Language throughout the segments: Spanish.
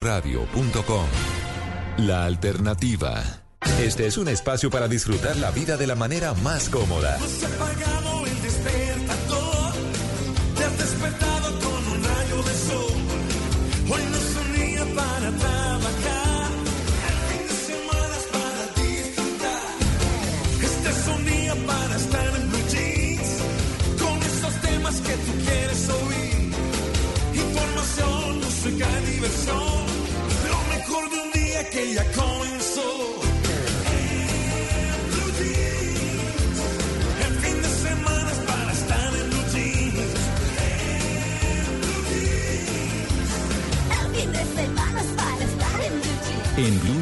Radio.com. La alternativa. Este es un espacio para disfrutar la vida de la manera más cómoda.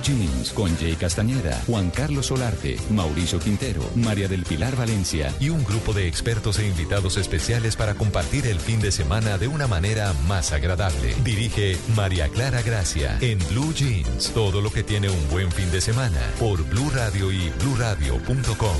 Jeans. Con Jay Castañeda, Juan Carlos Solarte, Mauricio Quintero, María del Pilar Valencia. Y un grupo de expertos e invitados especiales para compartir el fin de semana de una manera más agradable. Dirige María Clara Gracia en Blue Jeans. Todo lo que tiene un buen fin de semana por Blue Radio y BlueRadio.com.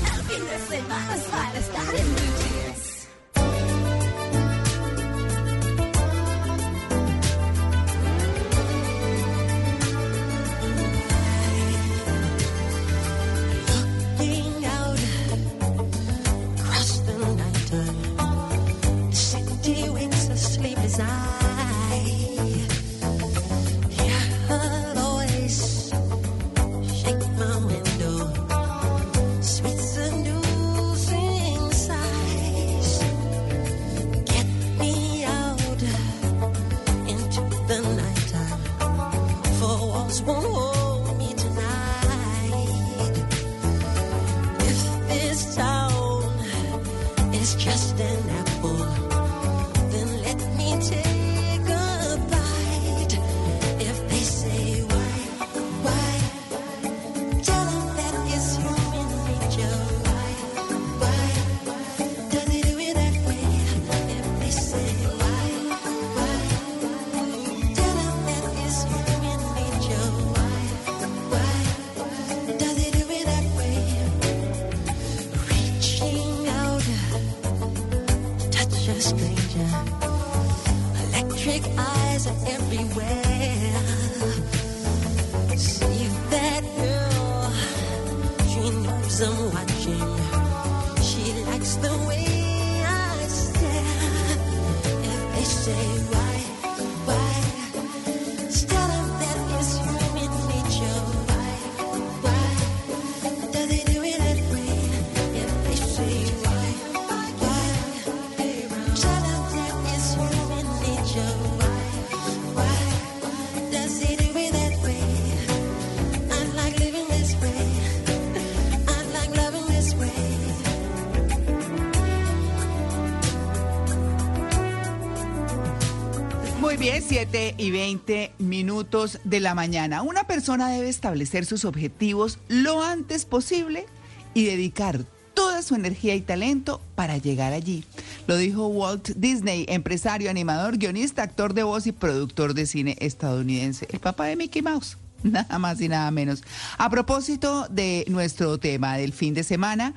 7 y 20 minutos de la mañana. Una persona debe establecer sus objetivos lo antes posible y dedicar toda su energía y talento para llegar allí. Lo dijo Walt Disney, empresario, animador, guionista, actor de voz y productor de cine estadounidense, el papá de Mickey Mouse. Nada más y nada menos. A propósito de nuestro tema del fin de semana,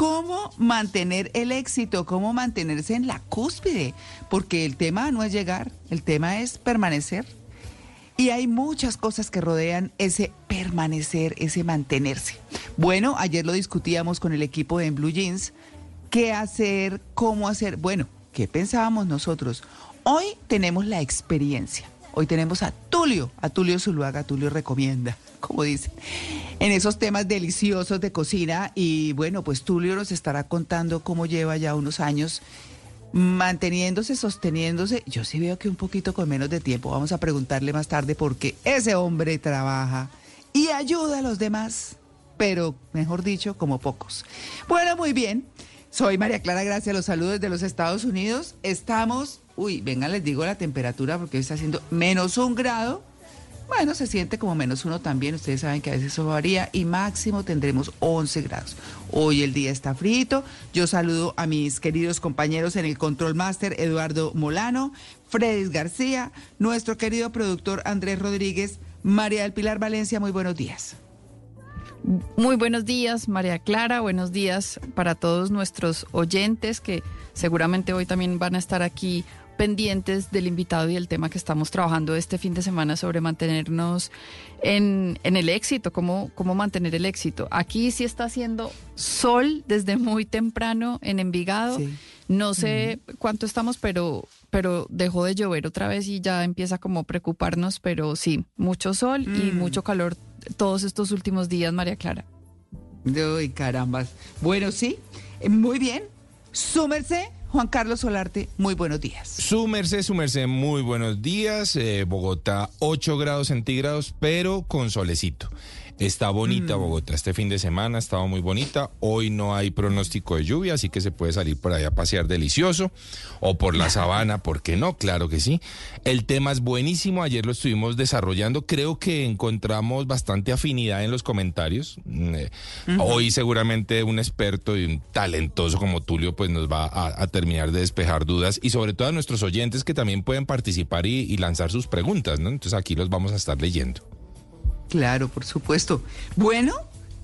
¿Cómo mantener el éxito? ¿Cómo mantenerse en la cúspide? Porque el tema no es llegar, el tema es permanecer. Y hay muchas cosas que rodean ese permanecer, ese mantenerse. Bueno, ayer lo discutíamos con el equipo de Blue Jeans. ¿Qué hacer? ¿Cómo hacer? Bueno, ¿qué pensábamos nosotros? Hoy tenemos la experiencia. Hoy tenemos a Tulio, a Tulio Zuluaga, Tulio recomienda, como dicen, en esos temas deliciosos de cocina. Y bueno, pues Tulio nos estará contando cómo lleva ya unos años manteniéndose, sosteniéndose. Yo sí veo que un poquito con menos de tiempo. Vamos a preguntarle más tarde porque ese hombre trabaja y ayuda a los demás, pero mejor dicho, como pocos. Bueno, muy bien. Soy María Clara Gracia, los saludos de los Estados Unidos. Estamos, uy, venga, les digo la temperatura porque hoy está haciendo menos un grado. Bueno, se siente como menos uno también. Ustedes saben que a veces eso varía y máximo tendremos 11 grados. Hoy el día está frito. Yo saludo a mis queridos compañeros en el Control Master, Eduardo Molano, Fredis García, nuestro querido productor Andrés Rodríguez, María del Pilar Valencia. Muy buenos días. Muy buenos días, María Clara. Buenos días para todos nuestros oyentes que seguramente hoy también van a estar aquí pendientes del invitado y el tema que estamos trabajando este fin de semana sobre mantenernos en, en el éxito, cómo, cómo mantener el éxito. Aquí sí está haciendo sol desde muy temprano en Envigado. Sí. No sé cuánto estamos, pero, pero dejó de llover otra vez y ya empieza como a preocuparnos, pero sí, mucho sol y Mm. mucho calor todos estos últimos días, María Clara. Uy, carambas. Bueno, sí, muy bien. Súmerse, Juan Carlos Solarte, muy buenos días. Su merced, su merced, muy buenos días. Eh, Bogotá, 8 grados centígrados, pero con solecito. Está bonita Bogotá este fin de semana, ha estado muy bonita. Hoy no hay pronóstico de lluvia, así que se puede salir por ahí a pasear delicioso. O por la sabana, ¿por qué no? Claro que sí. El tema es buenísimo, ayer lo estuvimos desarrollando. Creo que encontramos bastante afinidad en los comentarios. Mm, eh, Hoy seguramente un experto y un talentoso como Tulio pues nos va a, a terminar de despejar dudas y sobre todo a nuestros oyentes que también pueden participar y, y lanzar sus preguntas, ¿no? Entonces aquí los vamos a estar leyendo. Claro, por supuesto. Bueno,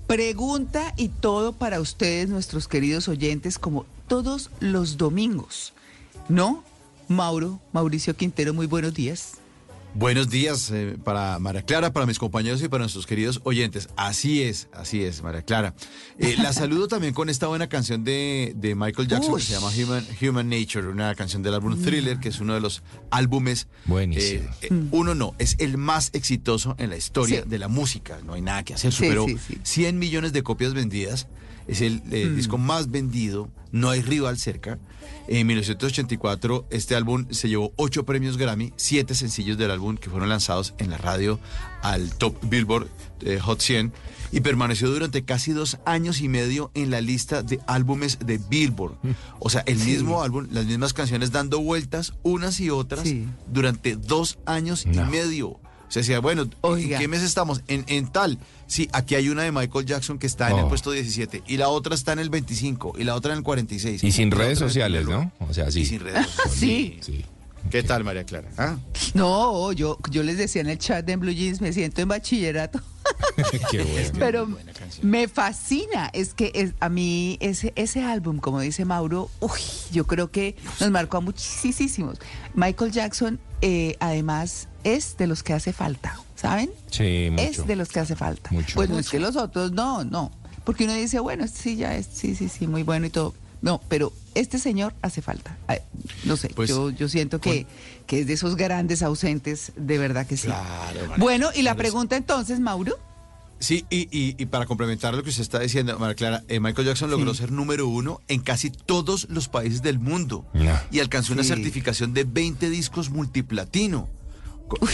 pregunta y todo para ustedes, nuestros queridos oyentes, como todos los domingos. ¿No? Mauro, Mauricio Quintero, muy buenos días. Buenos días eh, para María Clara, para mis compañeros y para nuestros queridos oyentes. Así es, así es, María Clara. Eh, la saludo también con esta buena canción de, de Michael Jackson Uy. que se llama Human, Human Nature, una canción del álbum Thriller, que es uno de los álbumes. Buenísimo. eh, eh, uno no, es el más exitoso en la historia Sí. de la música. No hay nada que hacer. Sí, Superó sí, sí. 100 millones de copias vendidas. Es el eh, disco más vendido. No hay rival cerca. En 1984 este álbum se llevó ocho premios Grammy, siete sencillos del álbum que fueron lanzados en la radio al Top Billboard eh, Hot 100 y permaneció durante casi dos años y medio en la lista de álbumes de Billboard. O sea, el mismo álbum, las mismas canciones dando vueltas unas y otras Sí. durante dos años No. y medio. O sea, decía, bueno, ¿en qué mes estamos? En, en tal. Sí, aquí hay una de Michael Jackson que está en el Oh. puesto 17 y la otra está en el 25 y la otra en el 46. Y sin redes sociales, ¿no? O sea, sí. Y sin redes sociales. Sí. Sí. ¿Qué tal, María Clara? ¿Ah? No, yo, yo les decía en el chat de En Blue Jeans, me siento en bachillerato. Qué bueno. Pero me fascina, es que es, a mí ese, ese álbum, como dice Mauro, uy, yo creo que nos marcó a muchísimos. Michael Jackson, eh, además, es de los que hace falta, ¿saben? Sí, mucho. Es de los que hace falta. Mucho. Pues no es que los otros, no, no. Porque uno dice, bueno, este sí, ya es, sí, sí, sí, muy bueno y todo. No, pero este señor hace falta. No sé, Pues, yo, yo siento que, que es de esos grandes ausentes, de verdad que sí. Claro, María. Bueno, y la Claro, pregunta entonces, Mauro. Sí, y, y- y para complementar lo que usted está diciendo, María Clara, eh, Michael Jackson logró Sí. ser número uno en casi todos los países del mundo No. y alcanzó una certificación de 20 discos multiplatino.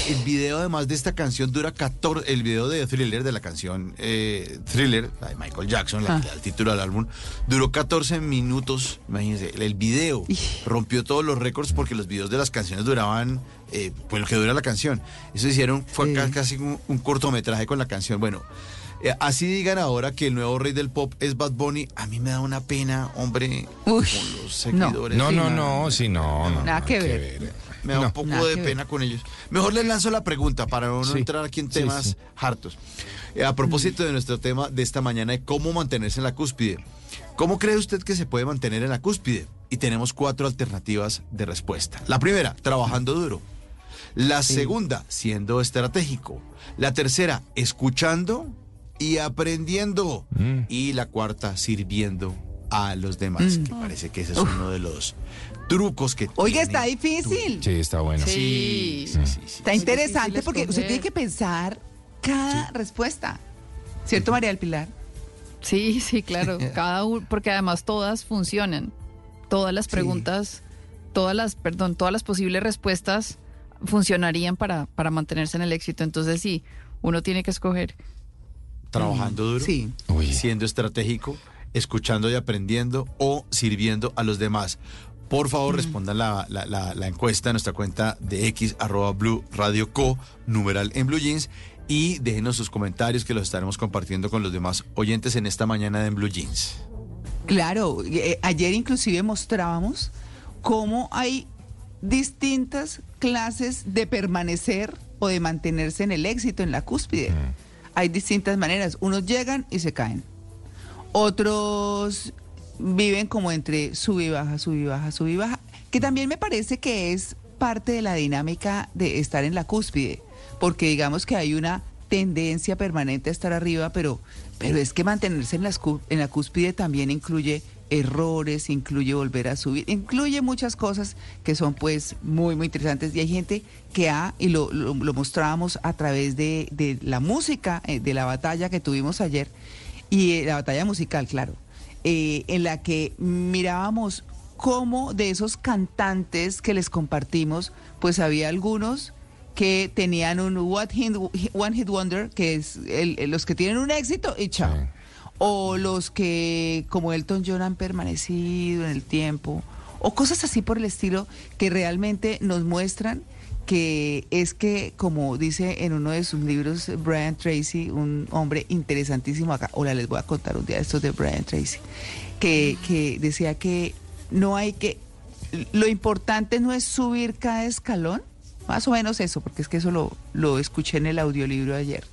El video además de esta canción dura 14, el video de Thriller de la canción eh, Thriller, la de Michael Jackson, la Ah. que da el título del álbum, duró 14 minutos, imagínense, el, el video rompió todos los récords porque los videos de las canciones duraban, eh, pues lo que dura la canción. Eso hicieron, fue Sí. casi un, un cortometraje con la canción. Bueno, eh, así digan ahora que el nuevo rey del pop es Bad Bunny, a mí me da una pena, hombre, Uy, con los no. seguidores. No, Sí, no, no, no, sí, no, no. Nada que ver. Me da un poco de pena ver. con ellos. Mejor les lanzo la pregunta para no Sí. entrar aquí en temas sí. hartos. Eh, a propósito de nuestro tema de esta mañana de cómo mantenerse en la cúspide. ¿Cómo cree usted que se puede mantener en la cúspide? Y tenemos cuatro alternativas de respuesta. La primera, trabajando duro. La segunda, siendo estratégico. La tercera, escuchando y aprendiendo. Mm. Y la cuarta, sirviendo a los demás. Mm. Que parece que ese es uno de los trucos que Oiga, tiene está difícil. Sí, está bueno. Sí. Sí, sí, sí. Está Es interesante difícil porque usted escoger. tiene que pensar cada respuesta. ¿Cierto, María del Pilar? Sí, sí, claro. Cada uno, porque además todas funcionan. Todas las Sí. preguntas, todas las, perdón, todas las posibles respuestas funcionarían para, para mantenerse en el éxito. Entonces sí, uno tiene que escoger. Trabajando duro. Sí. Uy. siendo estratégico, escuchando y aprendiendo o sirviendo a los demás. Por favor, respondan la, la- la- la encuesta en nuestra cuenta de X arroba Blue Radio Co, numeral en Blue Jeans, y déjenos sus comentarios que los estaremos compartiendo con los demás oyentes en esta mañana de En Blue Jeans. Claro, eh, ayer inclusive mostrábamos cómo hay distintas clases de permanecer o de mantenerse en el éxito, en la cúspide. Hay distintas maneras. Unos llegan y se caen. Otros viven como entre sub y baja, sub y baja, sub y baja. que también me parece que es parte de la dinámica de estar en la cúspide, porque digamos que hay una tendencia permanente a estar arriba, pero, pero es que mantenerse en, cu- en la cúspide también incluye errores, incluye volver a subir, incluye muchas cosas que son pues muy, muy interesantes. Y hay gente que ha, y lo, lo- lo mostrábamos a través de, de la música, eh, de la batalla que tuvimos ayer, y eh, la batalla musical, claro, eh, en la que mirábamos cómo de esos cantantes que les compartimos, pues había algunos que tenían un One Hit Wonder, que es el- el- los que tienen un éxito y chao. Sí. O los que, como Elton John, han permanecido en el tiempo. O cosas así por el estilo que realmente nos muestran que es que, como dice en uno de sus libros Brian Tracy, un hombre interesantísimo acá, ahora les voy a contar un día estos de Brian Tracy, que, que decía que no hay que, lo importante no es subir cada escalón, más o menos eso, porque es que eso lo, lo escuché en el audiolibro ayer.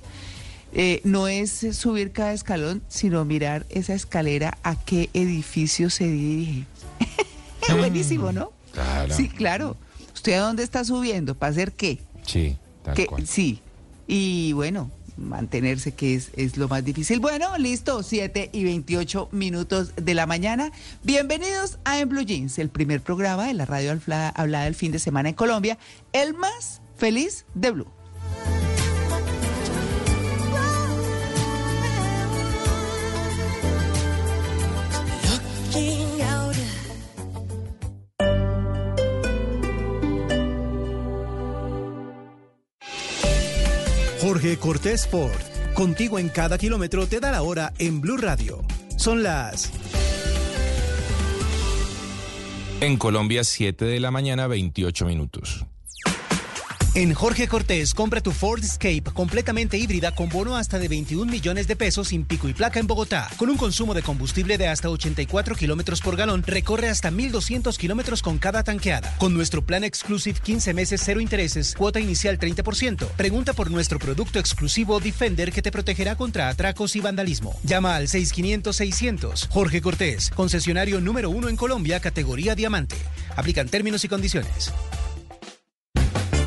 Eh, no es subir cada escalón, sino mirar esa escalera a qué edificio se dirige. Es buenísimo, ¿no? Claro. Sí, claro. ¿Usted a dónde está subiendo? ¿Para hacer qué? Sí, tal Que- cual. sí. Y bueno, mantenerse que es, es lo más difícil. Bueno, listo, 7 y 28 minutos de la mañana. Bienvenidos a En Blue Jeans, el primer programa de la radio hablada del fin de semana en Colombia, el más feliz de Blue. Jorge Cortés Ford, contigo en cada kilómetro te da la hora en Blue Radio. Son las En Colombia, 7 de la mañana, 28 minutos. En Jorge Cortés, compra tu Ford Escape completamente híbrida con bono hasta de 21 millones de pesos sin pico y placa en Bogotá. Con un consumo de combustible de hasta 84 kilómetros por galón, recorre hasta 1,200 kilómetros con cada tanqueada. Con nuestro plan Exclusive 15 meses, cero intereses, cuota inicial 30%. Pregunta por nuestro producto exclusivo Defender que te protegerá contra atracos y vandalismo. Llama al 6500-600. Jorge Cortés, concesionario número uno en Colombia, categoría diamante. Aplican términos y condiciones.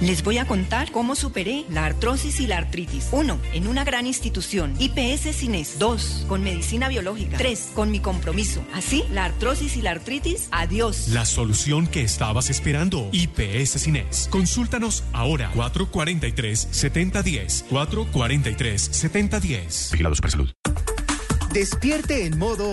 Les voy a contar cómo superé la artrosis y la artritis. 1. En una gran institución. IPS Cines. 2. Con medicina biológica. 3. Con mi compromiso. Así, la artrosis y la artritis, adiós. La solución que estabas esperando. IPS Cines. Consúltanos ahora. 443-7010. 443-7010. Vigilados para salud. Despierte en modo.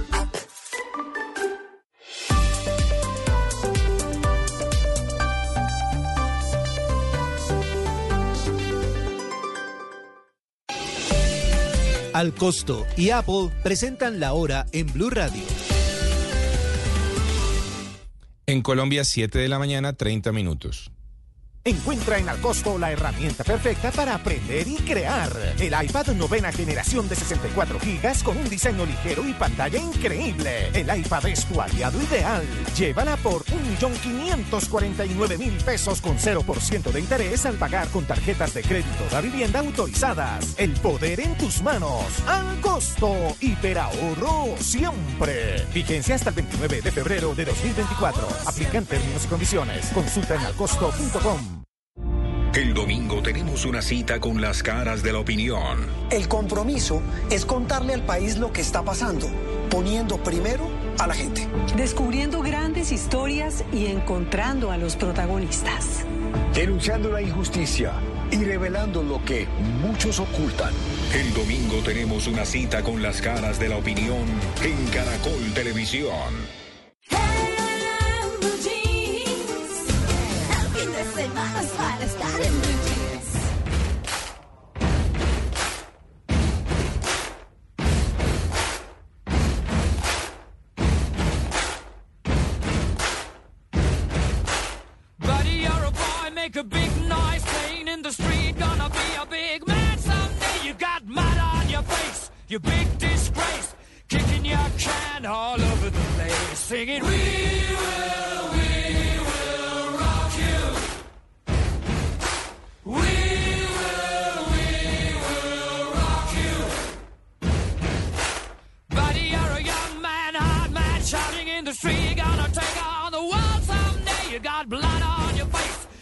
Al costo y Apple presentan la hora en Blue Radio. En Colombia, 7 de la mañana, 30 minutos. Encuentra en Alcosto la herramienta perfecta para aprender y crear. El iPad novena generación de 64 gigas con un diseño ligero y pantalla increíble. El iPad es tu aliado ideal. Llévala por 1.549.000 pesos con 0% de interés al pagar con tarjetas de crédito de vivienda autorizadas. El poder en tus manos. Al costo. Hiperahorro siempre. Vigencia hasta el 29 de febrero de 2024. Aplican términos y condiciones. Consulta en alcosto.com. El domingo tenemos una cita con las caras de la opinión. El compromiso es contarle al país lo que está pasando, poniendo primero a la gente. Descubriendo grandes historias y encontrando a los protagonistas. Denunciando la injusticia y revelando lo que muchos ocultan. El domingo tenemos una cita con las caras de la opinión en Caracol Televisión. You are a boy make a big nice pain in the street gonna be a big mad something you got mud on your face, you big disgrace. Kicking your can all over the place, singing, We will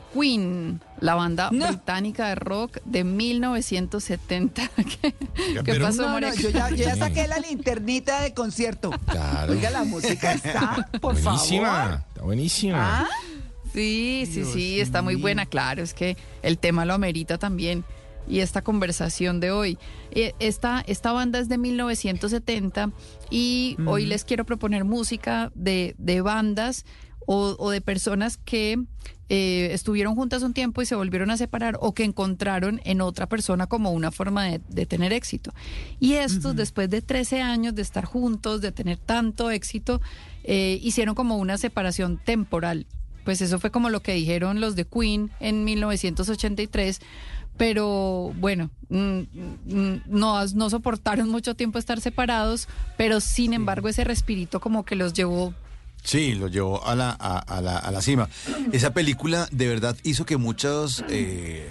Queen, la banda británica de rock de 1970. ¿Qué, qué Pero- pasó, No, no, yo, ya, yo ya saqué la linternita de concierto. Claro. Oiga, la música está, por buenísima, favor. está buenísima. ¿Ah? Sí, sí, sí, está muy buena, claro, es que el tema lo amerita también. Y esta conversación de hoy. Eh, Esta, esta banda es de 1970 y hoy les quiero proponer música de, de bandas o, o de personas que eh, estuvieron juntas un tiempo y se volvieron a separar o que encontraron en otra persona como una forma de, de tener éxito. Y estos, después de 13 años de estar juntos, de tener tanto éxito, eh, hicieron como una separación temporal. Pues eso fue como lo que dijeron los de Queen en 1983. Pero bueno, mm, mm, no, no soportaron mucho tiempo estar separados, pero sin embargo ese respirito como que los llevó Sí, lo llevó a la, a, a la, a la cima. Esa película de verdad hizo que muchos eh,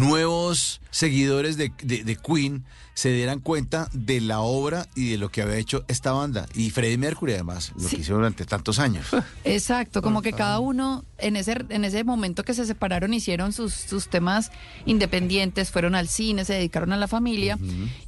nuevos seguidores de, de- de Queen se dieran cuenta de la obra y de lo que había hecho esta banda. Y Freddie Mercury además, lo que hizo durante tantos años. Exacto, como que cada uno en ese, en ese momento que se separaron hicieron sus, sus temas independientes, fueron al cine, se dedicaron a la familia,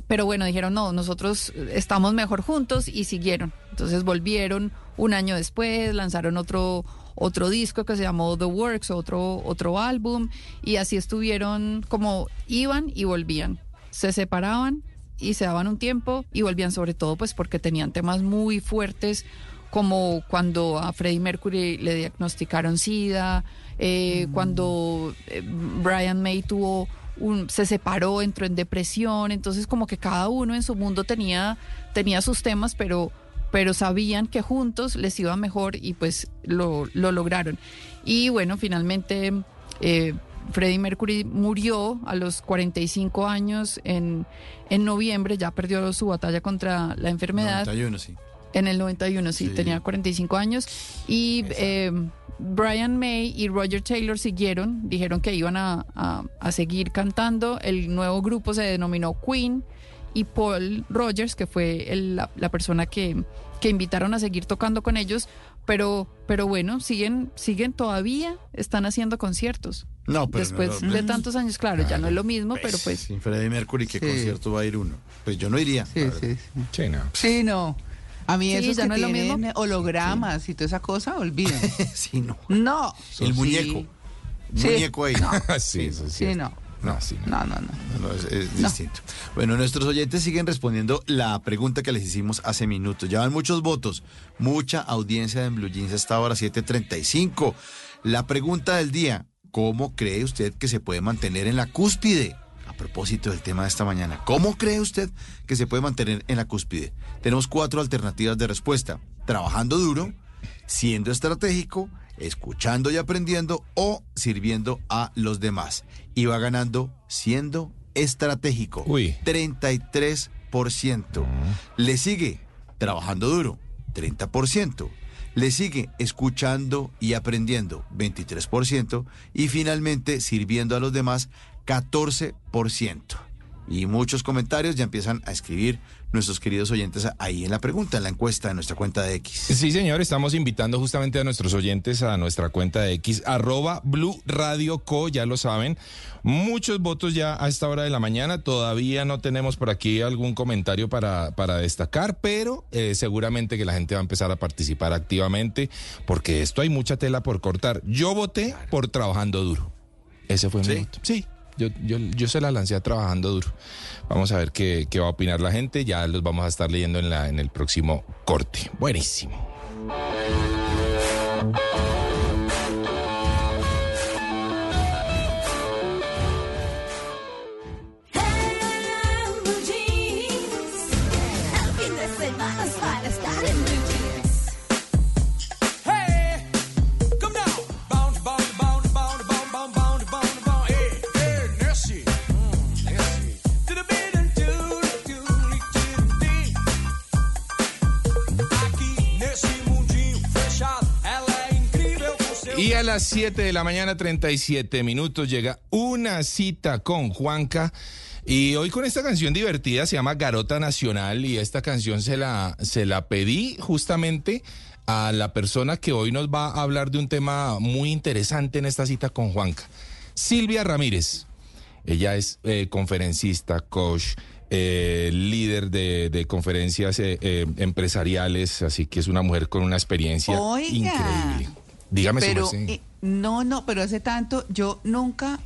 pero bueno, dijeron, no, nosotros estamos mejor juntos y siguieron. Entonces volvieron un año después, lanzaron otro, otro disco que se llamó The Works, otro, otro álbum, y así estuvieron como iban y volvían. Se separaban y se daban un tiempo y volvían sobre todo pues porque tenían temas muy fuertes como cuando a Freddie Mercury le diagnosticaron SIDA, eh, cuando eh, Brian May tuvo un, se separó, entró en depresión, entonces como que cada uno en su mundo tenía, tenía sus temas, pero, pero sabían que juntos les iba mejor y pues lo, lo lograron. Y bueno, finalmente eh, Freddie Mercury murió a los 45 años en, en noviembre, ya perdió su batalla contra la enfermedad. 91, sí. En el 91, sí, Sí. tenía 45 años. Y eh, Brian May y Roger Taylor siguieron, dijeron que iban a, a- a seguir cantando. El nuevo grupo se denominó Queen y Paul Rogers, que fue el- la, la persona que, que invitaron a seguir tocando con ellos. Pero, pero bueno, siguen, siguen todavía, están haciendo conciertos. No, pero Después no, no, de no. tantos años, claro, ya no es lo mismo, pero pues... Sin Freddie Mercury, ¿qué Sí. concierto va a ir uno? Pues yo no iría. Sí, sí, sí. Sí, no. Sí, no. A mí Sí, esos ya que no es lo mismo. hologramas y toda esa cosa, olviden. sí, no. No. El Sí. muñeco. Sí. Muñeco ahí. sí, eso es Sí, cierto. no. No, sí, no. No, no, es, es distinto. Bueno, nuestros oyentes siguen respondiendo la pregunta que les hicimos hace minutos. Llevan muchos votos, mucha audiencia en Blue Jeans hasta ahora 7:35. La pregunta del día, ¿cómo cree usted que se puede mantener en la cúspide? A propósito del tema de esta mañana, ¿cómo cree usted que se puede mantener en la cúspide? Tenemos cuatro alternativas de respuesta. Trabajando duro, siendo estratégico, escuchando y aprendiendo o sirviendo a los demás. Y va ganando siendo estratégico. Uy. 33%. Le sigue trabajando duro. 30%. Le sigue escuchando y aprendiendo. 23%. Y finalmente sirviendo a los demás. 14%. Y muchos comentarios ya empiezan a escribir nuestros queridos oyentes ahí en la pregunta, en la encuesta de nuestra cuenta de X. Sí, señor, estamos invitando justamente a nuestros oyentes a nuestra cuenta de X, arroba Blue Radio Co, ya lo saben. Muchos votos ya a esta hora de la mañana. Todavía no tenemos por aquí algún comentario para, para destacar, pero eh, seguramente que la gente va a empezar a participar activamente, porque esto hay mucha tela por cortar. Yo voté por trabajando duro. Ese fue mi ¿Sí? voto. Sí. Yo, yo, yo se la lancé a trabajando duro. Vamos a ver qué, qué va a opinar la gente. Ya los vamos a estar leyendo en, la, en el próximo corte. Buenísimo. Las 7 de la mañana, 37 minutos, llega una cita con Juanca. Y hoy con esta canción divertida se llama Garota Nacional y esta canción se la, se la pedí justamente a la persona que hoy nos va a hablar de un tema muy interesante en esta cita con Juanca. Silvia Ramírez. Ella es eh, conferencista, coach, eh, líder de, de conferencias eh, empresariales, así que es una mujer con una experiencia Oiga. increíble. Dígame su Pero merced. No, no, pero hace tanto yo nunca,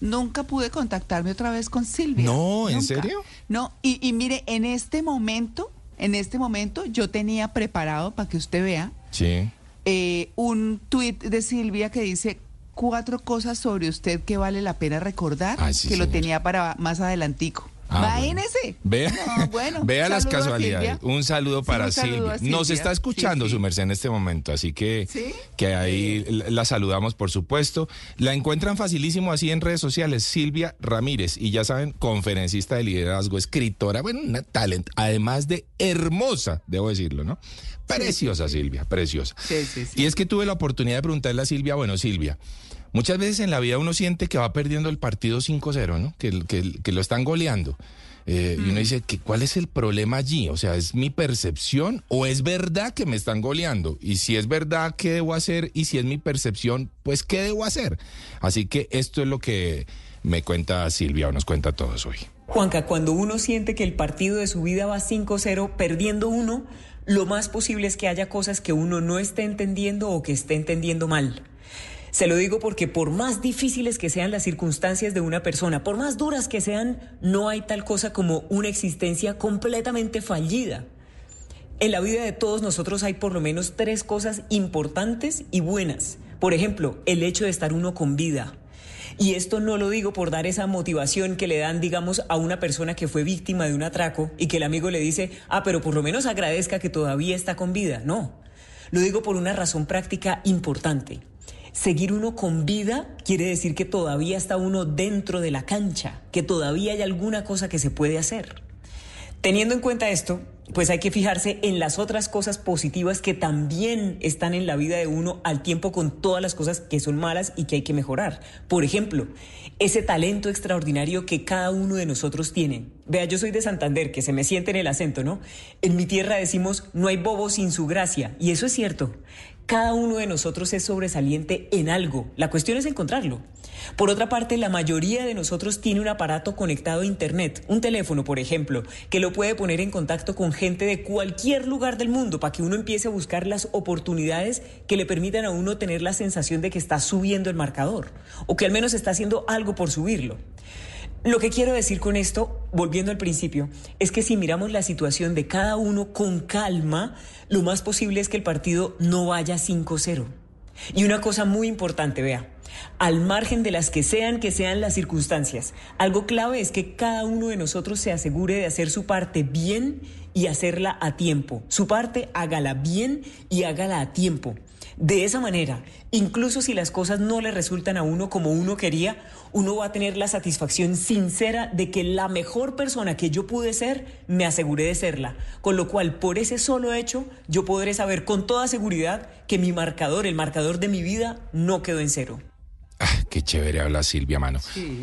nunca pude contactarme otra vez con Silvia. No, ¿en Nunca. serio? No, y, y mire, en este momento, en este momento yo tenía preparado para que usted vea Sí. eh, un tuit de Silvia que dice cuatro cosas sobre usted que vale la pena recordar, sí, que lo tenía para más adelantico. Ah, Imagínese. Vea, No, bueno, vea las casualidades. Un saludo Sí, para un Silvia. Nos está escuchando Sí, su merced en este momento, así que, ¿Sí? que ahí la la saludamos, por supuesto. La encuentran facilísimo así en redes sociales, Silvia Ramírez. Y ya saben, conferencista de liderazgo, escritora, bueno, una talent, además de hermosa, debo decirlo, ¿no? Preciosa, Silvia, preciosa. Sí, sí, sí. Y es que tuve la oportunidad de preguntarle a Silvia, bueno, Silvia, muchas veces en la vida uno siente que va perdiendo el partido 5-0, ¿no? Que, que- que lo están goleando. Eh, Y uno dice, que, ¿cuál es el problema allí? O sea, ¿es mi percepción o es verdad que me están goleando? Y si es verdad, ¿qué debo hacer? Y si es mi percepción, pues, ¿qué debo hacer? Así que esto es lo que me cuenta Silvia o nos cuenta a todos hoy. Juanca, cuando uno siente que el partido de su vida va 5-0, perdiendo uno, lo más posible es que haya cosas que uno no esté entendiendo o que esté entendiendo mal. Se lo digo porque por más difíciles que sean las circunstancias de una persona, por más duras que sean, no hay tal cosa como una existencia completamente fallida. En la vida de todos nosotros hay por lo menos tres cosas importantes y buenas. Por ejemplo, el hecho de estar uno con vida. Y esto no lo digo por dar esa motivación que le dan, digamos, a una persona que fue víctima de un atraco y que el amigo le dice, ah, pero por lo menos agradezca que todavía está con vida. No, lo digo por una razón práctica importante. Seguir uno con vida quiere decir que todavía está uno dentro de la cancha, que todavía hay alguna cosa que se puede hacer. Teniendo en cuenta esto, pues hay que fijarse en las otras cosas positivas que también están en la vida de uno al tiempo con todas las cosas que son malas y que hay que mejorar. Por ejemplo, ese talento extraordinario que cada uno de nosotros tiene. Vea, yo soy de Santander, que se me siente en el acento, ¿no? En mi tierra decimos, no hay bobo sin su gracia, y eso es cierto. Cada uno de nosotros es sobresaliente en algo. La cuestión es encontrarlo. Por otra parte, la mayoría de nosotros tiene un aparato conectado a Internet, un teléfono, por ejemplo, que lo puede poner en contacto con gente de cualquier lugar del mundo para que uno empiece a buscar las oportunidades que le permitan a uno tener la sensación de que está subiendo el marcador o que al menos está haciendo algo por subirlo. Lo que quiero decir con esto, volviendo al principio, es que si miramos la situación de cada uno con calma, lo más posible es que el partido no vaya 5-0. Y una cosa muy importante, vea, al margen de las que sean que sean las circunstancias, algo clave es que cada uno de nosotros se asegure de hacer su parte bien y hacerla a tiempo. Su parte hágala bien y hágala a tiempo. De esa manera, incluso si las cosas no le resultan a uno como uno quería, uno va a tener la satisfacción sincera de que la mejor persona que yo pude ser, me aseguré de serla. Con lo cual, por ese solo hecho, yo podré saber con toda seguridad que mi marcador, el marcador de mi vida, no quedó en cero. Qué chévere habla Silvia, mano.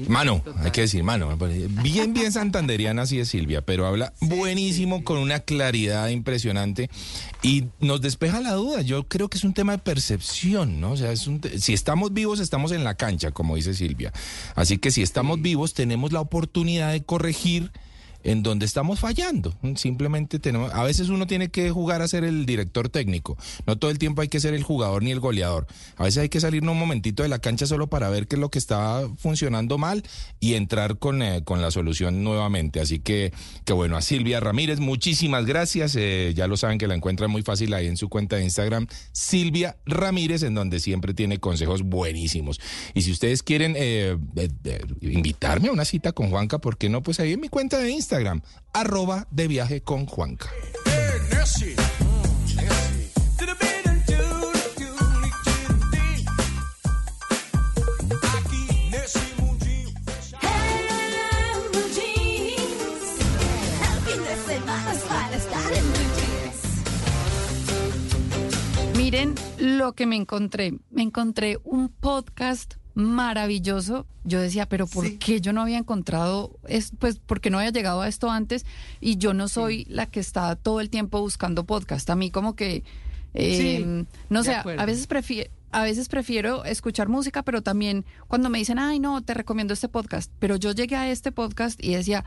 mano, hay que decir, mano. Bien, bien santanderiana así es Silvia, pero habla buenísimo, con una claridad impresionante y nos despeja la duda. Yo creo que es un tema de percepción, ¿no? O sea, es un si estamos vivos, estamos en la cancha, como dice Silvia. Así que si estamos vivos, tenemos la oportunidad de corregir en donde estamos fallando. Simplemente tenemos, a veces uno tiene que jugar a ser el director técnico. No todo el tiempo hay que ser el jugador ni el goleador. A veces hay que salirnos un momentito de la cancha solo para ver qué es lo que está funcionando mal y entrar con, eh, con la solución nuevamente. Así que, que bueno, a Silvia Ramírez, muchísimas gracias. Eh, ya lo saben que la encuentran muy fácil ahí en su cuenta de Instagram, Silvia Ramírez, en donde siempre tiene consejos buenísimos. Y si ustedes quieren eh, eh, invitarme a una cita con Juanca, ¿por qué no? Pues ahí en mi cuenta de Instagram, arroba de viaje con Juanca. Miren lo que me encontré. Me encontré un podcast maravilloso. Yo decía, pero ¿por qué yo no había encontrado, es, pues, porque no había llegado a esto antes? Y yo no soy la que está todo el tiempo buscando podcast. A mí como que, eh, Sí, no de sé, a veces prefiero... A veces prefiero escuchar música, pero también cuando me dicen, ay, no, te recomiendo este podcast. Pero yo llegué a este podcast y decía,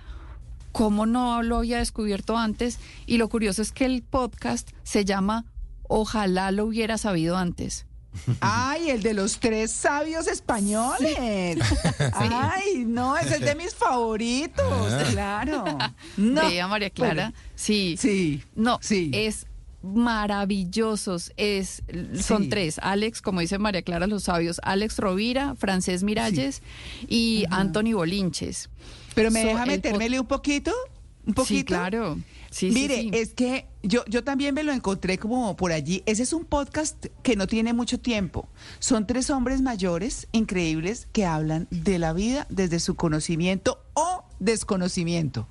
¿cómo no lo había descubierto antes? Y lo curioso es que el podcast se llama Ojalá lo hubiera sabido antes. Ay, el de los tres sabios españoles. Ay, no, ese es de mis favoritos, Ah. claro. No. María Clara. Sí. Sí. No, es maravillosos. Es, son Sí. tres. Alex, como dice María Clara, los sabios. Alex Rovira, Francés Miralles y Anthony Bolinches. Pero me So, deja metérmele un poquito, un poquito. Sí, claro. Sí, sí, Mire, sí. es que yo, yo también me lo encontré como por allí. Ese es un podcast que no tiene mucho tiempo. Son tres hombres mayores, increíbles, que hablan de la vida desde su conocimiento o desconocimiento.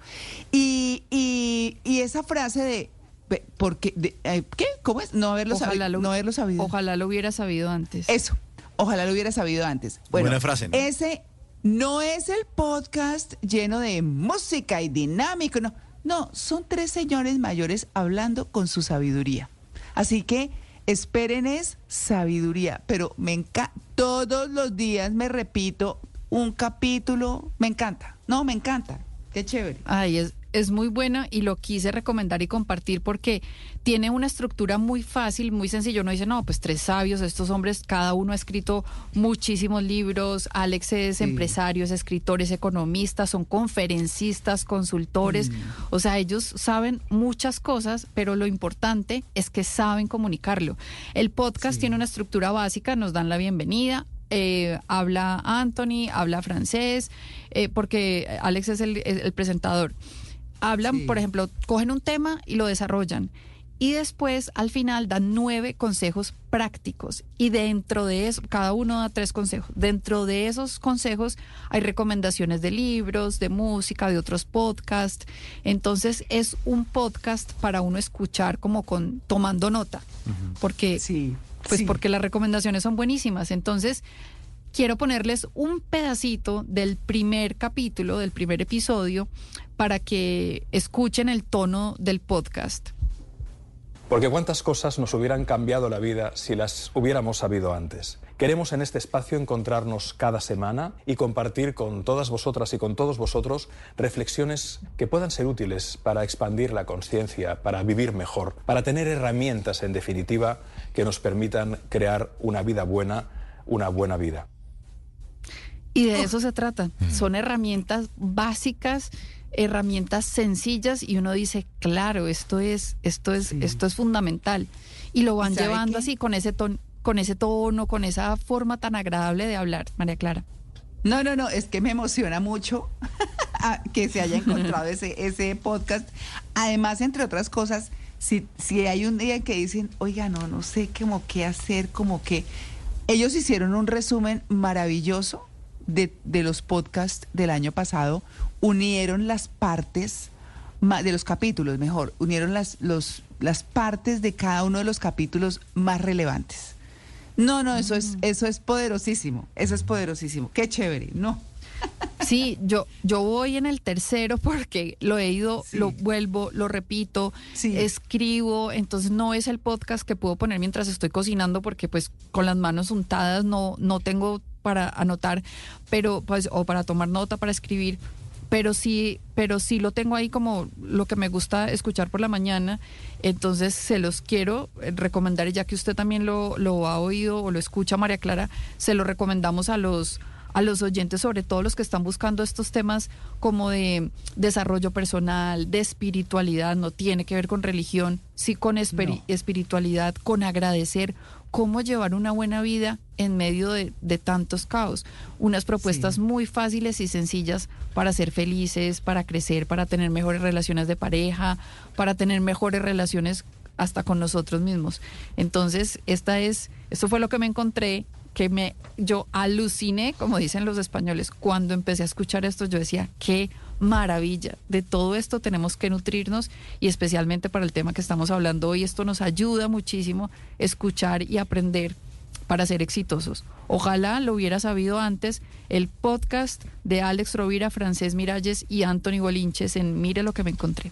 Y, y, y esa frase de, porque, de, eh, ¿qué? ¿Cómo es? No haberlo, sabi- Ojalá lo- no haberlo sabido. Ojalá lo hubiera sabido antes. Eso, ojalá lo hubiera sabido antes. Bueno, Buena frase, ¿no? Ese no es el podcast lleno de música y dinámico, no. No, son tres señores mayores hablando con su sabiduría. Así que esperen es sabiduría, pero me encanta, todos los días me repito un capítulo, me encanta, no, me encanta, qué chévere. Ay, es, es muy buena y lo quise recomendar y compartir porque tiene una estructura muy fácil, muy sencillo. Uno dice, no, pues tres sabios, estos hombres, cada uno ha escrito muchísimos libros. Alex es Sí. empresario, es escritor, es economista, son conferencistas, consultores. O sea, ellos saben muchas cosas, pero lo importante es que saben comunicarlo. El podcast tiene una estructura básica, nos dan la bienvenida, eh, habla Anthony, habla francés, eh, porque Alex es el, es el presentador. Hablan, Sí. por ejemplo, cogen un tema y lo desarrollan. Y después, al final, dan nueve consejos prácticos. Y dentro de eso, cada uno da tres consejos. Dentro de esos consejos hay recomendaciones de libros, de música, de otros podcasts. Entonces, es un podcast para uno escuchar como con tomando nota. Porque Sí. pues sí. porque las recomendaciones son buenísimas. Entonces, quiero ponerles un pedacito del primer capítulo, del primer episodio, para que escuchen el tono del podcast. Porque cuántas cosas nos hubieran cambiado la vida si las hubiéramos sabido antes. Queremos en este espacio encontrarnos cada semana y compartir con todas vosotras y con todos vosotros reflexiones que puedan ser útiles para expandir la conciencia, para vivir mejor, para tener herramientas, en definitiva, que nos permitan crear una vida buena, una buena vida. Y de eso se trata. Son herramientas básicas, herramientas sencillas y uno dice, claro, esto es, esto es, esto es fundamental. Y lo van ¿Y sabe llevando qué? así con ese tono, con ese tono, con esa forma tan agradable de hablar, María Clara. No, no, no, es que me emociona mucho que se haya encontrado ese, ese podcast. Además, entre otras cosas, si, si hay un día que dicen, oiga, no, no sé cómo qué hacer, como que ellos hicieron un resumen maravilloso de, de los podcasts del año pasado, unieron las partes de los capítulos, mejor, unieron las, los, las partes de cada uno de los capítulos más relevantes. No, no, eso es, eso es poderosísimo, eso es poderosísimo. Qué chévere, no. Sí, yo, yo voy en el tercero porque lo he ido, lo vuelvo, lo repito, escribo, entonces no es el podcast que puedo poner mientras estoy cocinando porque pues con las manos untadas no, no tengo para anotar, pero pues, o para tomar nota, para escribir, pero sí, pero sí lo tengo ahí como lo que me gusta escuchar por la mañana. Entonces se los quiero recomendar, y ya que usted también lo, lo ha oído o lo escucha, María Clara, se lo recomendamos a los a los oyentes, sobre todo los que están buscando estos temas como de desarrollo personal, de espiritualidad, no tiene que ver con religión, sí con No. espiritualidad, con agradecer, cómo llevar una buena vida en medio de, de tantos caos. Unas propuestas muy fáciles y sencillas para ser felices, para crecer, para tener mejores relaciones de pareja, para tener mejores relaciones hasta con nosotros mismos. Entonces, esta es, esto fue lo que me encontré, que me, yo aluciné, como dicen los españoles, cuando empecé a escuchar esto, yo decía, qué maravilla, de todo esto tenemos que nutrirnos y especialmente para el tema que estamos hablando hoy, esto nos ayuda muchísimo escuchar y aprender para ser exitosos. Ojalá lo hubiera sabido antes el podcast de Alex Rovira, Francés Miralles y Anthony Bolinches en Mire lo que me encontré.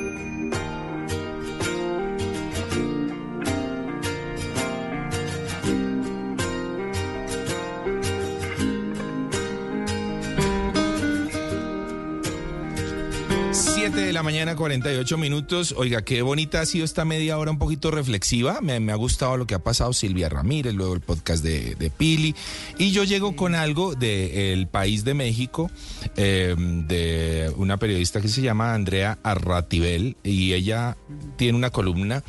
De la mañana, 48 minutos. Oiga, qué bonita ha sido esta media hora un poquito reflexiva. Me, me ha gustado lo que ha pasado Silvia Ramírez, luego el podcast de, de Pili. Y yo llego con algo de El País de México, eh, de una periodista que se llama Andrea Arratibel. Y ella tiene una columna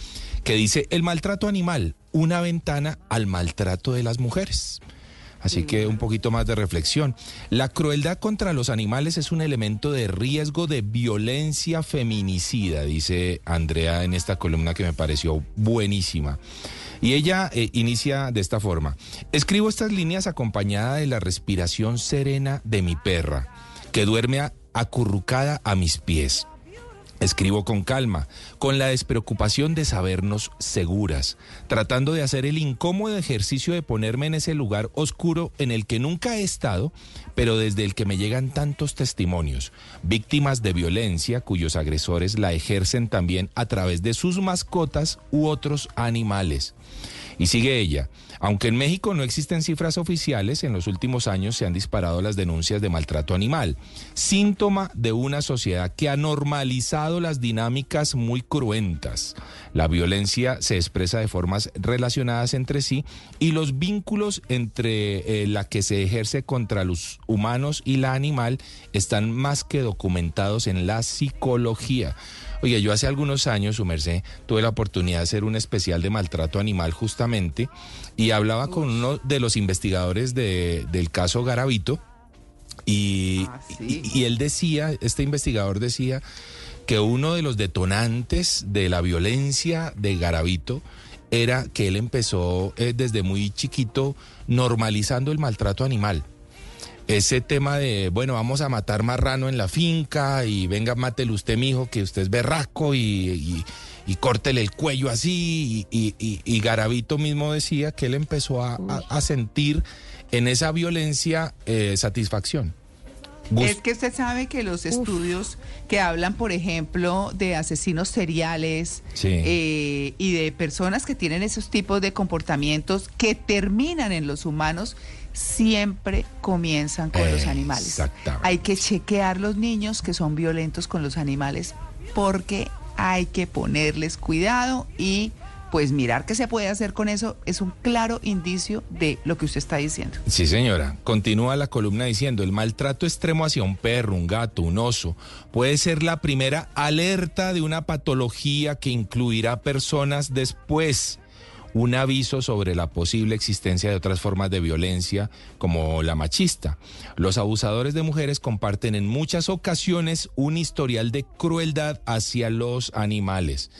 que dice, el maltrato animal, una ventana al maltrato de las mujeres. Así que un poquito más de reflexión. La crueldad contra los animales es un elemento de riesgo de violencia feminicida, dice Andrea en esta columna que me pareció buenísima. Y ella eh, inicia de esta forma. Escribo estas líneas acompañada de la respiración serena de mi perra, que duerme acurrucada a mis pies. Escribo con calma, con la despreocupación de sabernos seguras, tratando de hacer el incómodo ejercicio de ponerme en ese lugar oscuro en el que nunca he estado, pero desde el que me llegan tantos testimonios, víctimas de violencia cuyos agresores la ejercen también a través de sus mascotas u otros animales. Y sigue ella. Aunque en México no existen cifras oficiales, en los últimos años se han disparado las denuncias de maltrato animal, síntoma de una sociedad que ha normalizado las dinámicas muy cruentas. La violencia se expresa de formas relacionadas entre sí y los vínculos entre eh, la que se ejerce contra los humanos y la animal están más que documentados en la psicología. Oye, yo hace algunos años, su merced, tuve la oportunidad de hacer un especial de maltrato animal justamente y hablaba con uno de los investigadores de- del caso Garavito y, y- y él decía, este investigador decía que uno de los detonantes de la violencia de Garavito era que él empezó eh, desde muy chiquito normalizando el maltrato animal ese tema de, bueno, vamos a matar marrano en la finca y venga, mátelo usted, mijo, que usted es berraco y, y, y córtele el cuello así. Y, y- y- y Garavito mismo decía que él empezó a, a- a sentir en esa violencia eh, satisfacción. Es que usted sabe que los estudios que hablan, por ejemplo, de asesinos seriales Sí. eh, y de personas que tienen esos tipos de comportamientos que terminan en los humanos, siempre comienzan con los animales. Exactamente. Hay que chequear los niños que son violentos con los animales porque hay que ponerles cuidado y pues mirar qué se puede hacer con eso es un claro indicio de lo que usted está diciendo. Sí, señora. Continúa la columna diciendo, el maltrato extremo hacia un perro, un gato, un oso, puede ser la primera alerta de una patología que incluirá personas después. Un aviso sobre la posible existencia de otras formas de violencia como la machista. Los abusadores de mujeres comparten en muchas ocasiones un historial de crueldad hacia los animales.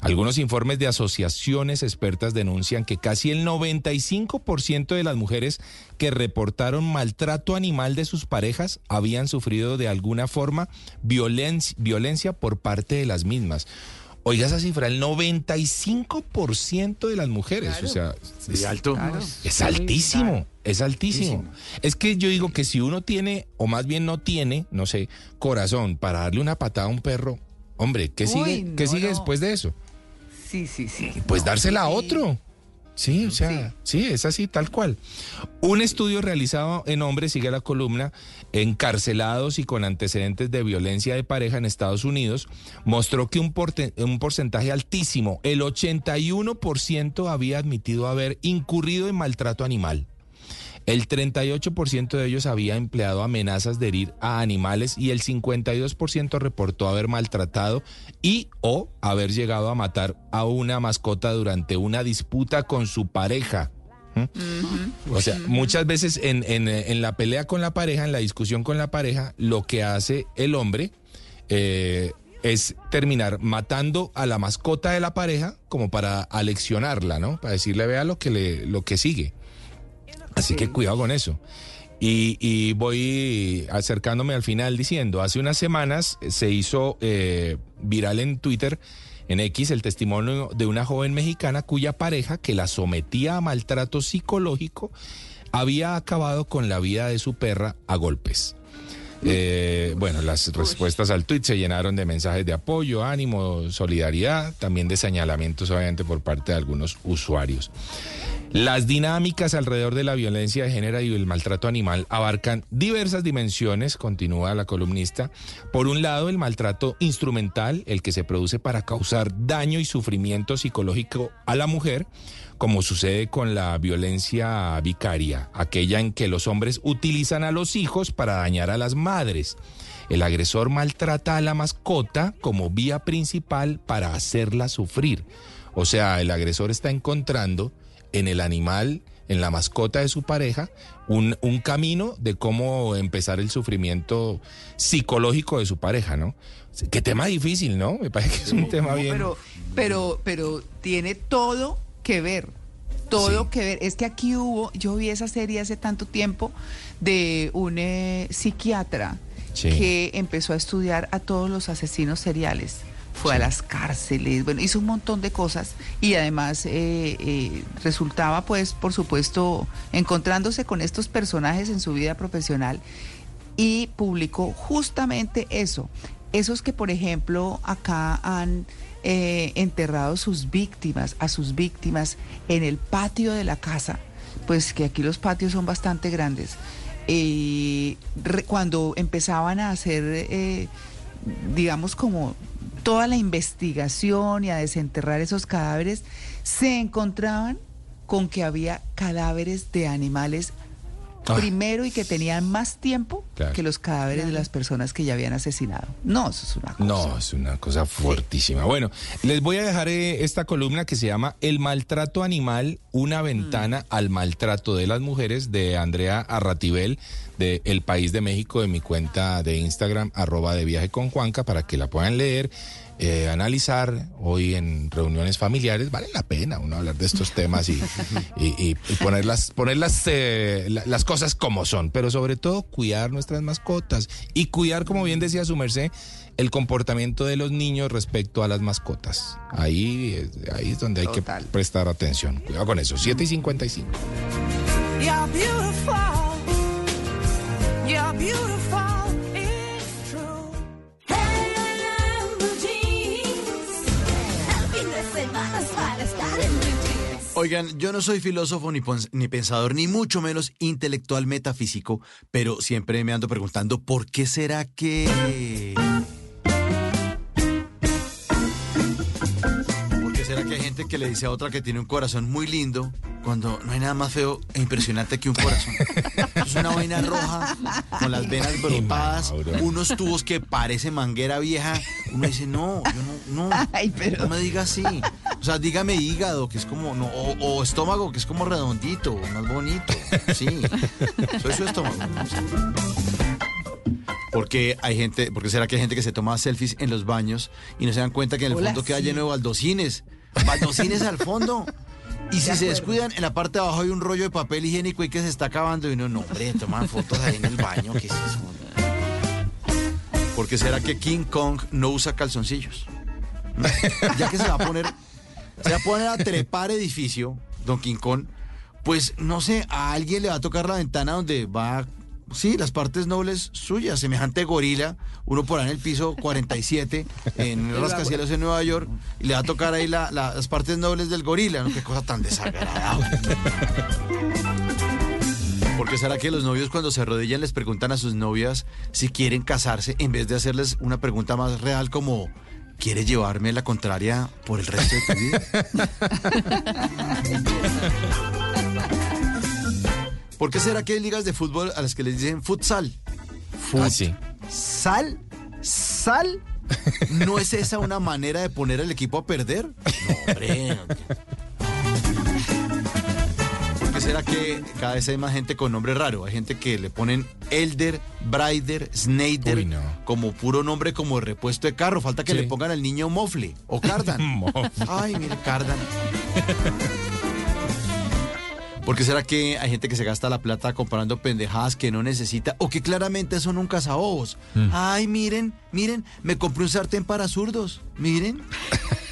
Algunos informes de asociaciones expertas denuncian que casi el 95% de las mujeres que reportaron maltrato animal de sus parejas habían sufrido de alguna forma violencia, violencia por parte de las mismas. Oiga esa cifra, el 95% de las mujeres. O sea, es alto. Es altísimo, es altísimo. Es que yo digo que si uno tiene, o más bien no tiene, no sé, corazón para darle una patada a un perro, hombre, ¿qué Uy, sigue, ¿qué sigue no. después de eso? Sí, sí, sí. Pues dársela a otro. Sí, o sea, sí. es así, tal cual. Un estudio realizado en hombres, sigue la columna, encarcelados y con antecedentes de violencia de pareja en Estados Unidos, mostró que un, porte- un porcentaje altísimo, el 81% había admitido haber incurrido en maltrato animal. El 38% de ellos había empleado amenazas de herir a animales y el 52% reportó haber maltratado y o haber llegado a matar a una mascota durante una disputa con su pareja. ¿Mm? O sea, muchas veces en, en- en la pelea con la pareja, en la discusión con la pareja, lo que hace el hombre eh, es terminar matando a la mascota de la pareja como para aleccionarla, ¿no? Para decirle, vea lo que, le, lo que sigue. Así que cuidado con eso. Y, y voy acercándome al final diciendo, hace unas semanas se hizo eh, viral en Twitter, en X, el testimonio de una joven mexicana cuya pareja, que la sometía a maltrato psicológico, había acabado con la vida de su perra a golpes. Eh, bueno, las respuestas al tweet se llenaron de mensajes de apoyo, ánimo, solidaridad, también de señalamientos obviamente por parte de algunos usuarios. Las dinámicas alrededor de la violencia de género y el maltrato animal abarcan diversas dimensiones, continúa la columnista. Por un lado, el maltrato instrumental, el que se produce para causar daño y sufrimiento psicológico a la mujer, como sucede con la violencia vicaria, aquella en que los hombres utilizan a los hijos para dañar a las madres. El agresor maltrata a la mascota como vía principal para hacerla sufrir. O sea, el agresor está encontrando en el animal, en la mascota de su pareja, un, un camino de cómo empezar el sufrimiento psicológico de su pareja, ¿no? Qué tema difícil, ¿no? Me parece que es un tema No, bien... Pero, pero, pero tiene todo que ver. Todo que ver. Es que aquí hubo, yo vi esa serie hace tanto tiempo de un eh, psiquiatra Sí. que empezó a estudiar a todos los asesinos seriales. Fue a las cárceles, bueno, hizo un montón de cosas y además eh, eh, resultaba, pues, por supuesto, encontrándose con estos personajes en su vida profesional y publicó justamente eso. Esos que, por ejemplo, acá han eh, enterrado sus víctimas, a sus víctimas en el patio de la casa, pues que aquí los patios son bastante grandes. Re- cuando empezaban a hacer, digamos, como toda la investigación y a desenterrar esos cadáveres, se encontraban con que había cadáveres de animales Ah. primero y que tenían más tiempo Claro. que los cadáveres de las personas que ya habían asesinado. No, eso es una cosa. No, es una cosa fortísima. Bueno, les voy a dejar eh, esta columna que se llama El maltrato animal, una ventana al maltrato de las mujeres de Andrea Arratibel de El País de México de mi cuenta de Instagram, arroba de viaje con Juanca, para que la puedan leer. Eh, analizar hoy en reuniones familiares vale la pena uno hablar de estos temas y, y, y- ponerlas eh, la- las cosas como son pero sobre todo cuidar nuestras mascotas y cuidar como bien decía su merced el comportamiento de los niños respecto a las mascotas. Ahí es- ahí es donde hay que prestar atención. Cuidado con eso. 7 y 55 You're beautiful. You're beautiful. Oigan, yo no soy filósofo ni, ni pensador, ni mucho menos intelectual metafísico, pero siempre me ando preguntando por qué será que... que le dice a otra que tiene un corazón muy lindo cuando no hay nada más feo e impresionante que un corazón? Es una vaina roja con las venas brotadas, unos tubos que parece manguera vieja. Uno dice, no, yo no, no, no me diga así. O sea, dígame hígado, que es como, no, o, o estómago, que es como redondito, más bonito. Sí, soy su estómago. Porque hay gente, porque será que hay gente que se toma selfies en los baños y no se dan cuenta que en el Hola, fondo queda sí. lleno de baldocines. Baldocines al fondo. Y si se descuidan, en la parte de abajo hay un rollo de papel higiénico y que se está acabando y uno, no, hombre, toman fotos ahí en el baño, ¿qué es eso? Porque será que King Kong no usa calzoncillos. Ya que se va a poner, se va a poner a trepar edificio, Don King Kong, pues no sé, a alguien le va a tocar la ventana donde va, sí, las partes nobles suyas, semejante gorila, uno por ahí en el piso 47, en el rascacielos en Nueva York, y le va a tocar ahí la- la- las partes nobles del gorila, ¿no? Qué cosa tan desagradable. Porque será que los novios cuando se arrodillan les preguntan a sus novias si quieren casarse en vez de hacerles una pregunta más real como ¿quieres llevarme la contraria por el resto de tu vida? ¿Por qué será que hay ligas de fútbol a las que les dicen futsal? Ah, sí. ¿Sal? ¿Sal? ¿No es esa una manera de poner al equipo a perder? No, hombre. ¿Por qué será que cada vez hay más gente con nombre raro? Hay gente que le ponen Elder, Brider, Snyder Uy, no. como puro nombre como repuesto de carro. Falta que Sí. le pongan al niño Mofle o Cardan. Ay, mire, Cardan. ¿Por qué será que hay gente que se gasta la plata comprando pendejadas que no necesita o que claramente son un cazabobos? Mm. Ay, miren, miren, me compré un sartén para zurdos. Miren.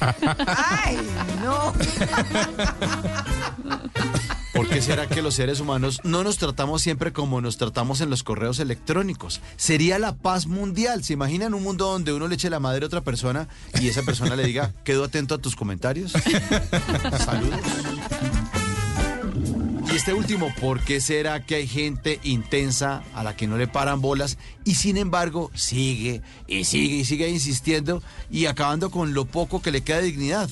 ¡Ay, no! ¿Por qué será que los seres humanos no nos tratamos siempre como nos tratamos en los correos electrónicos? Sería la paz mundial. ¿Se imaginan un mundo donde uno le eche la madre a otra persona y esa persona le diga, quedo atento a tus comentarios? Saludos. Y este último, ¿por qué será que hay gente intensa a la que no le paran bolas y sin embargo sigue y sigue y sigue insistiendo y acabando con lo poco que le queda de dignidad?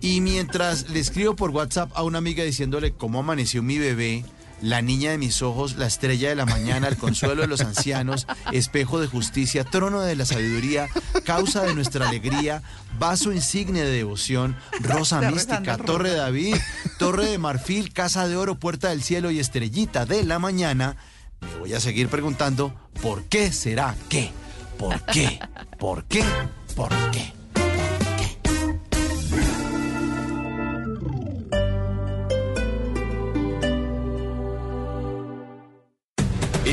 Y mientras le escribo por WhatsApp a una amiga diciéndole cómo amaneció mi bebé, la niña de mis ojos, la estrella de la mañana, el consuelo de los ancianos, espejo de justicia, trono de la sabiduría, causa de nuestra alegría, vaso insigne de devoción, rosa mística, torre de David, torre de marfil, casa de oro, puerta del cielo y estrellita de la mañana, me voy a seguir preguntando, ¿por qué será que? ¿Por qué? ¿Por qué? ¿Por qué?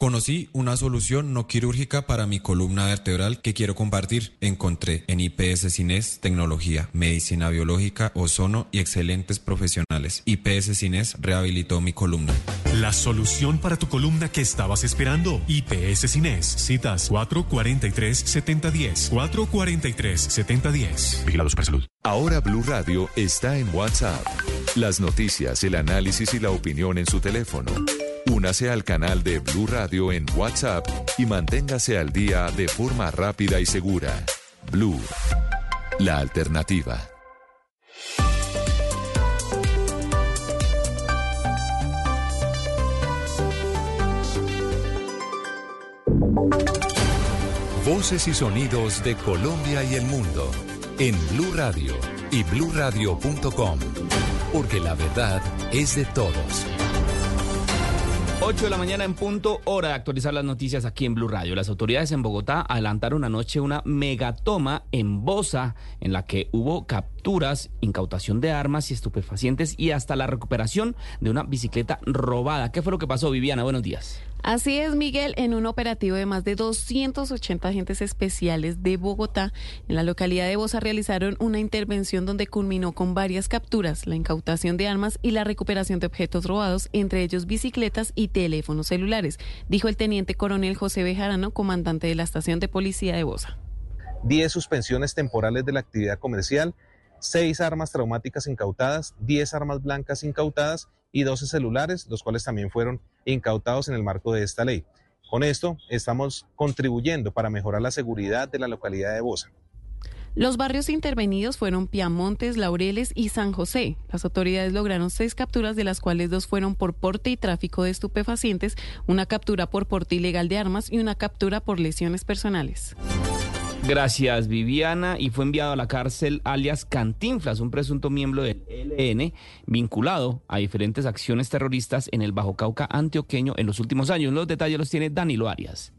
Conocí una solución no quirúrgica para mi columna vertebral que quiero compartir. Encontré en IPS Cines tecnología, medicina biológica, ozono y excelentes profesionales. IPS Cines rehabilitó mi columna. La solución para tu columna que estabas esperando. IPS Cines. Citas 443-7010. 443-7010. Vigilado Supersalud. Ahora Blue Radio está en WhatsApp. Las noticias, el análisis y la opinión en su teléfono. Únase al canal de Blue Radio en WhatsApp y manténgase al día de forma rápida y segura. Blue, la alternativa. Voces y sonidos de Colombia y el mundo en Blue Radio y bluradio.com, porque la verdad es de todos. 8 de la mañana en punto, hora de actualizar las noticias aquí en Blue Radio. Las autoridades en Bogotá adelantaron anoche una megatoma en Bosa, en la que hubo capturas, incautación de armas y estupefacientes y hasta la recuperación de una bicicleta robada. ¿Qué fue lo que pasó, Viviana? Buenos días. Así es, Miguel, en un operativo de más de 280 agentes especiales de Bogotá, en la localidad de Bosa realizaron una intervención donde culminó con varias capturas, la incautación de armas y la recuperación de objetos robados, entre ellos bicicletas y teléfonos celulares, dijo el teniente coronel José Bejarano, comandante de la estación de policía de Bosa. 10 suspensiones temporales de la actividad comercial, 6 armas traumáticas incautadas, 10 armas blancas incautadas y 12 celulares, los cuales también fueron incautados en el marco de esta ley. Con esto estamos contribuyendo para mejorar la seguridad de la localidad de Bosa. Los barrios intervenidos fueron Piamontes, Laureles y San José. Las autoridades lograron seis capturas, de las cuales dos fueron por porte y tráfico de estupefacientes, una captura por porte ilegal de armas y una captura por lesiones personales. Gracias, Viviana. Y fue enviado a la cárcel alias Cantinflas, un presunto miembro del ELN vinculado a diferentes acciones terroristas en el Bajo Cauca antioqueño en los últimos años. Los detalles los tiene Danilo Arias.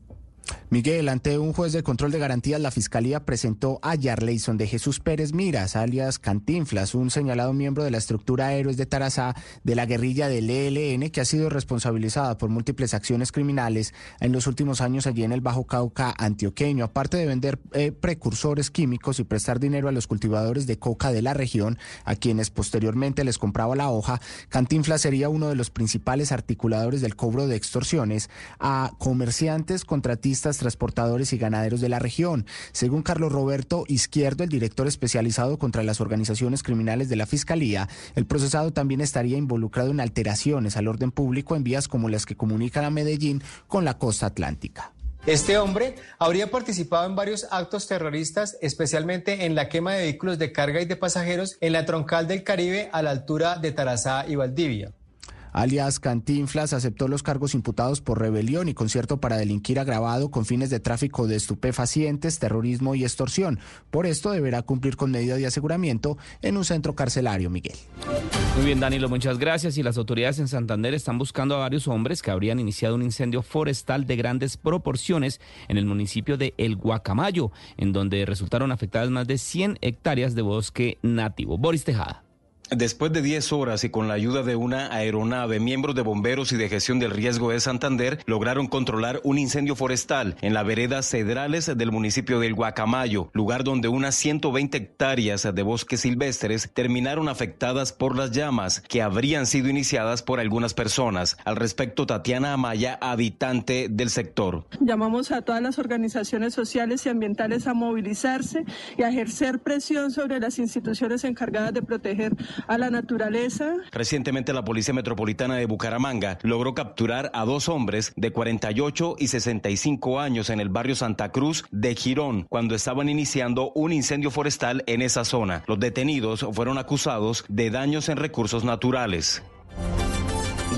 Miguel, ante un juez de control de garantías, la Fiscalía presentó a Yarleison de Jesús Pérez Miras, alias Cantinflas, un señalado miembro de la estructura Héroes de Tarazá de la guerrilla del ELN, que ha sido responsabilizada por múltiples acciones criminales en los últimos años allí en el Bajo Cauca antioqueño. Aparte de vender eh, precursores químicos y prestar dinero a los cultivadores de coca de la región, a quienes posteriormente les compraba la hoja, Cantinflas sería uno de los principales articuladores del cobro de extorsiones a comerciantes, contratistas, transportadores y ganaderos de la región. Según Carlos Roberto Izquierdo, el director especializado contra las organizaciones criminales de la Fiscalía, el procesado también estaría involucrado en alteraciones al orden público en vías como las que comunican a Medellín con la costa atlántica. Este hombre habría participado en varios actos terroristas, especialmente en la quema de vehículos de carga y de pasajeros en la troncal del Caribe a la altura de Tarazá y Valdivia alias Cantinflas, aceptó los cargos imputados por rebelión y concierto para delinquir agravado con fines de tráfico de estupefacientes, terrorismo y extorsión. Por esto deberá cumplir con medidas de aseguramiento en un centro carcelario, Miguel. Muy bien, Danilo, muchas gracias. Y las autoridades en Santander están buscando a varios hombres que habrían iniciado un incendio forestal de grandes proporciones en el municipio de El Guacamayo, en donde resultaron afectadas más de 100 hectáreas de bosque nativo. Boris Tejada. Después de 10 horas y con la ayuda de una aeronave, miembros de bomberos y de gestión del riesgo de Santander lograron controlar un incendio forestal en la vereda Cedrales del municipio del Guacamayo, lugar donde unas 120 hectáreas de bosques silvestres terminaron afectadas por las llamas que habrían sido iniciadas por algunas personas. Al respecto, Tatiana Amaya, habitante del sector. Llamamos a todas las organizaciones sociales y ambientales a movilizarse y a ejercer presión sobre las instituciones encargadas de proteger a la naturaleza. Recientemente la Policía Metropolitana de Bucaramanga logró capturar a dos hombres de 48 y 65 años en el barrio Santa Cruz de Girón cuando estaban iniciando un incendio forestal en esa zona. Los detenidos fueron acusados de daños en recursos naturales.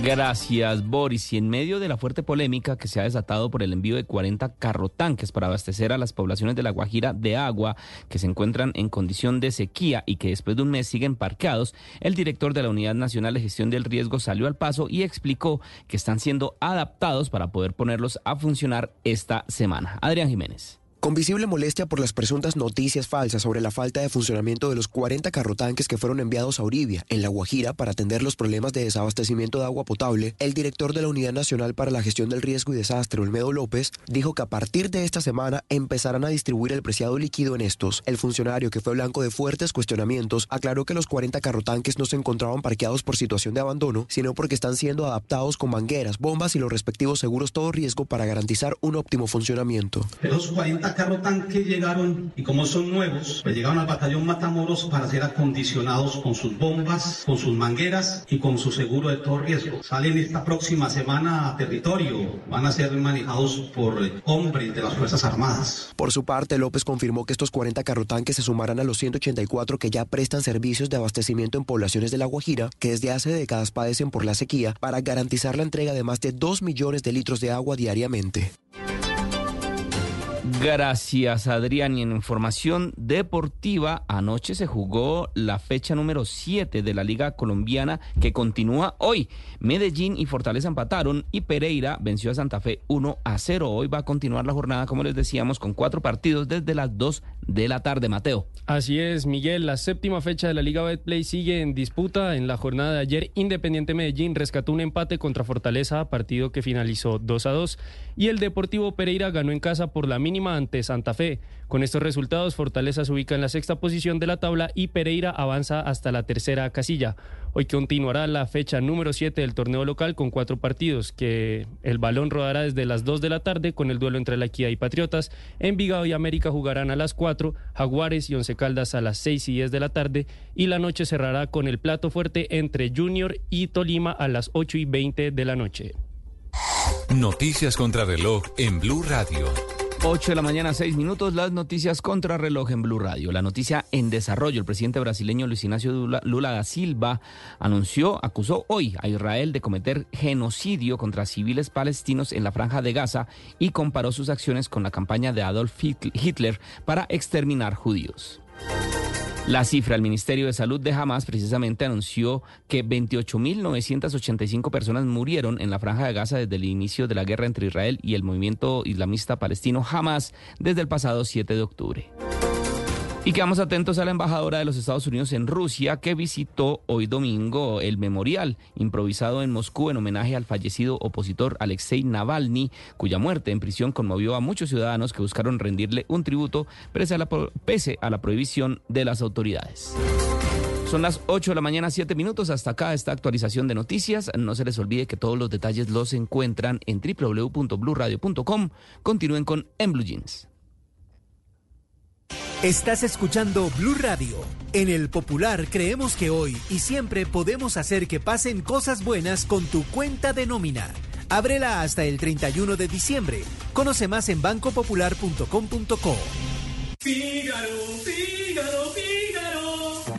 Gracias, Boris. Y en medio de la fuerte polémica que se ha desatado por el envío de 40 carrotanques para abastecer a las poblaciones de La Guajira de agua que se encuentran en condición de sequía y que después de un mes siguen parqueados, el director de la Unidad Nacional de Gestión del Riesgo salió al paso y explicó que están siendo adaptados para poder ponerlos a funcionar esta semana. Adrián Jiménez. Con visible molestia por las presuntas noticias falsas sobre la falta de funcionamiento de los 40 carrotanques que fueron enviados a Uribia, en La Guajira, para atender los problemas de desabastecimiento de agua potable, el director de la Unidad Nacional para la Gestión del Riesgo y Desastre, Olmedo López, dijo que a partir de esta semana empezarán a distribuir el preciado líquido en estos. El funcionario, que fue blanco de fuertes cuestionamientos, aclaró que los 40 carrotanques no se encontraban parqueados por situación de abandono, sino porque están siendo adaptados con mangueras, bombas y los respectivos seguros todo riesgo para garantizar un óptimo funcionamiento. Los 40 carrotanques llegaron y como son nuevos, pues llegaron al batallón Matamoros para ser acondicionados con sus bombas, con sus mangueras y con su seguro de todo riesgo. Salen esta próxima semana a territorio, van a ser manejados por eh, hombres de las Fuerzas Armadas. Por su parte, López confirmó que estos 40 carrotanques se sumarán a los 184 que ya prestan servicios de abastecimiento en poblaciones de La Guajira, que desde hace décadas padecen por la sequía, para garantizar la entrega de más de 2 millones de litros de agua diariamente. Gracias, Adrián. Y en información deportiva, anoche se jugó la fecha número 7 de la Liga Colombiana que continúa hoy. Medellín y Fortaleza empataron y Pereira venció a Santa Fe 1 a 0. Hoy va a continuar la jornada, como les decíamos, con cuatro partidos desde las 2 de la tarde. Mateo. Así es, Miguel. La séptima fecha de la Liga Betplay sigue en disputa. En la jornada de ayer, Independiente Medellín rescató un empate contra Fortaleza, partido que finalizó 2 a 2. Y el Deportivo Pereira ganó en casa por la mínima ante Santa Fe. Con estos resultados, Fortaleza se ubica en la sexta posición de la tabla y Pereira avanza hasta la tercera casilla. Hoy continuará la fecha número 7 del torneo local con cuatro partidos, que el balón rodará desde las 2 de la tarde con el duelo entre la Equidad y Patriotas. Envigado y América jugarán a las 4, Jaguares y Once Caldas a las 6 y 10 de la tarde y la noche cerrará con el plato fuerte entre Junior y Tolima a las 8 y 20 de la noche. Noticias contra reloj en Blue Radio. 8 de la mañana, 6 minutos, las noticias contra reloj en Blue Radio. La noticia en desarrollo, el presidente brasileño Luis Ignacio Lula, da Silva anunció, acusó hoy a Israel de cometer genocidio contra civiles palestinos en la franja de Gaza y comparó sus acciones con la campaña de Adolf Hitler para exterminar judíos. La cifra, el Ministerio de Salud de Hamas precisamente anunció que 28.985 personas murieron en la franja de Gaza desde el inicio de la guerra entre Israel y el movimiento islamista palestino Hamas desde el pasado 7 de octubre. Y quedamos atentos a la embajadora de los Estados Unidos en Rusia que visitó hoy domingo el memorial improvisado en Moscú en homenaje al fallecido opositor Alexei Navalny, cuya muerte en prisión conmovió a muchos ciudadanos que buscaron rendirle un tributo pese a la, prohibición de las autoridades. Son las 8 de la mañana, 7 minutos. Hasta acá esta actualización de noticias. No se les olvide que todos los detalles los encuentran en www.bluradio.com. Continúen con En Blue Jeans. Estás escuchando Blue Radio. En el Popular creemos que hoy y siempre podemos hacer que pasen cosas buenas con tu cuenta de nómina. Ábrela hasta el 31 de diciembre. Conoce más en bancopopular.com.co. Fígaro, Fígaro, Fígaro.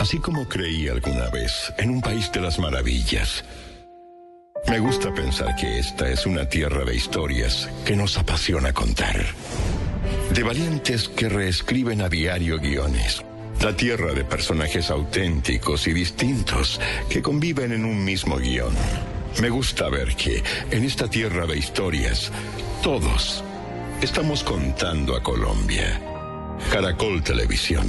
Así como creí alguna vez en un país de las maravillas, me gusta pensar que esta es una tierra de historias que nos apasiona contar. De valientes que reescriben a diario guiones. La tierra de personajes auténticos y distintos que conviven en un mismo guion. Me gusta ver que en esta tierra de historias, todos estamos contando a Colombia. Caracol Televisión.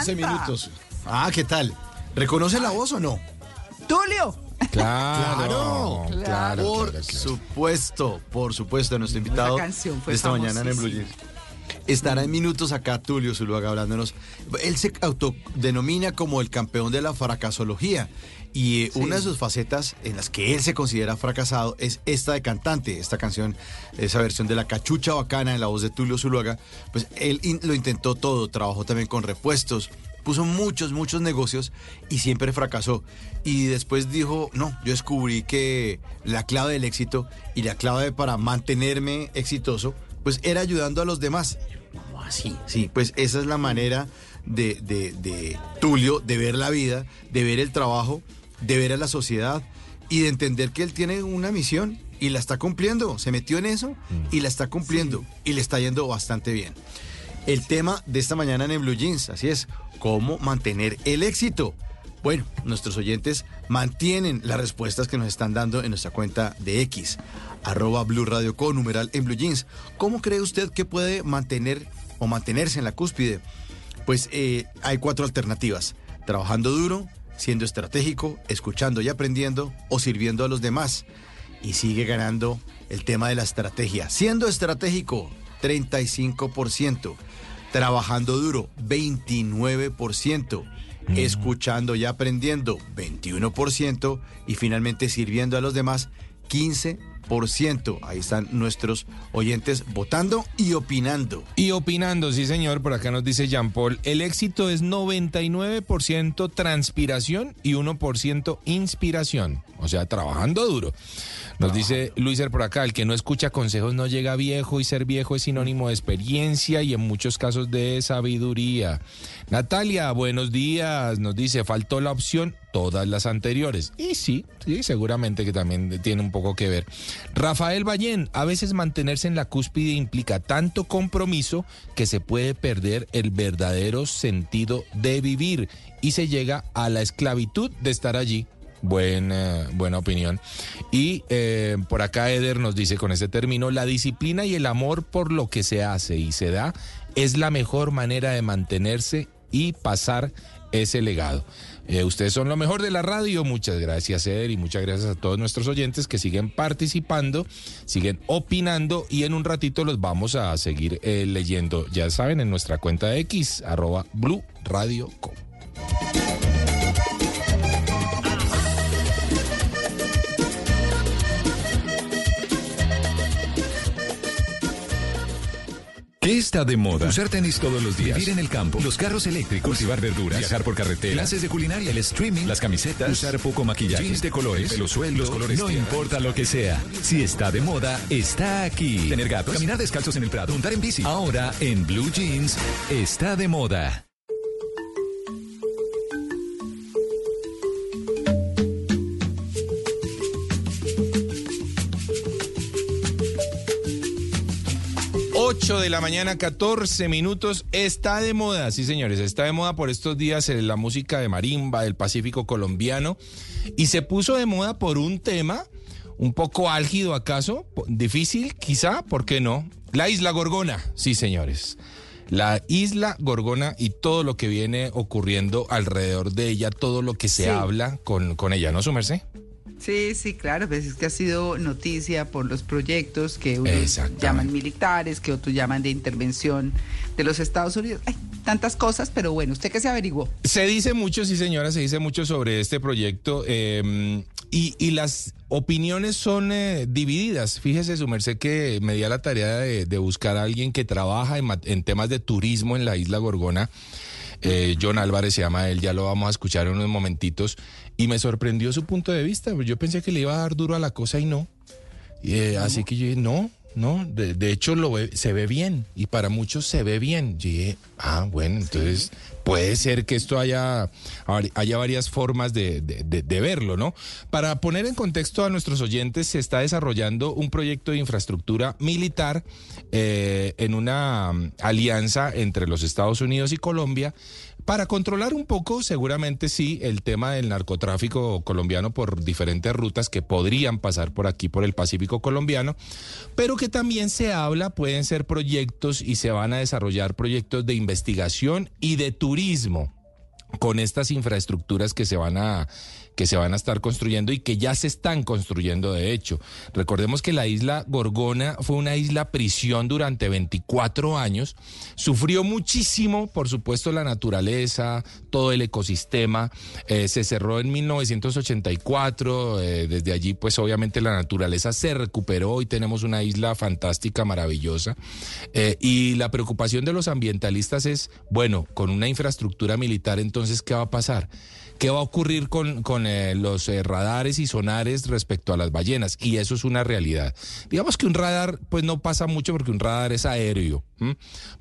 11 minutos. Ah, ¿qué tal? ¿Reconoce la voz o no? Tulio, Claro, Claro. Por supuesto, por supuesto, nuestro invitado canción fue esta mañana en el Blue. Jeans. Estará en minutos acá Tulio Zuluaga hablándonos. Él se autodenomina como el campeón de la fracasología. Y eh, una de sus facetas en las que él se considera fracasado es esta de cantante, esta canción, esa versión de la cachucha bacana en la voz de Tulio Zuluaga. Pues él in- lo intentó todo, trabajó también con repuestos, puso muchos, muchos negocios y siempre fracasó. Y después dijo, no, yo descubrí que la clave del éxito y la clave para mantenerme exitoso, pues era ayudando a los demás. ¿Cómo así? Sí, pues esa es la manera de, de- de Tulio de ver la vida, de ver el trabajo, de ver a la sociedad y de entender que él tiene una misión y la está cumpliendo. Se metió en eso y la está cumpliendo y le está yendo bastante bien. El tema de esta mañana en el Blue Jeans, así es, cómo mantener el éxito. Bueno, nuestros oyentes mantienen las respuestas que nos están dando en nuestra cuenta de X, arroba Blue Radio con numeral en Blue Jeans. ¿Cómo cree usted que puede mantener o mantenerse en la cúspide? Pues eh, hay cuatro alternativas. Trabajando duro, siendo estratégico, escuchando y aprendiendo o sirviendo a los demás. Y sigue ganando el tema de la estrategia. Siendo estratégico, 35%. Trabajando duro, 29%. Escuchando y aprendiendo, 21%. Y finalmente sirviendo a los demás, 15%. Ahí están nuestros oyentes votando y opinando. Y opinando, sí señor, por acá nos dice Jean Paul, el éxito es 99% transpiración y 1% inspiración, o sea, trabajando duro. Nos dice Luiser por acá, el que no escucha consejos no llega viejo y ser viejo es sinónimo de experiencia y en muchos casos de sabiduría. Natalia, buenos días, nos dice, faltó la opción todas las anteriores. Y sí, sí, seguramente que también tiene un poco que ver. Rafael Ballén, a veces mantenerse en la cúspide implica tanto compromiso que se puede perder el verdadero sentido de vivir y se llega a la esclavitud de estar allí. Buena, buena opinión. Y eh, por acá Eder nos dice con este término, la disciplina y el amor por lo que se hace y se da es la mejor manera de mantenerse y pasar ese legado. Eh, ustedes son lo mejor de la radio. Muchas gracias, Eder, y muchas gracias a todos nuestros oyentes que siguen participando, siguen opinando y en un ratito los vamos a seguir eh, leyendo. Ya saben, en nuestra cuenta de X, arroba Blue Radio Com. ¿Qué está de moda? Usar tenis todos los días. Vivir en el campo. Los carros eléctricos. Cultivar verduras. Viajar por carretera. Clases de culinaria. El streaming. Las camisetas. Usar poco maquillaje. Jeans de colores. Los colores no importa lo que sea. Si está de moda, está aquí. Tener gatos. Caminar descalzos en el prado. Montar en bici. Ahora, en Blue Jeans, está de moda. Ocho de la mañana, 14 minutos. Está de moda, sí señores, está de moda por estos días la música de marimba del Pacífico colombiano y se puso de moda por un tema un poco álgido acaso, difícil quizá, ¿por qué no? La isla Gorgona, sí señores. La isla Gorgona y todo lo que viene ocurriendo alrededor de ella, todo lo que se Sí. habla con, con ella, ¿no, Sumerse? Sí, sí, claro, pues es que ha sido noticia por los proyectos que unos llaman militares, que otros llaman de intervención de los Estados Unidos. Hay tantas cosas, pero bueno, ¿usted qué se averiguó? Se dice mucho, sí señora, se dice mucho sobre este proyecto eh, y, y las opiniones son eh, divididas. Fíjese, su merced, que me di a la tarea de, de buscar a alguien que trabaja en, en temas de turismo en la isla Gorgona. Eh, John Álvarez se llama él, ya lo vamos a escuchar en unos momentitos. Y me sorprendió su punto de vista. Yo pensé que le iba a dar duro a la cosa y no. Eh, Así que yo dije, no, no, de, de hecho lo ve- se ve bien y para muchos se ve bien. Yo dije, ah, bueno, entonces puede ser que esto haya, haya varias formas de, de- de- de verlo, ¿no? Para poner en contexto a nuestros oyentes, se está desarrollando un proyecto de infraestructura militar eh, en una mm, alianza entre los Estados Unidos y Colombia para controlar un poco, seguramente sí, el tema del narcotráfico colombiano por diferentes rutas que podrían pasar por aquí, por el Pacífico colombiano, pero que también se habla, pueden ser proyectos y se van a desarrollar proyectos de investigación y de turismo con estas infraestructuras que se van a que se van a estar construyendo y que ya se están construyendo de hecho. Recordemos que la isla Gorgona fue una isla prisión durante 24 años, sufrió muchísimo, por supuesto, la naturaleza, todo el ecosistema, eh, se cerró en 1984, eh, desde allí pues obviamente la naturaleza se recuperó y tenemos una isla fantástica, maravillosa, Eh, y la preocupación de los ambientalistas es, bueno, con una infraestructura militar entonces, ¿qué va a pasar? ¿Qué va a ocurrir con, con eh, los eh, radares y sonares respecto a las ballenas? Y eso es una realidad. Digamos que un radar, pues no pasa mucho porque un radar es aéreo,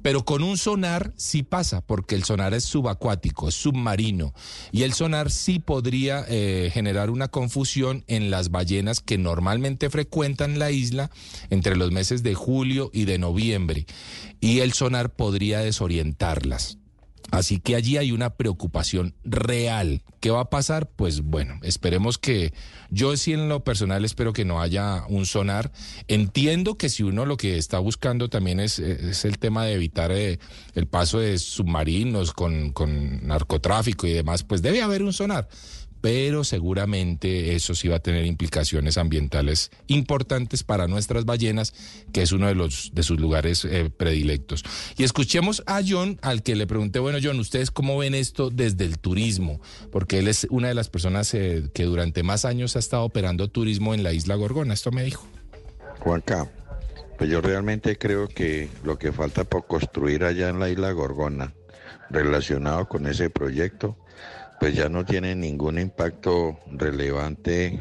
pero con un sonar sí pasa, porque el sonar es subacuático, es submarino. Y el sonar sí podría eh, generar una confusión en las ballenas que normalmente frecuentan la isla entre los meses de julio y de noviembre. Y el sonar podría desorientarlas. Así que allí hay una preocupación real. ¿Qué va a pasar? Pues bueno, esperemos que yo sí en lo personal espero que no haya un sonar. Entiendo que si uno lo que está buscando también es, es el tema de evitar eh, el paso de submarinos con, con narcotráfico y demás, pues debe haber un sonar pero seguramente eso sí va a tener implicaciones ambientales importantes para nuestras ballenas, que es uno de los de sus lugares eh, predilectos. Y escuchemos a John, al que le pregunté, bueno, John, ¿ustedes cómo ven esto desde el turismo? Porque él es una de las personas eh, que durante más años ha estado operando turismo en la isla Gorgona. Esto me dijo. Juanca, pues yo realmente creo que lo que falta por construir allá en la isla Gorgona, relacionado con ese proyecto, pues ya no tiene ningún impacto relevante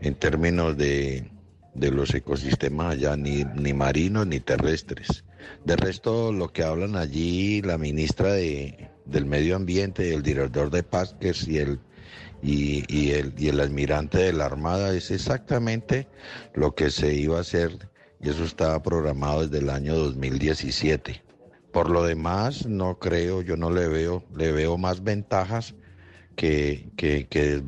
en términos de, de los ecosistemas allá, ni, ni marinos ni terrestres. De resto, lo que hablan allí la ministra de, del Medio Ambiente, el director de parques y el, y, y el, y el almirante de la Armada es exactamente lo que se iba a hacer y eso estaba programado desde el año 2017. Por lo demás, no creo, yo no le veo, le veo más ventajas que, que, que.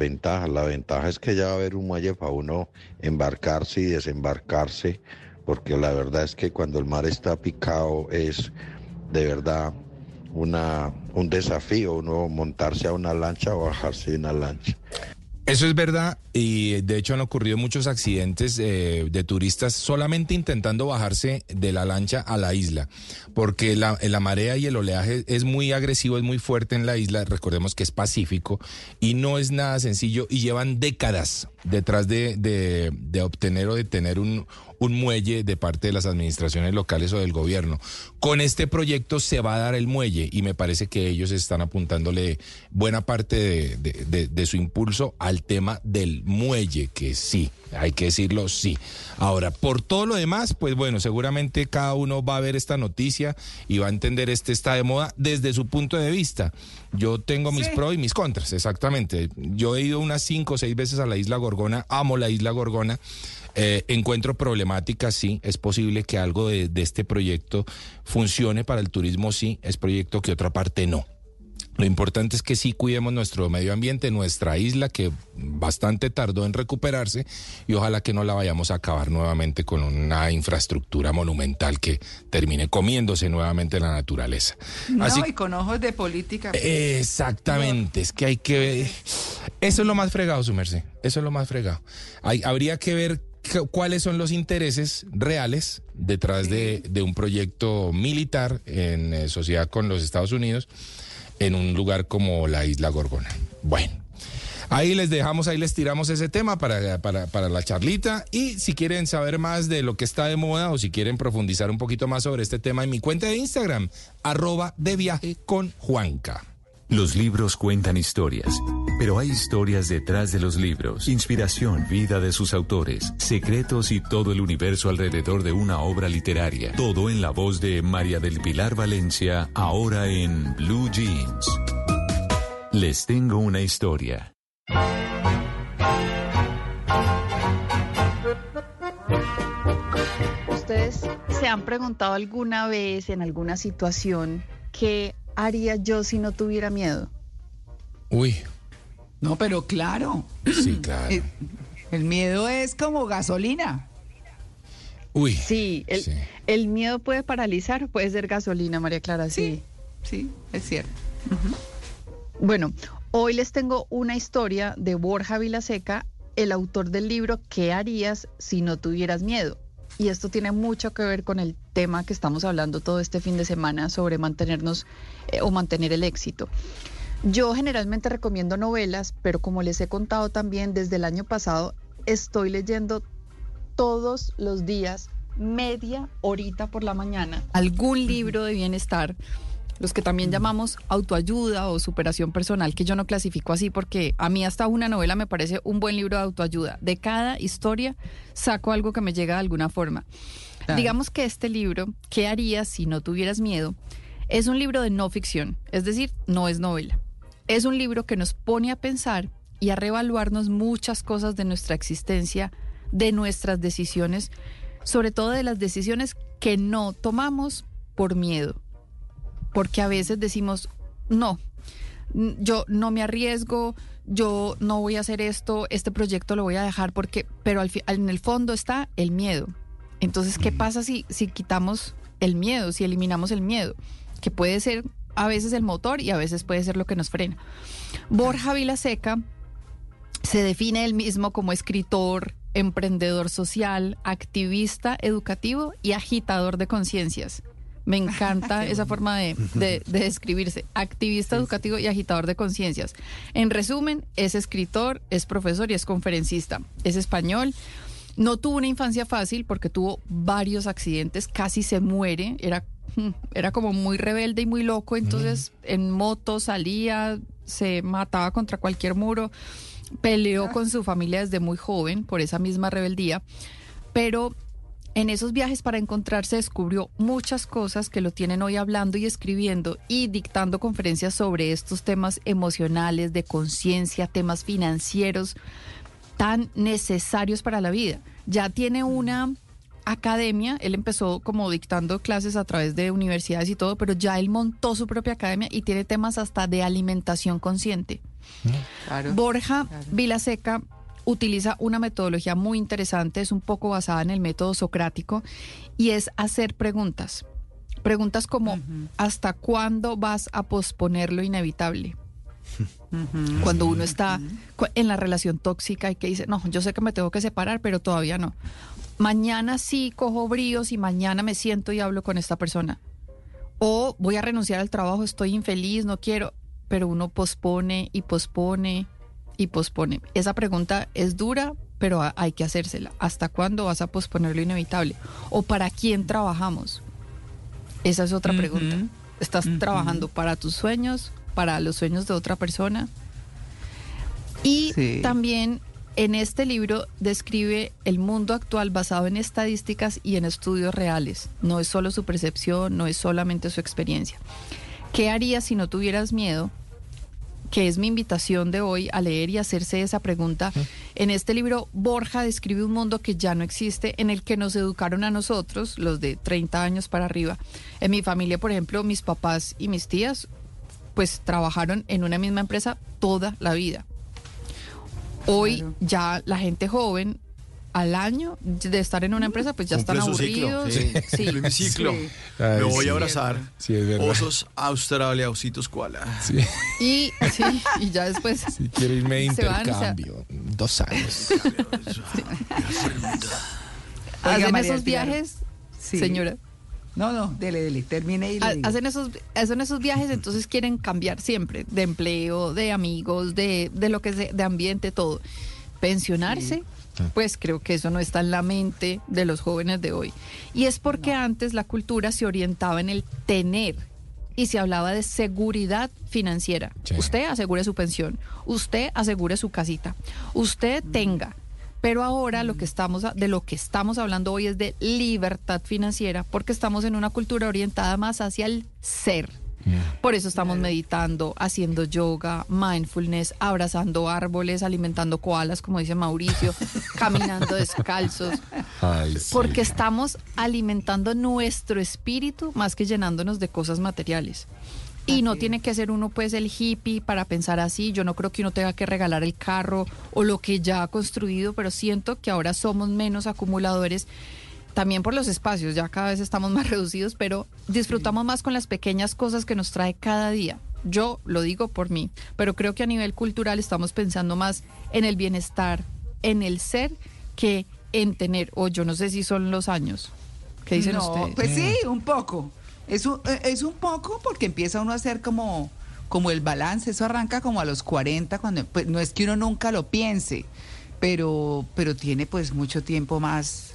La ventaja es que ya va a haber un muelle para uno embarcarse y desembarcarse, porque la verdad es que cuando el mar está picado es de verdad una, un desafío uno montarse a una lancha o bajarse de una lancha. Eso es verdad y de hecho han ocurrido muchos accidentes eh, de turistas solamente intentando bajarse de la lancha a la isla, porque la, la, marea y el oleaje es muy agresivo, es muy fuerte en la isla, recordemos que es pacífico y no es nada sencillo y llevan décadas detrás de, de, de obtener o de tener un, un muelle de parte de las administraciones locales o del gobierno. Con este proyecto se va a dar el muelle y me parece que ellos están apuntándole buena parte de, de, de, de, su impulso al tema del muelle, que sí, hay que decirlo, sí. Ahora, por todo lo demás, pues bueno, seguramente cada uno va a ver esta noticia y va a entender este está de moda desde su punto de vista. Yo tengo mis sí. pros y mis contras, exactamente. Yo he ido unas cinco o seis veces a la isla Gorgona, amo la isla Gorgona. Eh, encuentro problemáticas, sí, es posible que algo de, de, este proyecto funcione para el turismo, sí, es proyecto que otra parte no. Lo importante es que sí cuidemos nuestro medio ambiente, nuestra isla, que bastante tardó en recuperarse, y ojalá que no la vayamos a acabar nuevamente con una infraestructura monumental que termine comiéndose nuevamente la naturaleza. No, Así, y con ojos de política. Pues. Exactamente, no. es que hay que ver. Eso es lo más fregado, su merced. Eso es lo más fregado. Hay, habría que ver cuáles son los intereses reales detrás de, de un proyecto militar en eh, sociedad con los Estados Unidos en un lugar como la isla Gorgona. Bueno. Ahí les dejamos, ahí les tiramos ese tema para, para, para, la charlita. Y si quieren saber más de lo que está de moda o si quieren profundizar un poquito más sobre este tema en mi cuenta de Instagram, arroba de viaje con Juanca. Los libros cuentan historias, pero hay historias detrás de los libros, inspiración, vida de sus autores, secretos y todo el universo alrededor de una obra literaria. Todo en la voz de María del Pilar Valencia, ahora en Blue Jeans. Les tengo una historia. ¿Ustedes se han preguntado alguna vez en alguna situación qué haría yo si no tuviera miedo? Uy. No, pero claro. Sí, claro. El, el miedo es como gasolina. Uy. Sí el, sí el, miedo puede paralizar, puede ser gasolina, María Clara, sí. Sí, sí es cierto. Uh -huh. Bueno, Hoy les tengo una historia de Borja Vilaseca, el autor del libro ¿Qué harías si no tuvieras miedo? Y esto tiene mucho que ver con el tema que estamos hablando todo este fin de semana sobre mantenernos eh, o mantener el éxito. Yo generalmente recomiendo novelas, pero como les he contado también desde el año pasado, estoy leyendo todos los días media horita por la mañana algún libro de bienestar, los que también llamamos autoayuda o superación personal, que yo no clasifico así porque a mí hasta una novela me parece un buen libro de autoayuda. De cada historia saco algo que me llega de alguna forma. Claro. Digamos que este libro, ¿Qué harías si no tuvieras miedo? Es un libro de no ficción, es decir, no es novela. Es un libro que nos pone a pensar y a reevaluarnos muchas cosas de nuestra existencia, de nuestras decisiones, sobre todo de las decisiones que no tomamos por miedo. Porque a veces decimos, no, yo no me arriesgo, yo no voy a hacer esto, este proyecto lo voy a dejar porque, pero al en el fondo está el miedo. Entonces, ¿qué pasa si, si quitamos el miedo, si eliminamos el miedo? Que puede ser a veces el motor y a veces puede ser lo que nos frena. Borja Vilaseca se define él mismo como escritor, emprendedor social, activista educativo y agitador de conciencias. Me encanta esa forma de, de- de describirse. Activista educativo y agitador de conciencias. En resumen, es escritor, es profesor y es conferencista. Es español. No tuvo una infancia fácil porque tuvo varios accidentes, casi se muere, era, era como muy rebelde y muy loco, entonces en moto salía, se mataba contra cualquier muro, peleó con su familia desde muy joven por esa misma rebeldía, pero en esos viajes para encontrarse descubrió muchas cosas que lo tienen hoy hablando y escribiendo y dictando conferencias sobre estos temas emocionales, de conciencia, temas financieros tan necesarios para la vida. Ya tiene una academia, él empezó como dictando clases a través de universidades y todo, pero ya él montó su propia academia y tiene temas hasta de alimentación consciente. Borja Vilaseca utiliza una metodología muy interesante, es un poco basada en el método socrático y es hacer preguntas. Preguntas como ¿hasta cuándo vas a posponer lo inevitable? Cuando uno está en la relación tóxica y que dice, no, yo sé que me tengo que separar, pero todavía no. Mañana sí cojo bríos y mañana me siento y hablo con esta persona. O voy a renunciar al trabajo, estoy infeliz, no quiero, pero uno pospone y pospone y pospone. Esa pregunta es dura, pero ha- hay que hacérsela. ¿Hasta cuándo vas a posponer lo inevitable? ¿O para quién trabajamos? Esa es otra pregunta. ¿Estás trabajando para tus sueños, para los sueños de otra persona? Y Sí. también en este libro describe el mundo actual basado en estadísticas y en estudios reales. No es solo su percepción, no es solamente su experiencia. ¿Qué harías si no tuvieras miedo? Que es mi invitación de hoy a leer y hacerse esa pregunta. En este libro, Borja describe un mundo que ya no existe, en el que nos educaron a nosotros, los de 30 años para arriba. En mi familia, por ejemplo, mis papás y mis tías, pues trabajaron en una misma empresa toda la vida. Hoy ya la gente joven al año de estar en una empresa, pues ya Cumple están su ciclo, aburridos. sí. Cumple mi ciclo. Sí. Ay, Me voy sí. a abrazar. Sí, es verdad. Osos Australia, ositos koala. Y, sí, y ya después Quiero irme de se van, o sea, intercambio. Dos años. Hacen esos Pilar. viajes, Sí. señora. No, no, dele, dele, termine y le hacen esos, hacen esos viajes, entonces quieren cambiar siempre de empleo, de amigos, de, de lo que sea, de ambiente, todo. Pensionarse, pues creo que eso no está en la mente de los jóvenes de hoy. Y es porque antes la cultura se orientaba en el tener y se hablaba de seguridad financiera. Usted asegure su pensión, usted asegure su casita, usted tenga. Pero ahora lo que estamos de lo que estamos hablando hoy es de libertad financiera, porque estamos en una cultura orientada más hacia el ser. Por eso estamos meditando, haciendo yoga, mindfulness, abrazando árboles, alimentando koalas, como dice Mauricio, caminando descalzos, Ay, sí. porque estamos alimentando nuestro espíritu más que llenándonos de cosas materiales. Y no tiene que ser uno pues el hippie para pensar así. Yo no creo que uno tenga que regalar el carro o lo que ya ha construido, pero siento que ahora somos menos acumuladores. También por los espacios, ya cada vez estamos más reducidos, pero disfrutamos más con las pequeñas cosas que nos trae cada día. Yo lo digo por mí, pero creo que a nivel cultural estamos pensando más en el bienestar, en el ser, que en tener, o yo no sé si son los años. ¿Qué dicen No, ustedes? Pues sí, un poco. Es un, eh, es un poco porque empieza uno a hacer como, como el balance. Eso arranca como a los 40, cuando pues, no es que uno nunca lo piense, pero, pero tiene pues mucho tiempo más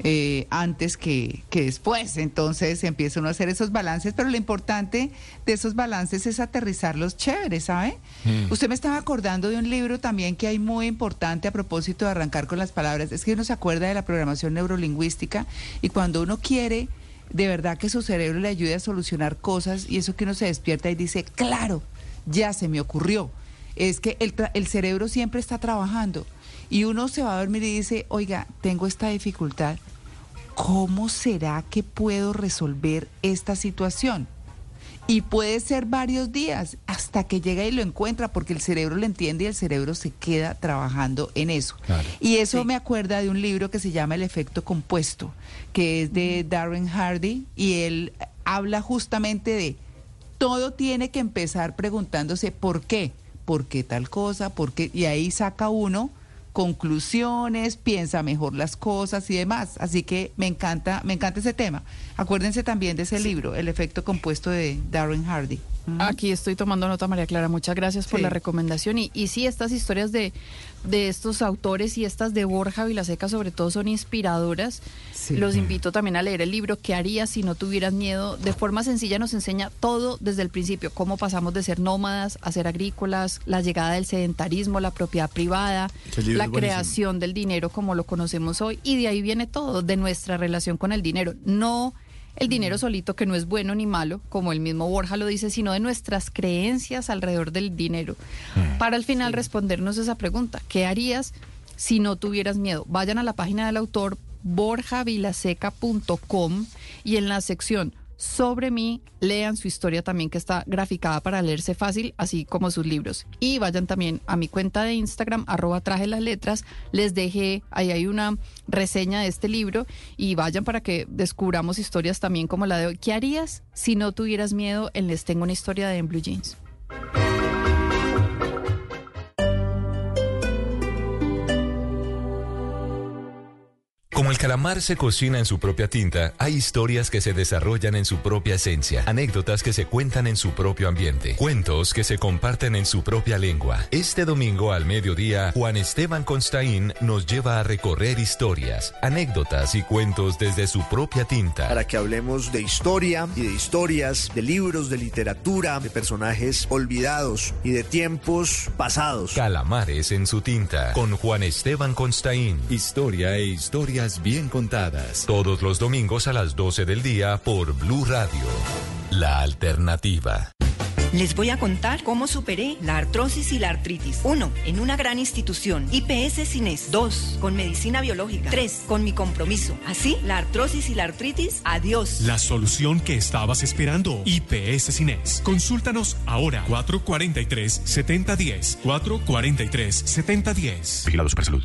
eh, antes que, que después. Entonces empieza uno a hacer esos balances, pero lo importante de esos balances es aterrizarlos chéveres, ¿sabe? Mm. Usted me estaba acordando de un libro también que hay muy importante a propósito de arrancar con las palabras. Es que uno se acuerda de la programación neurolingüística y cuando uno quiere de verdad que su cerebro le ayude a solucionar cosas y eso que uno se despierta y dice, claro, ya se me ocurrió. Es que el, el cerebro siempre está trabajando y uno se va a dormir y dice, oiga, tengo esta dificultad, ¿cómo será que puedo resolver esta situación? Y puede ser varios días hasta que llega y lo encuentra, porque el cerebro lo entiende y el cerebro se queda trabajando en eso. Y eso me acuerda de un libro que se llama El efecto compuesto, que es de Darren Hardy, y él habla justamente de todo tiene que empezar preguntándose por qué, por qué tal cosa, por qué, y ahí saca uno conclusiones, piensa mejor las cosas y demás. Así que me encanta, me encanta ese tema. Acuérdense también de ese libro, El efecto compuesto de Darren Hardy. Aquí estoy tomando nota, María Clara. Muchas gracias por Sí. la recomendación. Y, y sí, estas historias de, de estos autores y estas de Borja Vilaseca, sobre todo, son inspiradoras. Los invito también a leer el libro ¿Qué harías si no tuvieras miedo? De forma sencilla nos enseña todo desde el principio, cómo pasamos de ser nómadas a ser agrícolas, la llegada del sedentarismo, la propiedad privada, la creación del dinero como lo conocemos hoy. Y de ahí viene todo, de nuestra relación con el dinero. No el dinero solito, que no es bueno ni malo, como el mismo Borja lo dice, sino de nuestras creencias alrededor del dinero. Para al final respondernos esa pregunta, ¿qué harías si no tuvieras miedo? Vayan a la página del autor borjavilaseca.com y en la sección sobre mí lean su historia también que está graficada para leerse fácil, así como sus libros. Y vayan también a mi cuenta de Instagram, arroba traje las letras, les dejé, ahí hay una reseña de este libro y vayan para que descubramos historias también como la de hoy. ¿Qué harías si no tuvieras miedo en Les Tengo una historia de En Blue Jeans? Como el calamar se cocina en su propia tinta, hay historias que se desarrollan en su propia esencia, anécdotas que se cuentan en su propio ambiente, cuentos que se comparten en su propia lengua. Este domingo al mediodía, Juan Esteban Constaín nos lleva a recorrer historias, anécdotas y cuentos desde su propia tinta. para que hablemos de historia y de historias, de libros, de literatura, de personajes olvidados y de tiempos pasados. Calamares en su tinta, con Juan Esteban Constaín. Historia e historias bien contadas. Todos los domingos a las 12 del día por Blue Radio. La alternativa. Les voy a contar cómo superé la artrosis y la artritis. Uno, En una gran institución. IPS Cines. Dos, Con medicina biológica. Tres, Con mi compromiso. Así, la artrosis y la artritis, adiós. La solución que estabas esperando. IPS Cines. Consúltanos ahora. 443-7010. 443-7010. Vigilado Supersalud.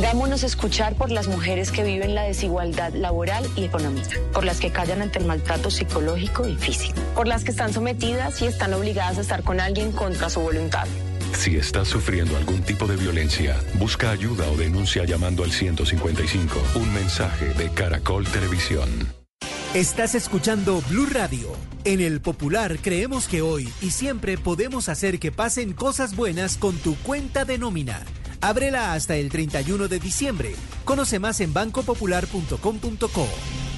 Hagámonos escuchar por las mujeres que viven la desigualdad laboral y económica, por las que callan ante el maltrato psicológico y físico, por las que están sometidas y están obligadas a estar con alguien contra su voluntad. Si estás sufriendo algún tipo de violencia, busca ayuda o denuncia llamando al 155. Un mensaje de Caracol Televisión. Estás escuchando Blue Radio. En el Popular creemos que hoy y siempre podemos hacer que pasen cosas buenas con tu cuenta de nómina. Ábrela hasta el 31 de diciembre. Conoce más en bancopopular.com.co.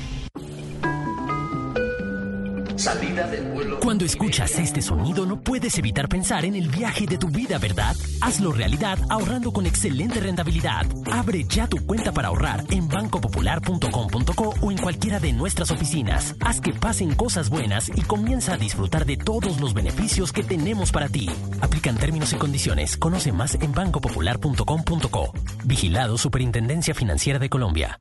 Salida del vuelo. Cuando escuchas este sonido no puedes evitar pensar en el viaje de tu vida, ¿verdad? Hazlo realidad ahorrando con excelente rentabilidad. Abre ya tu cuenta para ahorrar en bancopopular.com.co o en cualquiera de nuestras oficinas. Haz que pasen cosas buenas y comienza a disfrutar de todos los beneficios que tenemos para ti. Aplican términos y condiciones. Conoce más en bancopopular.com.co. Vigilado Superintendencia Financiera de Colombia.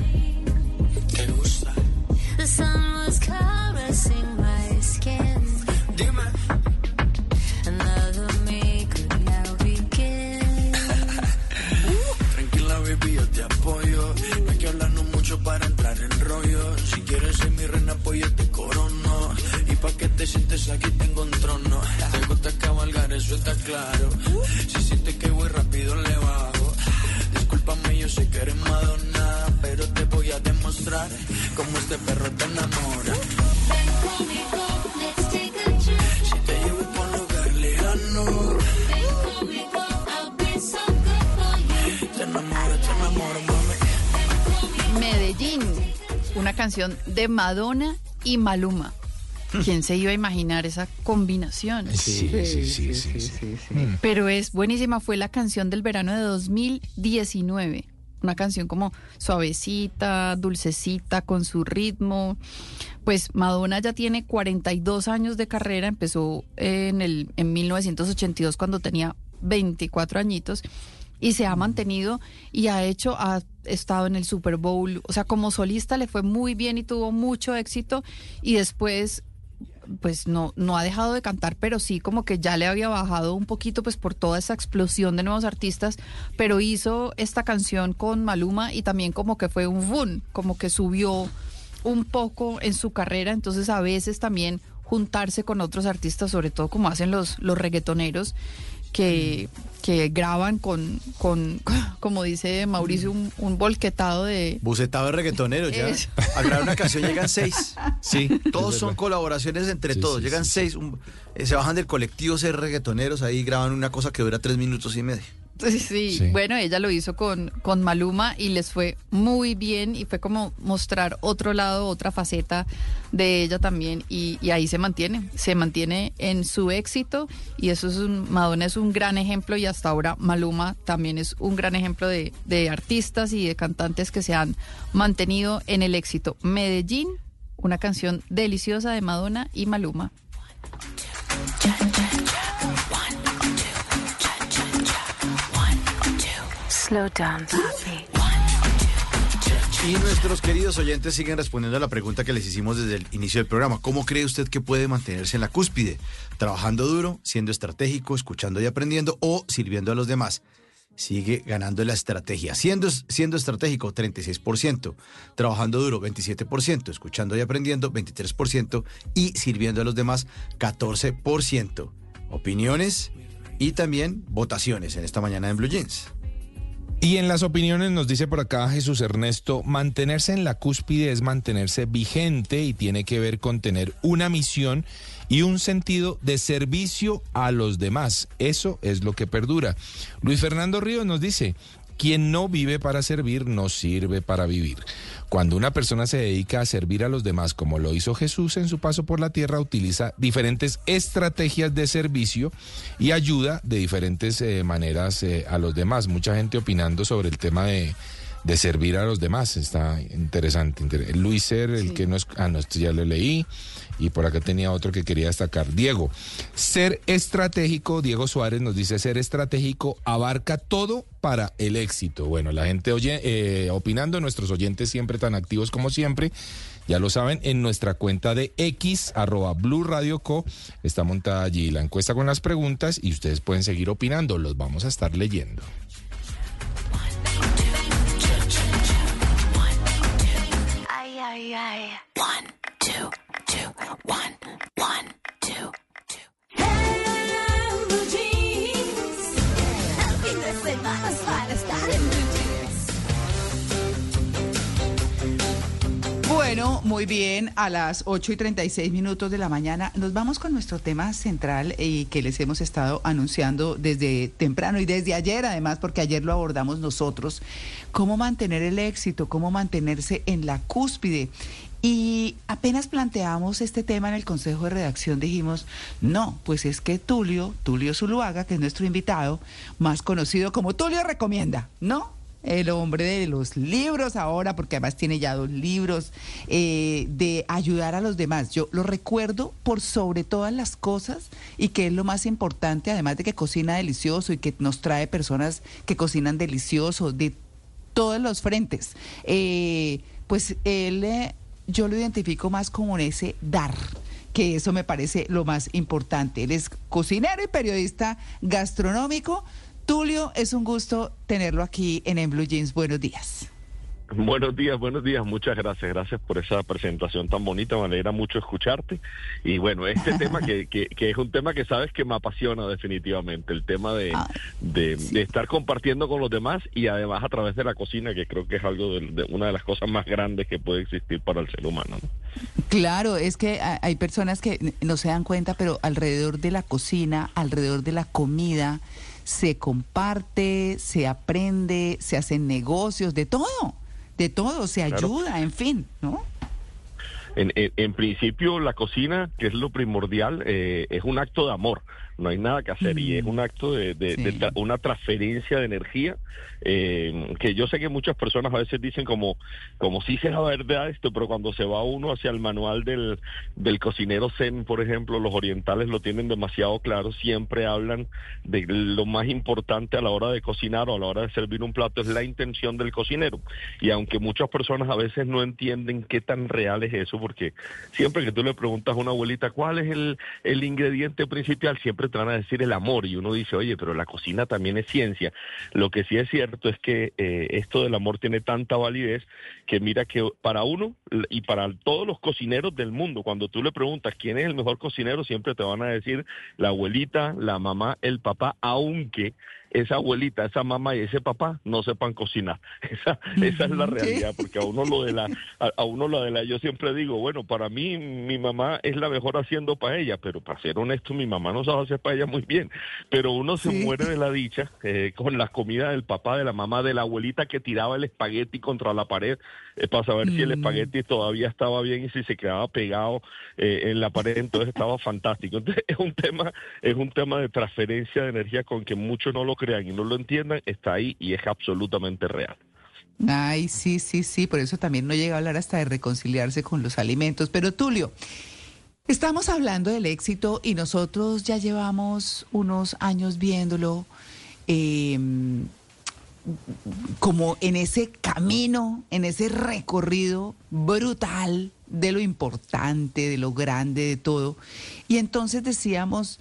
Claro. Si sientes que voy rápido, le bajo. Yo sé que eres Madonna. Pero te voy a demostrar cómo este perro te enamora. Medellín, una canción de Madonna y Maluma. ¿Quién se iba a imaginar esa combinación? Sí, sí, sí, sí. sí, Mm. Pero es buenísima, fue la canción del verano de 2019. Una canción como suavecita, dulcecita, con su ritmo. Pues Madonna ya tiene 42 años de carrera, empezó en, el, en 1982 cuando tenía 24 añitos y se ha mantenido y ha hecho, ha estado en el Super Bowl, o sea, como solista le fue muy bien y tuvo mucho éxito y después pues no, no ha dejado de cantar, pero sí como que ya le había bajado un poquito pues por toda esa explosión de nuevos artistas, pero hizo esta canción con Maluma y también como que fue un boom, como que subió un poco en su carrera, entonces a veces también juntarse con otros artistas, sobre todo como hacen los, los reggaetoneros, que, que graban con, con, como dice Mauricio, un, un volquetado de... Bucetado de reggaetonero ya. Es- A grabar una canción llegan seis. Sí. Todos son colaboraciones entre Sí, todos. sí, llegan sí, seis. un- eh, se bajan del colectivo ser reggaetoneros. Ahí graban una cosa que dura tres minutos y medio. Sí, sí. Sí. bueno, ella lo hizo con, con Maluma y les fue muy bien y fue como mostrar otro lado, otra faceta de ella también y, y ahí se mantiene, se mantiene en su éxito y eso es un, Madonna es un gran ejemplo y hasta ahora Maluma también es un gran ejemplo de, de artistas y de cantantes que se han mantenido en el éxito. Medellín, una canción deliciosa de Madonna y Maluma. Y nuestros queridos oyentes siguen respondiendo a la pregunta que les hicimos desde el inicio del programa. ¿Cómo cree usted que puede mantenerse en la cúspide? ¿Trabajando duro, siendo estratégico, escuchando y aprendiendo o sirviendo a los demás? Sigue ganando la estrategia. Siendo, siendo estratégico, 36%. Trabajando duro, 27%. Escuchando y aprendiendo, 23%. Y sirviendo a los demás, 14%. Opiniones y también votaciones en esta mañana en Blue Jeans. Y en las opiniones nos dice por acá Jesús Ernesto, mantenerse en la cúspide es mantenerse vigente y tiene que ver con tener una misión y un sentido de servicio a los demás. Eso es lo que perdura. Luis Fernando Ríos nos dice, quien no vive para servir no sirve para vivir. Cuando una persona se dedica a servir a los demás como lo hizo Jesús en su paso por la tierra, utiliza diferentes estrategias de servicio y ayuda de diferentes eh, maneras eh, a los demás. Mucha gente opinando sobre el tema de, de servir a los demás. Está interesante. Inter- Luis Ser, el que no es... Ah, no, esto ya lo leí. Y por acá tenía otro que quería destacar. Diego, ser estratégico, Diego Suárez nos dice, ser estratégico abarca todo para el éxito. Bueno, la gente oye, eh, opinando, nuestros oyentes siempre tan activos como siempre. Ya lo saben, en nuestra cuenta de X, arroba Blue Radio Co, está montada allí la encuesta con las preguntas y ustedes pueden seguir opinando, los vamos a estar leyendo. Ay, ay, ay. One, Bueno, muy bien, a las 8 y 36 minutos de la mañana nos vamos con nuestro tema central y que les hemos estado anunciando desde temprano y desde ayer además, porque ayer lo abordamos nosotros, cómo mantener el éxito, cómo mantenerse en la cúspide. Y apenas planteamos este tema en el Consejo de Redacción, dijimos, no, pues es que Tulio, Tulio Zuluaga, que es nuestro invitado, más conocido como Tulio Recomienda, ¿no? El hombre de los libros ahora, porque además tiene ya dos libros, eh, de ayudar a los demás. Yo lo recuerdo por sobre todas las cosas y que es lo más importante, además de que cocina delicioso y que nos trae personas que cocinan delicioso de todos los frentes. Eh, pues él, eh, yo lo identifico más como ese dar que eso me parece lo más importante. Él es cocinero y periodista gastronómico. Tulio, es un gusto tenerlo aquí en En Blue Jeans. Buenos días. Buenos días, buenos días, muchas gracias, gracias por esa presentación tan bonita, me alegra mucho escucharte. Y bueno, este tema que, que, que es un tema que sabes que me apasiona definitivamente, el tema de, de, de estar compartiendo con los demás y además a través de la cocina, que creo que es algo de, de una de las cosas más grandes que puede existir para el ser humano. ¿no? Claro, es que ha- hay personas que no se dan cuenta, pero alrededor de la cocina, alrededor de la comida, se comparte, se aprende, se hacen negocios, de todo, de todo, se Claro. ayuda, en fin, ¿no? En, en, en principio, la cocina, que es lo primordial, eh, es un acto de amor. No hay nada que hacer y es un acto de, de- de tra- una transferencia de energía eh, que yo sé que muchas personas a veces dicen como como si será verdad esto, pero cuando se va uno hacia el manual del, del cocinero zen, por ejemplo, los orientales lo tienen demasiado claro, siempre hablan de lo más importante a la hora de cocinar o a la hora de servir un plato es la intención del cocinero. Y aunque muchas personas a veces no entienden qué tan real es eso, porque siempre que tú le preguntas a una abuelita cuál es el, el ingrediente principal, siempre te van a decir el amor. Y uno dice, oye, pero la cocina también es ciencia. Lo que sí es cierto es que eh, esto del amor tiene tanta validez que mira que para uno y para todos los cocineros del mundo, cuando tú le preguntas quién es el mejor cocinero, siempre te van a decir la abuelita, la mamá, el papá, aunque esa abuelita, esa mamá y ese papá no sepan cocinar. Esa, esa es la realidad, porque a uno lo de la, a, a uno lo de la, yo siempre digo, bueno, para mí mi mamá es la mejor haciendo paella, pero para ser honesto, mi mamá no sabe hacer paella muy bien, pero uno se muere de la dicha eh, con la comida del papá, de la mamá, de la abuelita que tiraba el espagueti contra la pared eh, para saber si el Mm. espagueti todavía estaba bien y si se quedaba pegado eh, en la pared, entonces estaba fantástico. Entonces es un tema, es un tema de transferencia de energía con que muchos no lo crean y no lo entiendan, está ahí y es absolutamente real. Ay, sí, sí, sí, por eso también no llega a hablar hasta de reconciliarse con los alimentos. Pero Tulio, estamos hablando del éxito y nosotros ya llevamos unos años viéndolo eh, como en ese camino, en ese recorrido brutal de lo importante, de lo grande, de todo. Y entonces decíamos,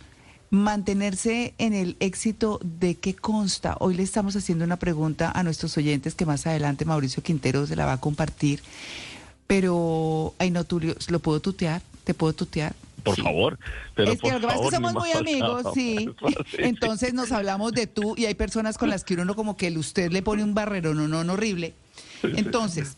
mantenerse en el éxito de qué consta. Hoy le estamos haciendo una pregunta a nuestros oyentes que más adelante Mauricio Quintero se la va a compartir. Pero, ay no, Tulio, ¿lo puedo tutear? ¿Te puedo tutear? Por favor, pero es que por lo que pasa es que favor, somos muy amigos, sí. Entonces nos hablamos de tú y hay personas con las que uno como que el usted le pone un barrero, no, no, no, horrible. Entonces,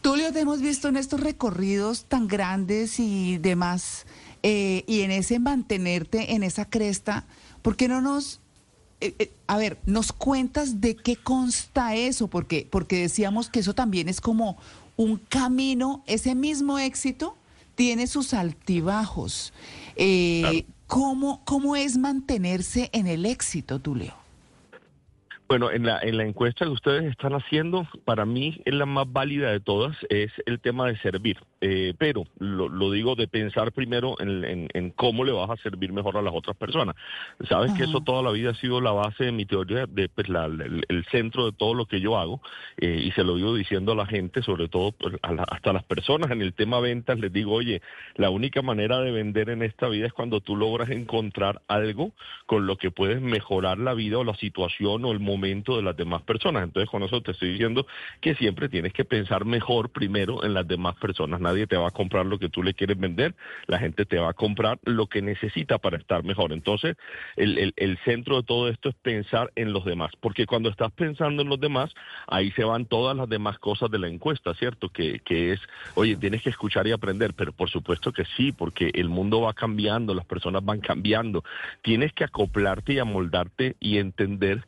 Tulio, te hemos visto en estos recorridos tan grandes y demás, eh, y en ese mantenerte en esa cresta, ¿por qué no nos, eh, eh, a ver, nos cuentas de qué consta eso? Porque, porque decíamos que eso también es como un camino, ese mismo éxito tiene sus altibajos. Eh, ¿cómo, ¿Cómo es mantenerse en el éxito, Tulio? Bueno, en la, en la encuesta que ustedes están haciendo, para mí es la más válida de todas, es el tema de servir. eh, pero lo, lo digo de pensar primero en, en- en cómo le vas a servir mejor a las otras personas. Sabes que eso toda la vida ha sido la base de mi teoría, de pues, la- el, el centro de todo lo que yo hago, eh, y se lo vivo diciendo a la gente, sobre todo pues, a la- hasta las personas en el tema ventas, les digo, oye, la única manera de vender en esta vida es cuando tú logras encontrar algo con lo que puedes mejorar la vida o la situación o el momento de las demás personas. Entonces, con eso te estoy diciendo que siempre tienes que pensar mejor primero en las demás personas. Nadie te va a comprar lo que tú le quieres vender, la gente te va a comprar lo que necesita para estar mejor. Entonces, el, el- centro de todo esto es pensar en los demás, porque cuando estás pensando en los demás, ahí se van todas las demás cosas de la encuesta, ¿cierto? Que, que es, oye, tienes que escuchar y aprender, pero por supuesto que sí, porque el mundo va cambiando, las personas van cambiando, tienes que acoplarte y amoldarte y entender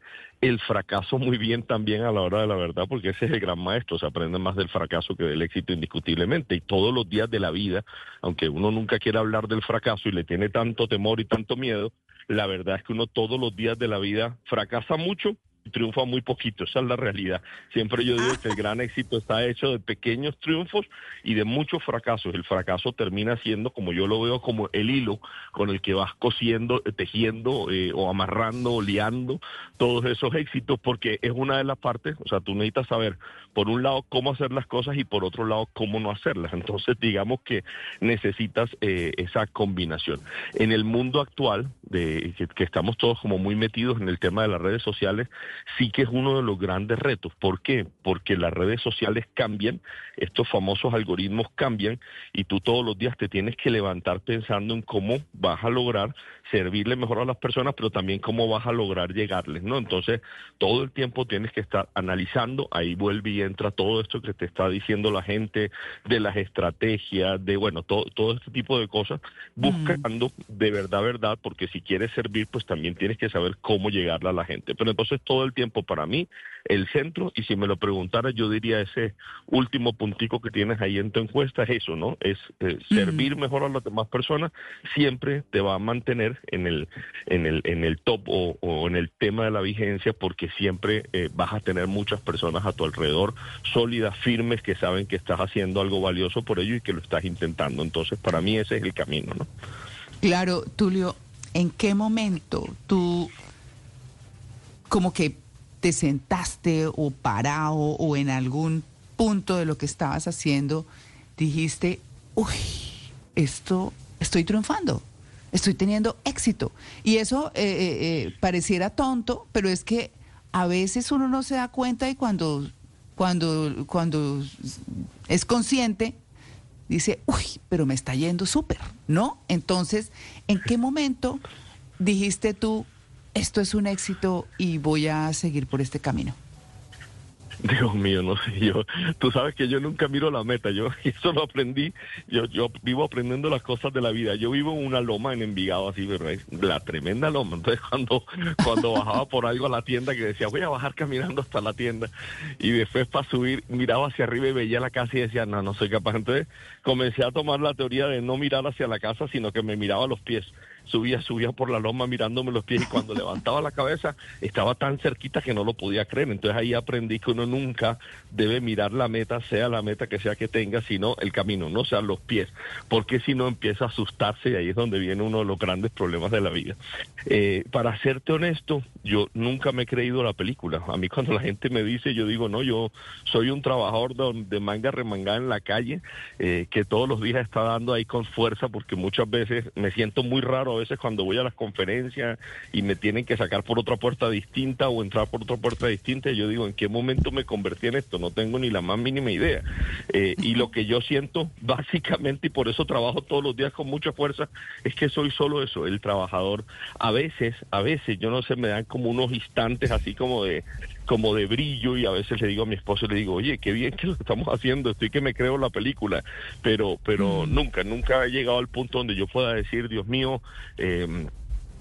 el fracaso muy bien también a la hora de la verdad, porque ese es el gran maestro, se aprende más del fracaso que del éxito indiscutiblemente. Y todos los días de la vida, aunque uno nunca quiere hablar del fracaso y le tiene tanto temor y tanto miedo, la verdad es que uno todos los días de la vida fracasa mucho triunfa muy poquito, esa es la realidad. Siempre yo digo que el gran éxito está hecho de pequeños triunfos y de muchos fracasos. El fracaso termina siendo, como yo lo veo, como el hilo con el que vas cosiendo, tejiendo eh, o amarrando o liando todos esos éxitos, porque es una de las partes, o sea, tú necesitas saber, por un lado, cómo hacer las cosas y por otro lado, cómo no hacerlas. Entonces, digamos que necesitas eh, esa combinación. En el mundo actual, de, que, estamos todos como muy metidos en el tema de las redes sociales, sí que es uno de los grandes retos. ¿Por qué? Porque las redes sociales cambian, estos famosos algoritmos cambian y tú todos los días te tienes que levantar pensando en cómo vas a lograr servirle mejor a las personas, pero también cómo vas a lograr llegarles, ¿no? Entonces, todo el tiempo tienes que estar analizando, ahí vuelve y entra todo esto que te está diciendo la gente de las estrategias, de, bueno, todo, todo este tipo de cosas, buscando de verdad, verdad, porque si quieres servir, pues también tienes que saber cómo llegarle a la gente. Pero entonces todo el tiempo para mí, el centro, y si me lo preguntara, yo diría ese último puntico que tienes ahí en tu encuesta, es eso, ¿no? Es eh, servir mejor a las demás personas, siempre te va a mantener en el, en el, en el top o, o en el tema de la vigencia, porque siempre eh, vas a tener muchas personas a tu alrededor sólidas, firmes, que saben que estás haciendo algo valioso por ello y que lo estás intentando. Entonces, para mí ese es el camino, ¿no? Claro, Tulio, ¿en qué momento tú como que te sentaste o parado o en algún punto de lo que estabas haciendo dijiste, uy, esto estoy triunfando, estoy teniendo éxito? Y eso eh, eh, eh, pareciera tonto, pero es que a veces uno no se da cuenta y cuando, cuando, cuando es consciente, dice, uy, pero me está yendo súper, ¿no? Entonces, ¿en qué momento dijiste tú, esto es un éxito y voy a seguir por este camino? Dios mío, no sé, yo, tú sabes que yo nunca miro la meta, yo eso lo aprendí, yo, yo vivo aprendiendo las cosas de la vida, yo vivo en una loma en Envigado así, pero es la tremenda loma, entonces cuando, cuando bajaba por algo a la tienda que decía voy a bajar caminando hasta la tienda y después para subir miraba hacia arriba y veía la casa y decía no, no soy capaz, entonces comencé a tomar la teoría de no mirar hacia la casa, sino que me miraba a los pies subía, subía por la loma mirándome los pies y cuando levantaba la cabeza estaba tan cerquita que no lo podía creer. Entonces ahí aprendí que uno nunca debe mirar la meta, sea la meta que sea que tenga, sino el camino, no sea los pies, porque si no empieza a asustarse y ahí es donde viene uno de los grandes problemas de la vida. Eh, para serte honesto, yo nunca me he creído la película. A mí cuando la gente me dice, yo digo, no, yo soy un trabajador de, de manga remangada en la calle, eh, que todos los días está dando ahí con fuerza, porque muchas veces me siento muy raro a veces cuando voy a las conferencias y me tienen que sacar por otra puerta distinta o entrar por otra puerta distinta, yo digo, ¿en qué momento me convertí en esto? No tengo ni la más mínima idea. Eh, y lo que yo siento básicamente, y por eso trabajo todos los días con mucha fuerza, es que soy solo eso, el trabajador. A veces, a veces, yo no sé, me dan como unos instantes así como de como de brillo y a veces le digo a mi esposo le digo oye qué bien que lo estamos haciendo estoy que me creo la película pero pero nunca nunca he llegado al punto donde yo pueda decir Dios mío eh,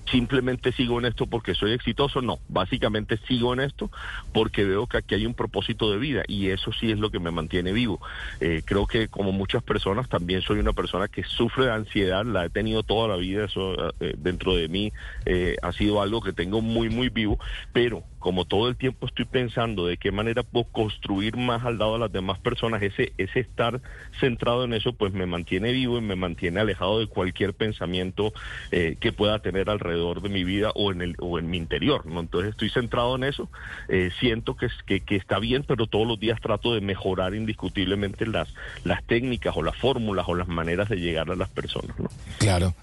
simplemente sigo en esto porque soy exitoso, no, básicamente sigo en esto porque veo que aquí hay un propósito de vida y eso sí es lo que me mantiene vivo. Eh, creo que como muchas personas también soy una persona que sufre de ansiedad, la he tenido toda la vida, eso eh, dentro de mí eh, ha sido algo que tengo muy, muy vivo, pero como todo el tiempo estoy pensando de qué manera puedo construir más al lado de las demás personas, ese, ese estar centrado en eso, pues me mantiene vivo y me mantiene alejado de cualquier pensamiento eh, que pueda tener alrededor de mi vida o en, el, o en mi interior, ¿no? Entonces estoy centrado en eso, eh, siento que, que, que está bien, pero todos los días trato de mejorar indiscutiblemente las, las técnicas o las fórmulas o las maneras de llegar a las personas, ¿no? Claro.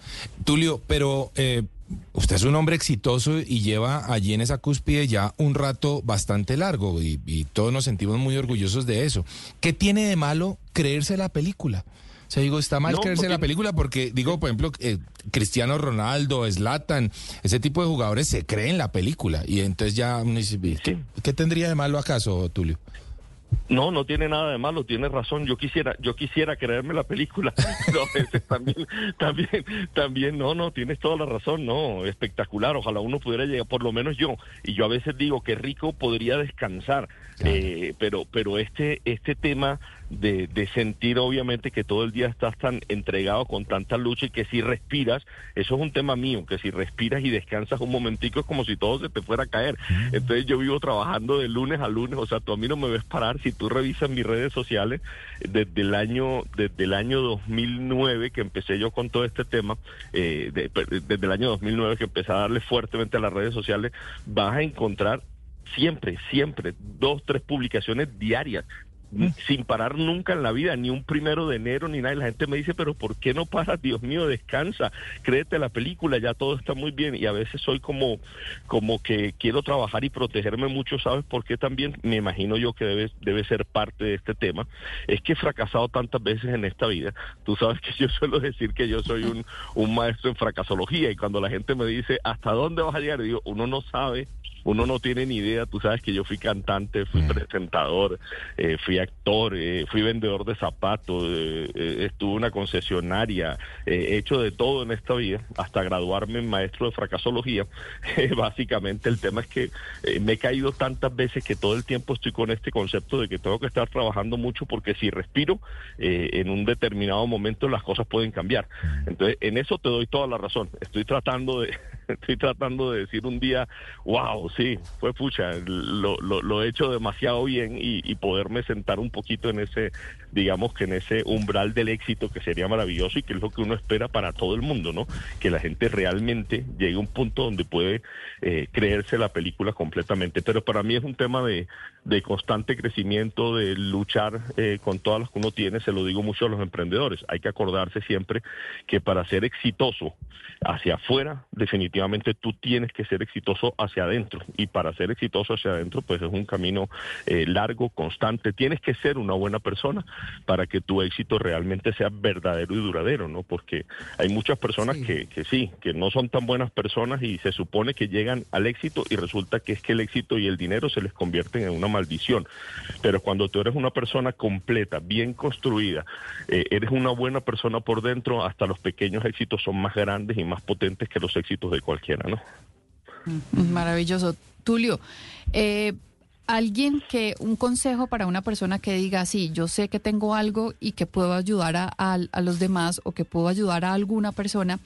Tulio, pero eh, usted es un hombre exitoso y lleva allí en esa cúspide ya un rato bastante largo y, y todos nos sentimos muy orgullosos de eso. ¿Qué tiene de malo creerse la película? O sea, digo, está mal No, creerse porque- la película porque, digo, por ejemplo, eh, Cristiano Ronaldo, Zlatan, ese tipo de jugadores se creen la película y entonces ya uno dice, ¿qué tendría de malo acaso, Tulio? No, no tiene nada de malo, tiene razón. Yo quisiera, yo quisiera creerme la película, pero a veces también, también, también, no, no, tienes toda la razón, no, espectacular. Ojalá uno pudiera llegar, por lo menos yo, y yo a veces digo que rico podría descansar, eh, pero, pero este, este tema de, de sentir obviamente que todo el día estás tan entregado con tanta lucha y que si respiras, eso es un tema mío, que si respiras y descansas un momentico es como si todo se te fuera a caer. Entonces yo vivo trabajando de lunes a lunes, o sea, tú a mí no me ves parar, si tú revisas mis redes sociales, desde el año, desde el año 2009 que empecé yo con todo este tema, eh, de- desde el año 2009 que empecé a darle fuertemente a las redes sociales, vas a encontrar siempre, siempre, dos, tres publicaciones diarias. Sin parar nunca en la vida, ni un primero de enero, ni nada. Y la gente me dice, pero ¿por qué no paras? Dios mío, descansa, créete la película, ya todo está muy bien. Y a veces soy como, como que quiero trabajar y protegerme mucho, ¿sabes por qué también? Me imagino yo que debe, debe ser parte de este tema. Es que he fracasado tantas veces en esta vida. Tú sabes que yo suelo decir que yo soy un, un maestro en fracasología y cuando la gente me dice, ¿hasta dónde vas a llegar? Digo, uno no sabe uno no tiene ni idea, tú sabes que yo fui cantante, fui presentador, eh, fui actor, eh, fui vendedor de zapatos, eh, eh, estuve en una concesionaria, he hecho de todo en esta vida, hasta graduarme en maestro de fracasología. Básicamente el tema es que me he caído tantas veces que todo el tiempo estoy con este concepto de que tengo que estar trabajando mucho porque si respiro eh, en un determinado momento las cosas pueden cambiar. Entonces en eso te doy toda la razón. Estoy tratando de estoy tratando de decir un día, wow, sí, fue pucha, lo, lo, he hecho demasiado bien y, y poderme sentar un poquito en ese, digamos que en ese umbral del éxito que sería maravilloso y que es lo que uno espera para todo el mundo, ¿no? Que la gente realmente llegue a un punto donde puede eh, creerse la película completamente. Pero para mí es un tema de, de constante crecimiento, de luchar eh, con todas las que uno tiene, se lo digo mucho a los emprendedores. Hay que acordarse siempre que para ser exitoso hacia afuera, definitivamente tú tienes que ser exitoso hacia adentro. Y para ser exitoso hacia adentro, pues es un camino eh, largo, constante. Tienes que ser una buena persona para que tu éxito realmente sea verdadero y duradero, ¿no? Porque hay muchas personas que, que sí, que no son tan buenas personas y se supone que llegan al éxito y resulta que es que el éxito y el dinero se les convierten en una maldición. Pero cuando tú eres una persona completa, bien construida, eh, eres una buena persona por dentro, hasta los pequeños éxitos son más grandes y más potentes que los éxitos de cualquiera, ¿no? Maravilloso. Tulio, eh, alguien que, un consejo para una persona que diga, sí, yo sé que tengo algo y que puedo ayudar a los demás o que puedo ayudar a alguna persona,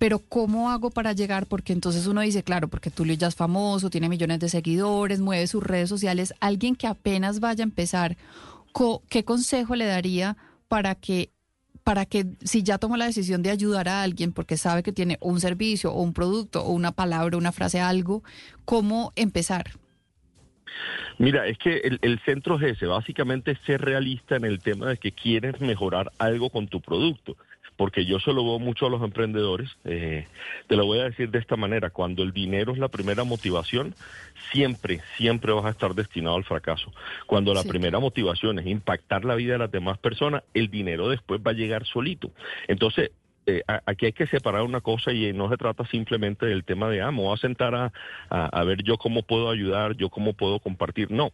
pero ¿cómo hago para llegar? Porque entonces uno dice, claro, porque Tulio ya es famoso, tiene millones de seguidores, mueve sus redes sociales. Alguien que apenas vaya a empezar, ¿qué consejo le daría para que para que si ya tomó la decisión de ayudar a alguien porque sabe que tiene un servicio o un producto o una palabra, una frase, algo, ¿cómo empezar? Mira, es que el, centro es ese, básicamente ser realista en el tema de que quieres mejorar algo con tu producto. Porque yo se lo veo mucho a los emprendedores, eh, te lo voy a decir de esta manera, cuando el dinero es la primera motivación, siempre, siempre vas a estar destinado al fracaso. Cuando la primera motivación es impactar la vida de las demás personas, el dinero después va a llegar solito. Entonces, eh, aquí hay que separar una cosa y no se trata simplemente del tema de, ah, me voy a sentar a, a, a ver yo cómo puedo ayudar, yo cómo puedo compartir. No,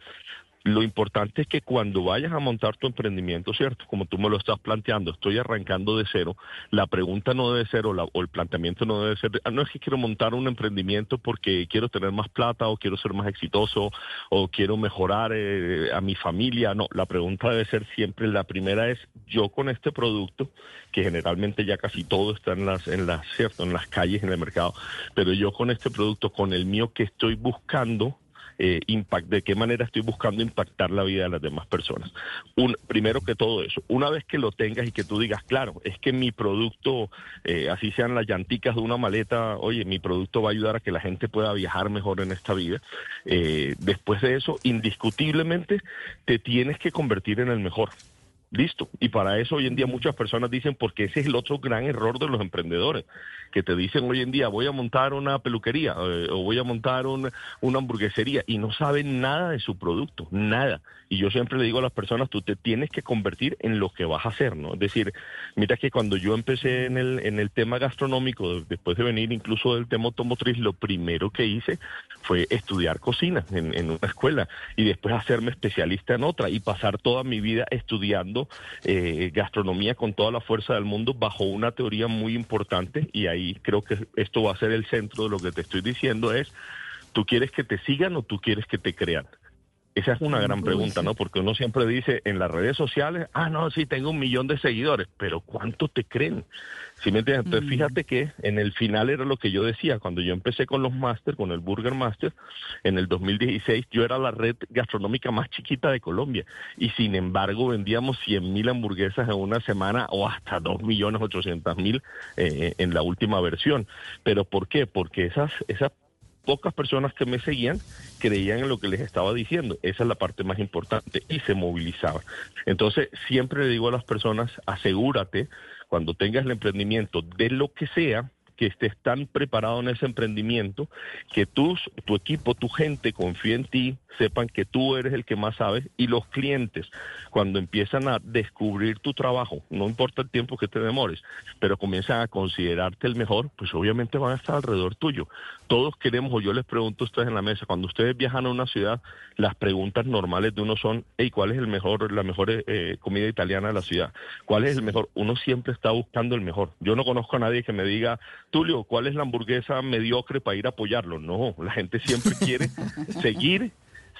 lo importante es que cuando vayas a montar tu emprendimiento, ¿cierto? Como tú me lo estás planteando, estoy arrancando de cero, la pregunta no debe ser o, la- o el planteamiento no debe ser, ah, no es que quiero montar un emprendimiento porque quiero tener más plata o quiero ser más exitoso o quiero mejorar eh, a mi familia, no, la pregunta debe ser siempre, la primera es, yo con este producto, que generalmente ya casi todo está en las, en las, ¿cierto? En las calles, en el mercado, pero yo con este producto, con el mío que estoy buscando, eh, impact, de qué manera estoy buscando impactar la vida de las demás personas. Primero que todo eso, una vez que lo tengas y que tú digas, claro, es que mi producto, eh, así sean las llanticas de una maleta, oye, mi producto va a ayudar a que la gente pueda viajar mejor en esta vida. Eh, después de eso, indiscutiblemente, te tienes que convertir en el mejor. Listo. Y para eso hoy en día muchas personas dicen, porque ese es el otro gran error de los emprendedores, que te dicen hoy en día, voy a montar una peluquería eh, o voy a montar un- una hamburguesería y no saben nada de su producto, nada. Y yo siempre le digo a las personas, tú te tienes que convertir en lo que vas a hacer, ¿no? Es decir, mira que cuando yo empecé en el, en el tema gastronómico, de- después de venir incluso del tema automotriz, lo primero que hice fue estudiar cocina en una escuela y después hacerme especialista en otra y pasar toda mi vida estudiando eh, gastronomía con toda la fuerza del mundo bajo una teoría muy importante y ahí creo que esto va a ser el centro de lo que te estoy diciendo es, ¿tú quieres que te sigan o tú quieres que te crean? Esa es una gran pregunta. ¿no? Porque uno siempre dice en las redes sociales, ah, no, sí, tengo un millón de seguidores, pero ¿cuánto te creen? ¿Sí me entiendes? Entonces, fíjate que en el final era lo que yo decía, cuando yo empecé con los Master, con el Burger Master, en el 2016, yo era la red gastronómica más chiquita de Colombia y sin embargo vendíamos 100 mil hamburguesas en una semana o hasta 2 millones 800 mil eh, en la última versión. ¿Pero por qué? Porque esas, esas pocas personas que me seguían creían en lo que les estaba diciendo. Esa es la parte más importante y se movilizaban. Entonces, siempre le digo a las personas, asegúrate cuando tengas el emprendimiento de lo que sea, que estés tan preparado en ese emprendimiento, que tus, tu equipo, tu gente confíe en ti, sepan que tú eres el que más sabes y los clientes, cuando empiezan a descubrir tu trabajo, no importa el tiempo que te demores, pero comienzan a considerarte el mejor, pues obviamente van a estar alrededor tuyo. Todos queremos, o yo les pregunto a ustedes en la mesa, cuando ustedes viajan a una ciudad, las preguntas normales de uno son, hey, ¿cuál es el mejor, la mejor eh, comida italiana de la ciudad? ¿Cuál es el mejor? Uno siempre está buscando el mejor. Yo no conozco a nadie que me diga, Tulio, ¿cuál es la hamburguesa mediocre para ir a apoyarlo? No, la gente siempre quiere seguir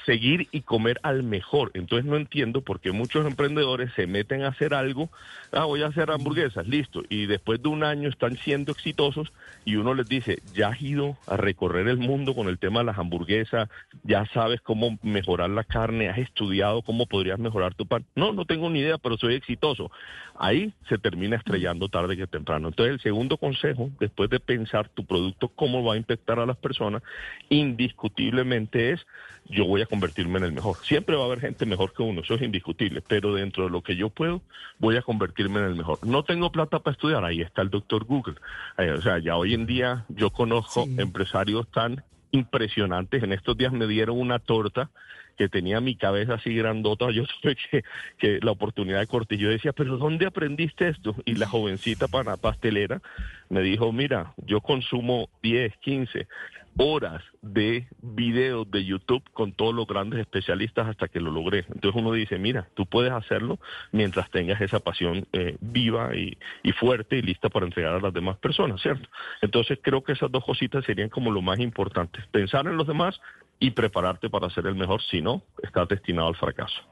seguir y comer al mejor. Entonces no entiendo por qué muchos emprendedores se meten a hacer algo, ah, voy a hacer hamburguesas, listo, y después de un año están siendo exitosos y uno les dice, ya has ido a recorrer el mundo con el tema de las hamburguesas, ya sabes cómo mejorar la carne, has estudiado cómo podrías mejorar tu pan. No, no tengo ni idea, pero soy exitoso. Ahí se termina estrellando tarde que temprano. Entonces el segundo consejo, después de pensar tu producto, cómo va a impactar a las personas, indiscutiblemente es, yo voy a convertirme en el mejor. Siempre va a haber gente mejor que uno, eso es indiscutible, pero dentro de lo que yo puedo, voy a convertirme en el mejor. No tengo plata para estudiar, ahí está el doctor Google. Eh, o sea, ya hoy en día yo conozco empresarios tan impresionantes. En estos días me dieron una torta que tenía mi cabeza así grandota. Yo tuve que, que la oportunidad de corte. Yo decía, pero ¿dónde aprendiste esto? Y la jovencita pana- pastelera me dijo, mira, yo consumo 10, 15 horas de videos de YouTube con todos los grandes especialistas hasta que lo logré. Entonces uno dice, mira, tú puedes hacerlo mientras tengas esa pasión eh, viva y, y fuerte y lista para entregar a las demás personas, ¿cierto? Entonces creo que esas dos cositas serían como lo más importante. Pensar en los demás y prepararte para ser el mejor, si no, estás destinado al fracaso.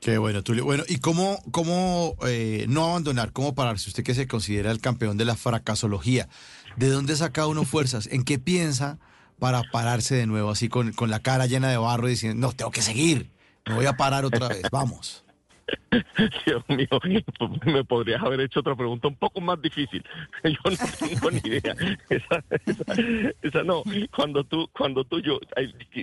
Qué bueno, Tulio. Bueno, ¿y cómo, cómo eh, no abandonar, cómo pararse? Usted que se considera el campeón de la fracasología, ¿de dónde saca uno fuerzas? ¿En qué piensa para pararse de nuevo así con, con la cara llena de barro y diciendo, no, tengo que seguir, me voy a parar otra vez, vamos? Dios mío, me podrías haber hecho otra pregunta un poco más difícil. Yo no tengo ni idea. Esa, esa- esa no. Cuando tú, cuando tú, yo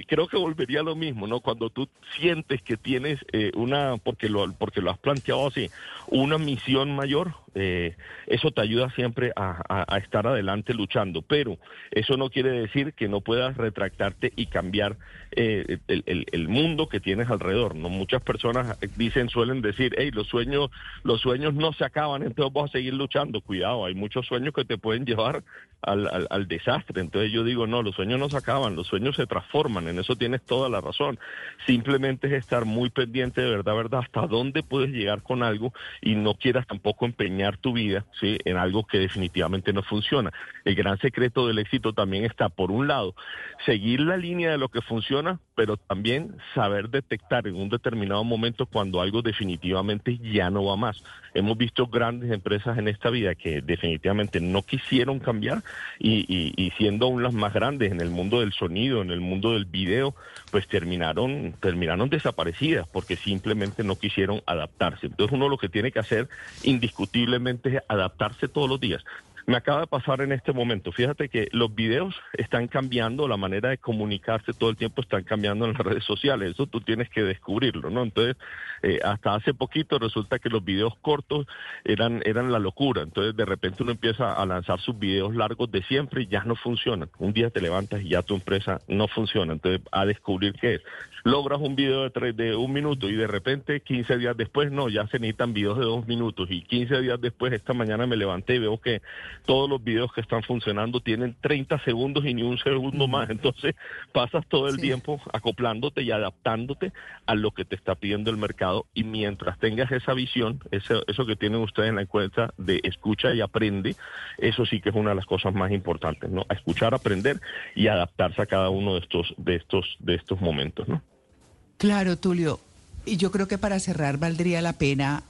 creo que volvería a lo mismo, ¿no? Cuando tú sientes que tienes eh, una, porque lo, porque lo has planteado así, una misión mayor, eh, eso te ayuda siempre a, estar adelante luchando. Pero eso no quiere decir que no puedas retractarte y cambiar eh, el, el- el mundo que tienes alrededor. No muchas personas dicen, suelen decir, hey, los sueños, los sueños no se acaban, entonces vas a seguir luchando. Cuidado, hay muchos sueños que te pueden llevar al, al- al desastre. Entonces yo digo, no, los sueños no se acaban, los sueños se transforman. En eso tienes toda la razón. Simplemente es estar muy pendiente de verdad, verdad, hasta dónde puedes llegar con algo y no quieras tampoco empeñar tu vida, sí, en algo que definitivamente no funciona. El gran secreto del éxito también está, por un lado, seguir la línea de lo que funciona pero también saber detectar en un determinado momento cuando algo definitivamente ya no va más. Hemos visto grandes empresas en esta vida que definitivamente no quisieron cambiar y, siendo aún las más grandes en el mundo del sonido, en el mundo del video, pues terminaron, terminaron desaparecidas porque simplemente no quisieron adaptarse. Entonces uno lo que tiene que hacer indiscutiblemente es adaptarse todos los días. Me acaba de pasar en este momento. Fíjate que los videos están cambiando, la manera de comunicarse todo el tiempo están cambiando en las redes sociales. Eso tú tienes que descubrirlo, ¿no? Entonces, eh, hasta hace poquito resulta que los videos cortos eran, eran la locura. Entonces, de repente uno empieza a lanzar sus videos largos de siempre y ya no funcionan. Un día te levantas y ya tu empresa no funciona. Entonces, a descubrir qué es. Logras un video de, tres, de un minuto y de repente 15 días después, no, ya se necesitan videos de dos minutos. Y 15 días después, esta mañana me levanté y veo que todos los videos que están funcionando tienen 30 segundos y ni un segundo más. Entonces pasas todo el tiempo acoplándote y adaptándote a lo que te está pidiendo el mercado y mientras tengas esa visión, eso, eso que tienen ustedes en la encuesta de escucha y aprende, eso sí que es una de las cosas más importantes, ¿no? A escuchar, aprender y adaptarse a cada uno de estos, de estos, de estos momentos, ¿no? Claro, Tulio. Y yo creo que para cerrar valdría la pena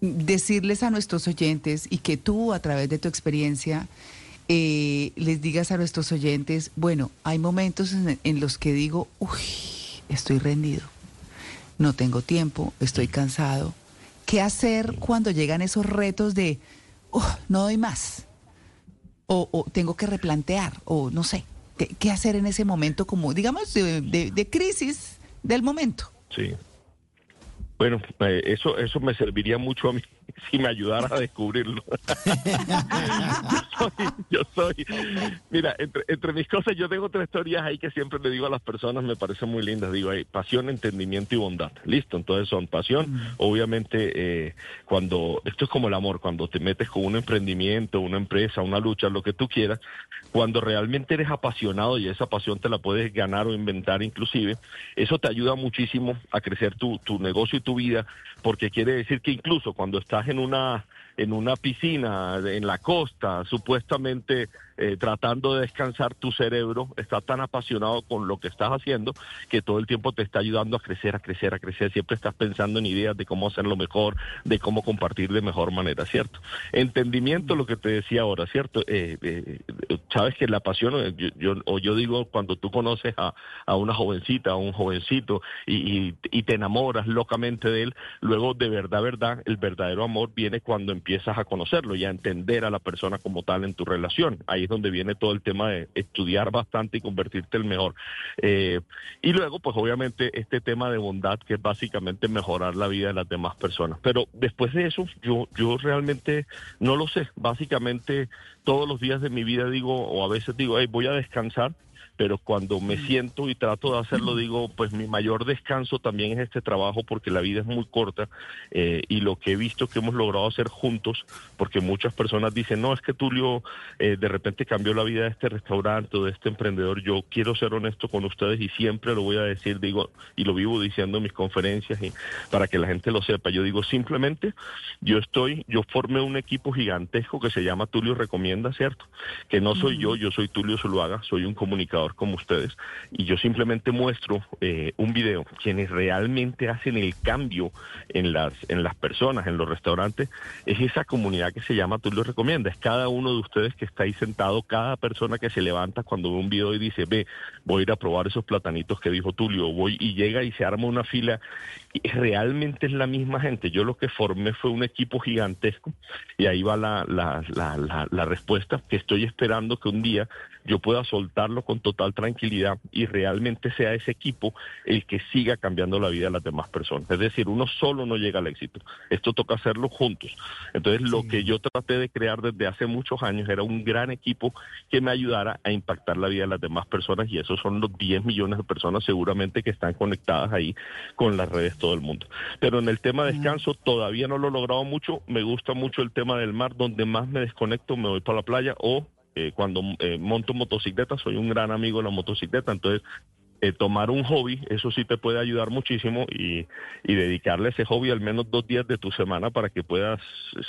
decirles a nuestros oyentes y que tú a través de tu experiencia eh, les digas a nuestros oyentes, bueno, hay momentos en, en los que digo, uy, estoy rendido, no tengo tiempo, estoy cansado. ¿Qué hacer cuando llegan esos retos de, "Oh, no doy más? O, o tengo que replantear, o no sé, ¿qué, qué hacer en ese momento como, digamos, de, de- de crisis del momento? Sí. Bueno, eh, eso, eso me serviría mucho a mí si me ayudara a descubrirlo. yo, soy, yo soy, mira, entre, entre mis cosas, yo tengo tres teorías ahí que siempre le digo a las personas, me parecen muy lindas. Digo, ahí, pasión, entendimiento y bondad. Listo, entonces son pasión. Obviamente, eh, cuando, esto es como el amor, cuando te metes con un emprendimiento, una empresa, una lucha, lo que tú quieras, cuando realmente eres apasionado y esa pasión te la puedes ganar o inventar inclusive, eso te ayuda muchísimo a crecer tu, tu negocio y tu vida, porque quiere decir que incluso cuando estás en una en una piscina en la costa, supuestamente eh, tratando de descansar, tu cerebro está tan apasionado con lo que estás haciendo que todo el tiempo te está ayudando a crecer, a crecer, a crecer. Siempre estás pensando en ideas de cómo hacerlo mejor, de cómo compartir de mejor manera, ¿cierto? Entendimiento, lo que te decía ahora, ¿cierto? Eh, eh, sabes que la pasión, yo, o yo digo, cuando tú conoces a, a una jovencita, a un jovencito y, y- y te enamoras locamente de él, luego de verdad, verdad, el verdadero amor viene cuando empiezas a conocerlo y a entender a la persona como tal en tu relación. Ahí es donde viene todo el tema de estudiar bastante y convertirte el mejor. Eh, y luego, pues obviamente, este tema de bondad, que es básicamente mejorar la vida de las demás personas. Pero después de eso, yo, yo realmente no lo sé. Básicamente, todos los días de mi vida digo, o a veces digo, hey, voy a descansar. Pero cuando me siento y trato de hacerlo, digo, pues mi mayor descanso también es este trabajo porque la vida es muy corta eh, y lo que he visto que hemos logrado hacer juntos, porque muchas personas dicen, no, es que Tulio eh, de repente cambió la vida de este restaurante o de este emprendedor. Yo quiero ser honesto con ustedes y siempre lo voy a decir, digo, y lo vivo diciendo en mis conferencias y para que la gente lo sepa. Yo digo, simplemente yo estoy, yo formé un equipo gigantesco que se llama Tulio Recomienda, ¿cierto? Que no soy yo, yo soy Tulio Zuluaga, soy un comunicador como ustedes y yo simplemente muestro eh, un video. Quienes realmente hacen el cambio en las, en las personas, en los restaurantes, es esa comunidad que se llama Tulio Recomienda. Es cada uno de ustedes que está ahí sentado, cada persona que se levanta cuando ve un video y dice, ve, voy a ir a probar esos platanitos que dijo Tulio, voy y llega y se arma una fila. Y realmente es la misma gente. Yo lo que formé fue un equipo gigantesco y ahí va la, la, la, la, la respuesta que estoy esperando que un día yo pueda soltarlo con total tranquilidad y realmente sea ese equipo el que siga cambiando la vida de las demás personas. Es decir, uno solo no llega al éxito. Esto toca hacerlo juntos. Entonces, lo que yo traté de crear desde hace muchos años era un gran equipo que me ayudara a impactar la vida de las demás personas y esos son los 10 millones de personas seguramente que están conectadas ahí con las redes todo el mundo. Pero en el tema de descanso todavía no lo he logrado mucho. Me gusta mucho el tema del mar, donde más me desconecto, me voy para la playa o eh, cuando eh, monto motocicleta, soy un gran amigo de la motocicleta, entonces eh, tomar un hobby, eso sí te puede ayudar muchísimo y, y dedicarle ese hobby al menos dos días de tu semana para que puedas,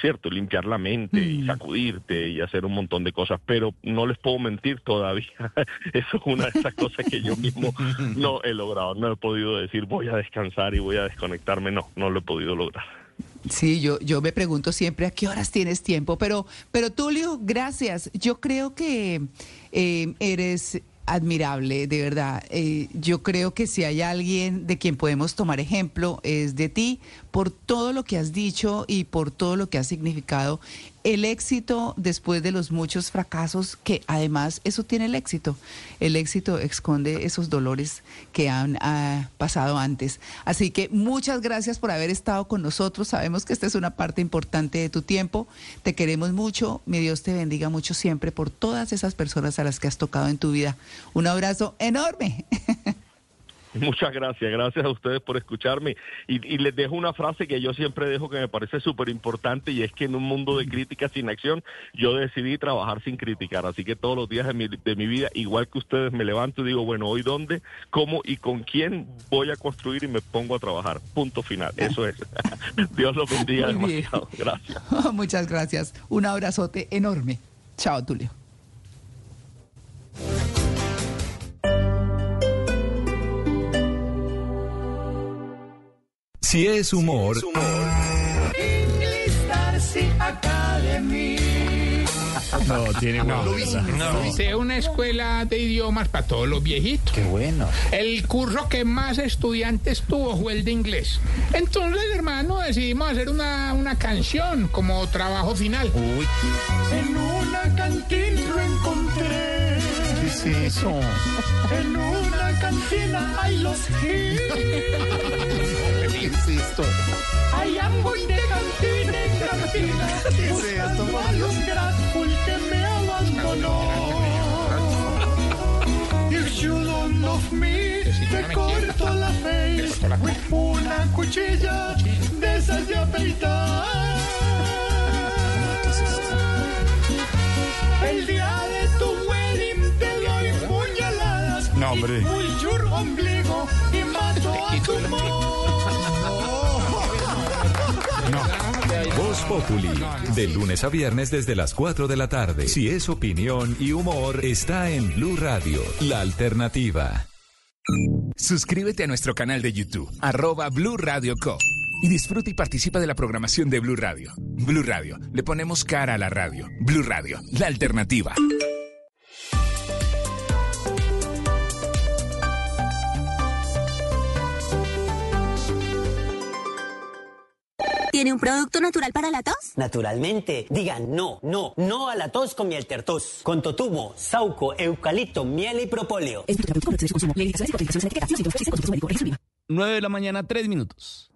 cierto, limpiar la mente y sacudirte y hacer un montón de cosas, pero no les puedo mentir todavía, eso es una de esas cosas que yo mismo no he logrado, no he podido decir voy a descansar y voy a desconectarme, no, no lo he podido lograr. Sí, yo, yo me pregunto siempre a qué horas tienes tiempo, pero, pero Tulio, gracias. Yo creo que eh, eres admirable, de verdad. Eh, yo creo que si hay alguien de quien podemos tomar ejemplo es de ti, por todo lo que has dicho y por todo lo que has significado. El éxito después de los muchos fracasos, que además eso tiene el éxito. El éxito esconde esos dolores que han ah, pasado antes. Así que muchas gracias por haber estado con nosotros. Sabemos que esta es una parte importante de tu tiempo. Te queremos mucho. Mi Dios te bendiga mucho siempre por todas esas personas a las que has tocado en tu vida. Un abrazo enorme. Muchas gracias, gracias a ustedes por escucharme. Y, y les dejo una frase que yo siempre dejo que me parece súper importante y es que en un mundo de críticas sin acción, yo decidí trabajar sin criticar. Así que todos los días de mi, de mi vida, igual que ustedes, me levanto y digo, bueno, hoy dónde, cómo y con quién voy a construir y me pongo a trabajar. Punto final. Eso es. Dios los bendiga demasiado. Gracias. Muchas gracias. Un abrazote enorme. Chao, Tulio. Si es humor, English Darcy Academy. No, tiene No, No. Hice una escuela de idiomas para todos los viejitos. Qué bueno. El curso que más estudiantes tuvo fue el de inglés. Entonces, hermano, decidimos hacer una, una canción como trabajo final. Uy. En una cantina lo encontré. ¿Qué es eso? En una cantina hay los hits. Insisto. I am going de cantina en cantina. Buscando a los que me abandonó. If you don't love me, te corto la face. With una cuchilla de esas de afeitar. El día de tu wedding te doy puñaladas. No, hombre. Y pull your ombligo y mato a tu Voz de lunes a viernes desde las 4 de la tarde. Si es opinión y humor, está en Blue Radio, la alternativa. Suscríbete a nuestro canal de YouTube, arroba Blue Radio Co. Y disfruta y participa de la programación de Blue Radio. Blue Radio, le ponemos cara a la radio. Blue Radio, la alternativa. ¿Tiene un producto natural para la tos? Naturalmente, digan no, no, no a la tos con miel tertos. Con totumo, sauco, eucalipto, miel y propóleo. 9 de la mañana, 3 minutos.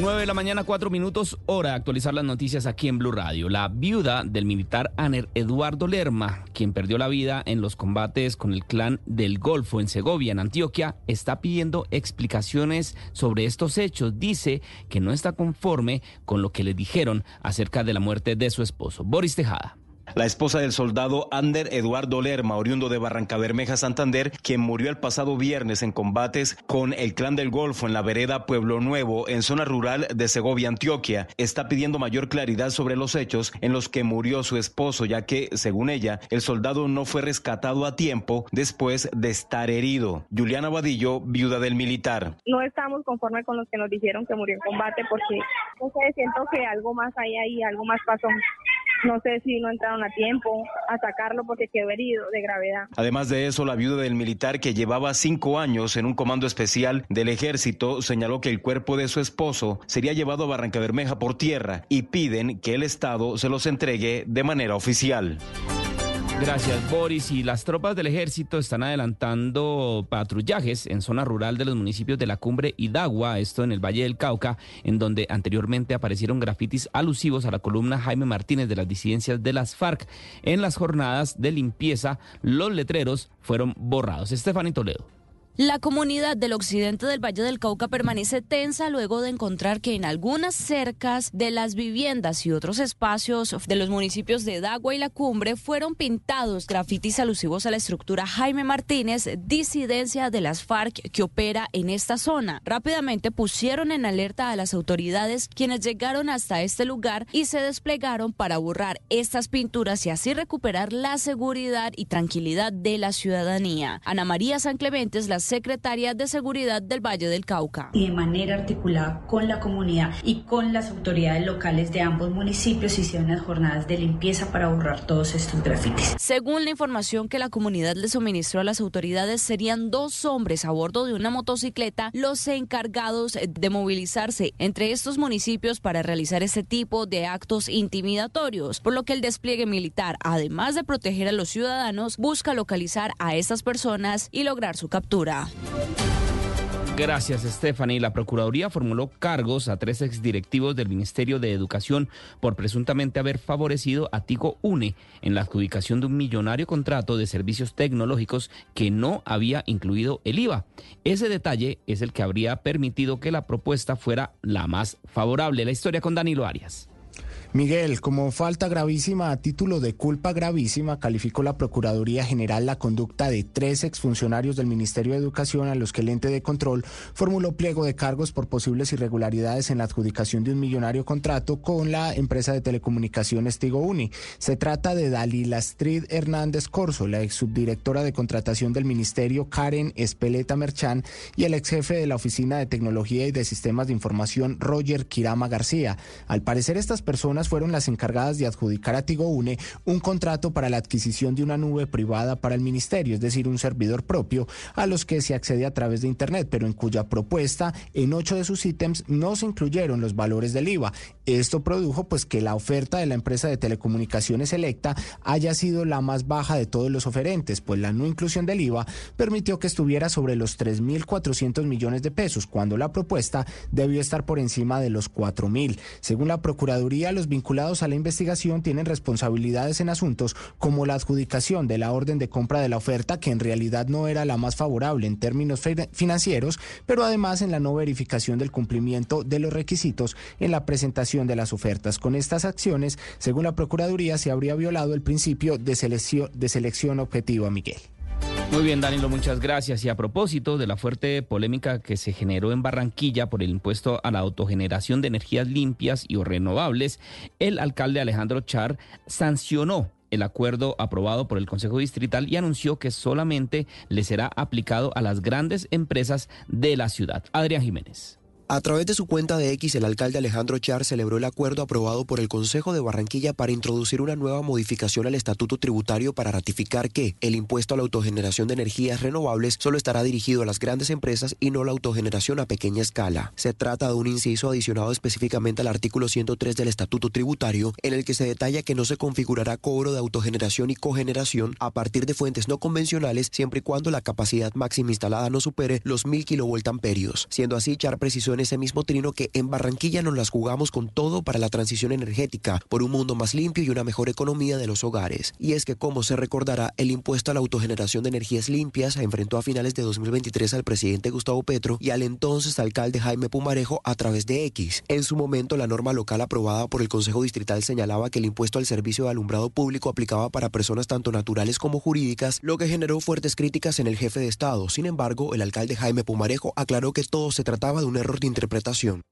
9 de la mañana, 4 minutos, hora de actualizar las noticias aquí en Blue Radio. La viuda del militar Aner Eduardo Lerma, quien perdió la vida en los combates con el clan del Golfo en Segovia, en Antioquia, está pidiendo explicaciones sobre estos hechos. Dice que no está conforme con lo que le dijeron acerca de la muerte de su esposo, Boris Tejada. La esposa del soldado Ander Eduardo Lerma, oriundo de Barranca Bermeja, Santander, quien murió el pasado viernes en combates con el Clan del Golfo en la vereda Pueblo Nuevo, en zona rural de Segovia, Antioquia, está pidiendo mayor claridad sobre los hechos en los que murió su esposo, ya que, según ella, el soldado no fue rescatado a tiempo después de estar herido. Juliana Vadillo, viuda del militar. no estamos conformes con los que nos dijeron que murió en combate porque no sé, siento que algo más hay ahí, algo más pasó. No sé si no entraron a tiempo a sacarlo porque quedó herido de gravedad. Además de eso, la viuda del militar que llevaba cinco años en un comando especial del ejército señaló que el cuerpo de su esposo sería llevado a Barranca Bermeja por tierra y piden que el Estado se los entregue de manera oficial. Gracias, Boris. Y las tropas del ejército están adelantando patrullajes en zona rural de los municipios de la cumbre Hidagua, esto en el Valle del Cauca, en donde anteriormente aparecieron grafitis alusivos a la columna Jaime Martínez de las disidencias de las FARC. En las jornadas de limpieza, los letreros fueron borrados. Estefany Toledo. La comunidad del occidente del Valle del Cauca permanece tensa luego de encontrar que en algunas cercas de las viviendas y otros espacios de los municipios de Dagua y La Cumbre fueron pintados grafitis alusivos a la estructura Jaime Martínez, disidencia de las FARC que opera en esta zona. Rápidamente pusieron en alerta a las autoridades quienes llegaron hasta este lugar y se desplegaron para borrar estas pinturas y así recuperar la seguridad y tranquilidad de la ciudadanía. Ana María San Clemente es la secretaria de Seguridad del Valle del Cauca. y de manera articulada con la comunidad y con las autoridades locales de ambos municipios hicieron las jornadas de limpieza para borrar todos estos grafitis. Según la información que la comunidad le suministró a las autoridades, serían dos hombres a bordo de una motocicleta los encargados de movilizarse entre estos municipios para realizar este tipo de actos intimidatorios, por lo que el despliegue militar, además de proteger a los ciudadanos, busca localizar a estas personas y lograr su captura. Gracias, Stephanie. La Procuraduría formuló cargos a tres exdirectivos del Ministerio de Educación por presuntamente haber favorecido a Tigo UNE en la adjudicación de un millonario contrato de servicios tecnológicos que no había incluido el IVA. Ese detalle es el que habría permitido que la propuesta fuera la más favorable. La historia con Danilo Arias. Miguel, como falta gravísima a título de culpa gravísima, calificó la Procuraduría General la conducta de tres exfuncionarios del Ministerio de Educación a los que el ente de control formuló pliego de cargos por posibles irregularidades en la adjudicación de un millonario contrato con la empresa de telecomunicaciones Tigo Uni. Se trata de Dalila Astrid Hernández Corso, la ex subdirectora de contratación del Ministerio Karen Espeleta Merchán y el ex jefe de la Oficina de Tecnología y de Sistemas de Información Roger Kirama García. Al parecer estas personas fueron las encargadas de adjudicar a Tigo Une un contrato para la adquisición de una nube privada para el ministerio, es decir, un servidor propio a los que se accede a través de Internet, pero en cuya propuesta en ocho de sus ítems no se incluyeron los valores del IVA. Esto produjo pues que la oferta de la empresa de telecomunicaciones electa haya sido la más baja de todos los oferentes, pues la no inclusión del IVA permitió que estuviera sobre los 3.400 millones de pesos, cuando la propuesta debió estar por encima de los 4.000. Según la Procuraduría, los vinculados a la investigación tienen responsabilidades en asuntos como la adjudicación de la orden de compra de la oferta, que en realidad no era la más favorable en términos fi- financieros, pero además en la no verificación del cumplimiento de los requisitos en la presentación de las ofertas. Con estas acciones, según la Procuraduría, se habría violado el principio de selección, de Miguel. Muy bien, Danilo, muchas gracias. Y a propósito de la fuerte polémica que se generó en Barranquilla por el impuesto a la autogeneración de energías limpias y o renovables, el alcalde Alejandro Char sancionó el acuerdo aprobado por el Consejo Distrital y anunció que solamente le será aplicado a las grandes empresas de la ciudad. Adrián Jiménez. A través de su cuenta de X, el alcalde Alejandro Char celebró el acuerdo aprobado por el Consejo de Barranquilla para introducir una nueva modificación al estatuto tributario para ratificar que el impuesto a la autogeneración de energías renovables solo estará dirigido a las grandes empresas y no la autogeneración a pequeña escala. Se trata de un inciso adicionado específicamente al artículo 103 del estatuto tributario, en el que se detalla que no se configurará cobro de autogeneración y cogeneración a partir de fuentes no convencionales siempre y cuando la capacidad máxima instalada no supere los 1000 kilovoltamperios. Siendo así, Char precisó en ese mismo trino que en Barranquilla nos las jugamos con todo para la transición energética, por un mundo más limpio y una mejor economía de los hogares. Y es que, como se recordará, el impuesto a la autogeneración de energías limpias enfrentó a finales de 2023 al presidente Gustavo Petro y al entonces alcalde Jaime Pumarejo a través de X. En su momento, la norma local aprobada por el Consejo Distrital señalaba que el impuesto al servicio de alumbrado público aplicaba para personas tanto naturales como jurídicas, lo que generó fuertes críticas en el jefe de Estado. Sin embargo, el alcalde Jaime Pumarejo aclaró que todo se trataba de un error de interpretación.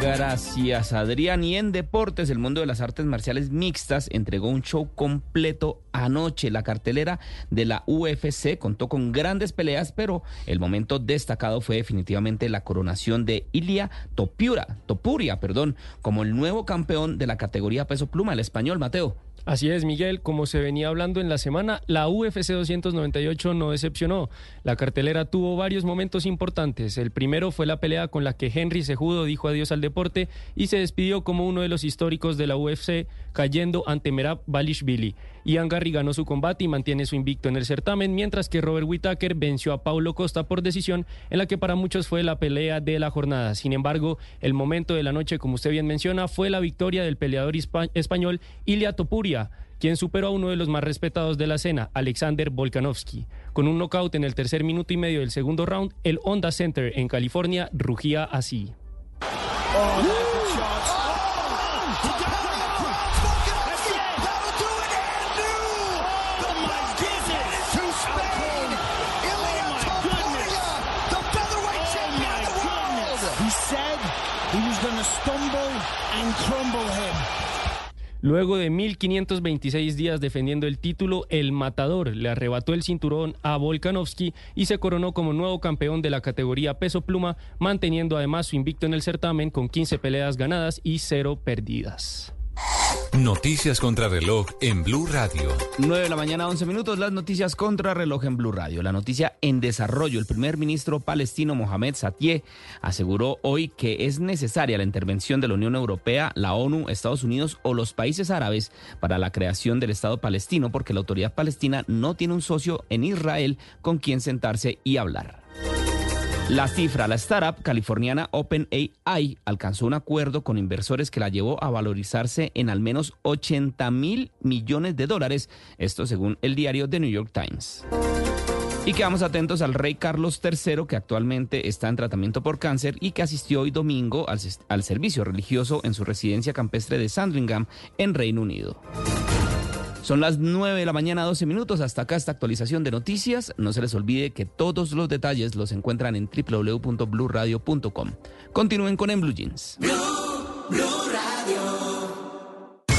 Gracias, Adrián. Y en deportes, el mundo de las artes marciales mixtas entregó un show completo anoche. La cartelera de la UFC contó con grandes peleas, pero el momento destacado fue definitivamente la coronación de Ilia Topuria, Topuria, perdón, como el nuevo campeón de la categoría peso pluma, el español Mateo. Así es, Miguel. Como se venía hablando en la semana, la UFC 298 no decepcionó. La cartelera tuvo varios momentos importantes. El primero fue la pelea con la que Henry Sejudo dijo adiós al deporte y se despidió como uno de los históricos de la UFC, cayendo ante Merab Balishvili. Ian Garry ganó su combate y mantiene su invicto en el certamen, mientras que Robert Whittaker venció a Paulo Costa por decisión, en la que para muchos fue la pelea de la jornada. Sin embargo, el momento de la noche, como usted bien menciona, fue la victoria del peleador español Ilia Topuria quien superó a uno de los más respetados de la escena, Alexander Volkanovski. Con un knockout en el tercer minuto y medio del segundo round, el Honda Center en California rugía así. Luego de 1526 días defendiendo el título, el matador le arrebató el cinturón a Volkanovski y se coronó como nuevo campeón de la categoría peso pluma, manteniendo además su invicto en el certamen con 15 peleas ganadas y 0 perdidas. Noticias contra reloj en Blue Radio. 9 de la mañana, 11 minutos. Las noticias contra reloj en Blue Radio. La noticia en desarrollo. El primer ministro palestino Mohamed Satie aseguró hoy que es necesaria la intervención de la Unión Europea, la ONU, Estados Unidos o los países árabes para la creación del Estado palestino, porque la autoridad palestina no tiene un socio en Israel con quien sentarse y hablar. La cifra, la startup californiana OpenAI alcanzó un acuerdo con inversores que la llevó a valorizarse en al menos 80 mil millones de dólares, esto según el diario The New York Times. Y quedamos atentos al rey Carlos III, que actualmente está en tratamiento por cáncer y que asistió hoy domingo al, al servicio religioso en su residencia campestre de Sandringham, en Reino Unido. Son las 9 de la mañana, 12 minutos. Hasta acá esta actualización de noticias. No se les olvide que todos los detalles los encuentran en www.bluradio.com. Continúen con En Blue Jeans.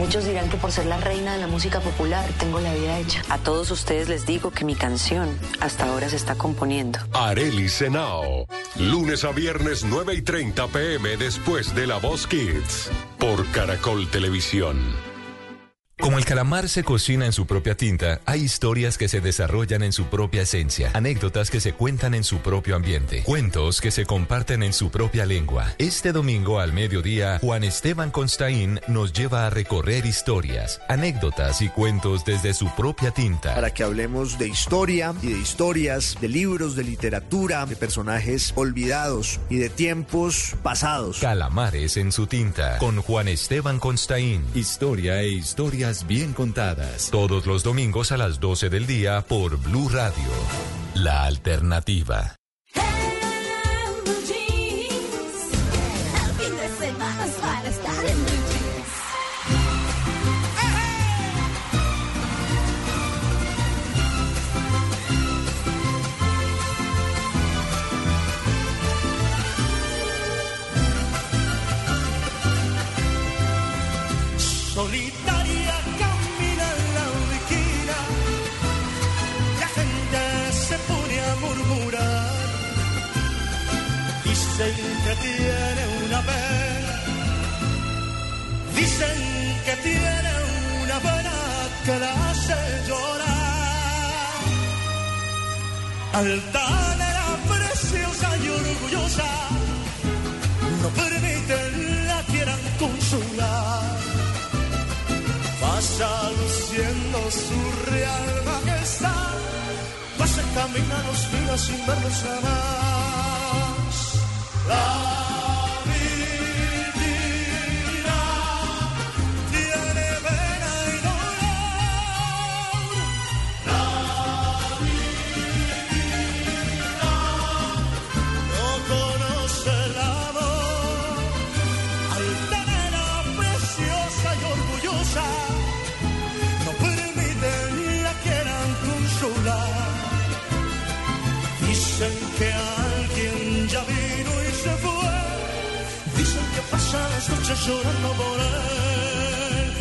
Muchos dirán que por ser la reina de la música popular tengo la vida hecha. A todos ustedes les digo que mi canción hasta ahora se está componiendo. Areli Senao. Lunes a viernes 9 y 30 pm después de La Voz Kids. Por Caracol Televisión. Como el calamar se cocina en su propia tinta, hay historias que se desarrollan en su propia esencia, anécdotas que se cuentan en su propio ambiente, cuentos que se comparten en su propia lengua. Este domingo al mediodía, Juan Esteban Constaín nos lleva a recorrer historias, anécdotas y cuentos desde su propia tinta. Para que hablemos de historia y de historias, de libros, de literatura, de personajes olvidados y de tiempos pasados. Calamares en su tinta, con Juan Esteban Constaín. Historia e bien contadas. Todos los domingos a las 12 del día por Blue Radio. La alternativa. Y se entretiene una pena. Dicen que tiene una pena que la hace llorar. Altanera, preciosa y orgullosa, no permiten la quieran consolar pasa luciendo su real majestad, pasa camina los días sin verlos jamás. La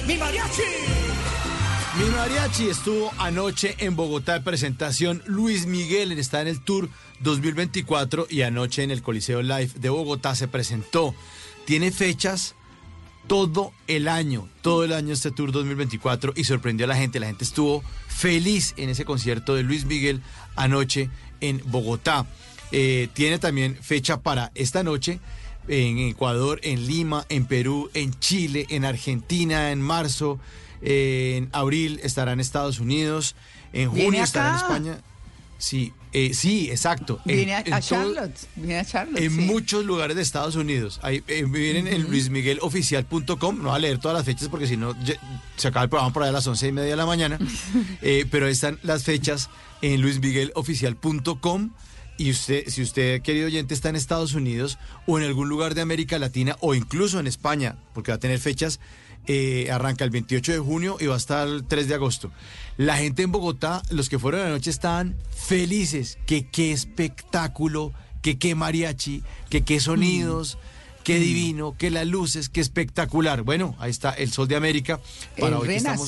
Mi mariachi. Mi mariachi estuvo anoche en Bogotá de presentación. Luis Miguel está en el Tour 2024 y anoche en el Coliseo Live de Bogotá se presentó. Tiene fechas todo el año, todo el año este Tour 2024 y sorprendió a la gente. La gente estuvo feliz en ese concierto de Luis Miguel anoche en Bogotá. Eh, tiene también fecha para esta noche en Ecuador, en Lima, en Perú, en Chile, en Argentina, en marzo, en abril estará en Estados Unidos, en junio estará en. España. Sí, eh, sí, exacto. En- Viene a, en a todo- Charlotte. Viene a Charlotte. en sí. muchos lugares de Estados Unidos. Ahí, eh, vienen en luismigueloficial.com. No voy a leer todas las fechas porque si no se acaba el programa por ahí a las once y media de la mañana. Eh, pero ahí están las fechas en luismigueloficial.com. Y usted, si usted, querido oyente, está en Estados Unidos o en algún lugar de América Latina o incluso en España, porque va a tener fechas, eh, arranca el 28 de junio y va a estar el 3 de agosto. La gente en Bogotá, los que fueron anoche, estaban felices. Que qué espectáculo, que qué mariachi, que qué sonidos, qué divino, que las luces, qué espectacular. Bueno, ahí está el Sol de América. Él hoy que estamos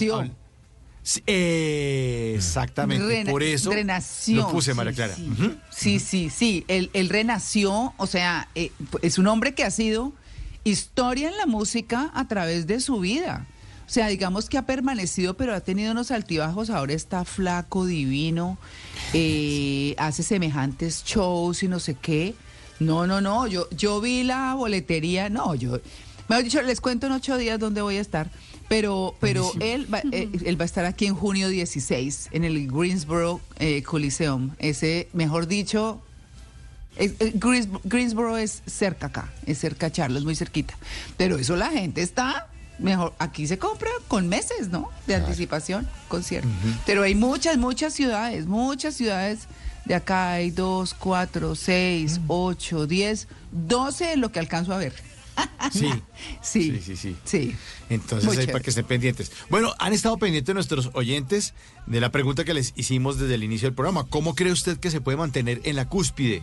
Sí, eh, exactamente, Rena- por eso renació, lo puse, sí, María Clara. sí. Sí, sí, sí. Él, él renació, o sea, eh, es un hombre que ha sido historia en la música a través de su vida. O sea, digamos que ha permanecido, pero ha tenido unos altibajos. Ahora está flaco, divino, eh, hace semejantes shows y no sé qué. No, no, no. Yo, yo vi la boletería. No, yo. Mejor dicho, les cuento en ocho días dónde voy a estar. Pero, pero él, va, eh, él va a estar aquí en junio 16 en el Greensboro eh, Coliseum. Ese, mejor dicho, es- eh, Greens- Greensboro es cerca acá, es cerca a Charlos, muy cerquita. Pero eso la gente está mejor. Aquí se compra con meses, ¿no? De anticipación, concierto. Pero hay muchas, muchas ciudades, muchas ciudades. De acá hay dos, cuatro, seis, ocho, diez, doce en lo que alcanzo a ver. Sí. Sí. Sí, sí, sí. Entonces Muy ahí chévere. para que estén pendientes. Bueno, han estado pendientes nuestros oyentes de la pregunta que les hicimos desde el inicio del programa. ¿Cómo cree usted que se puede mantener en la cúspide?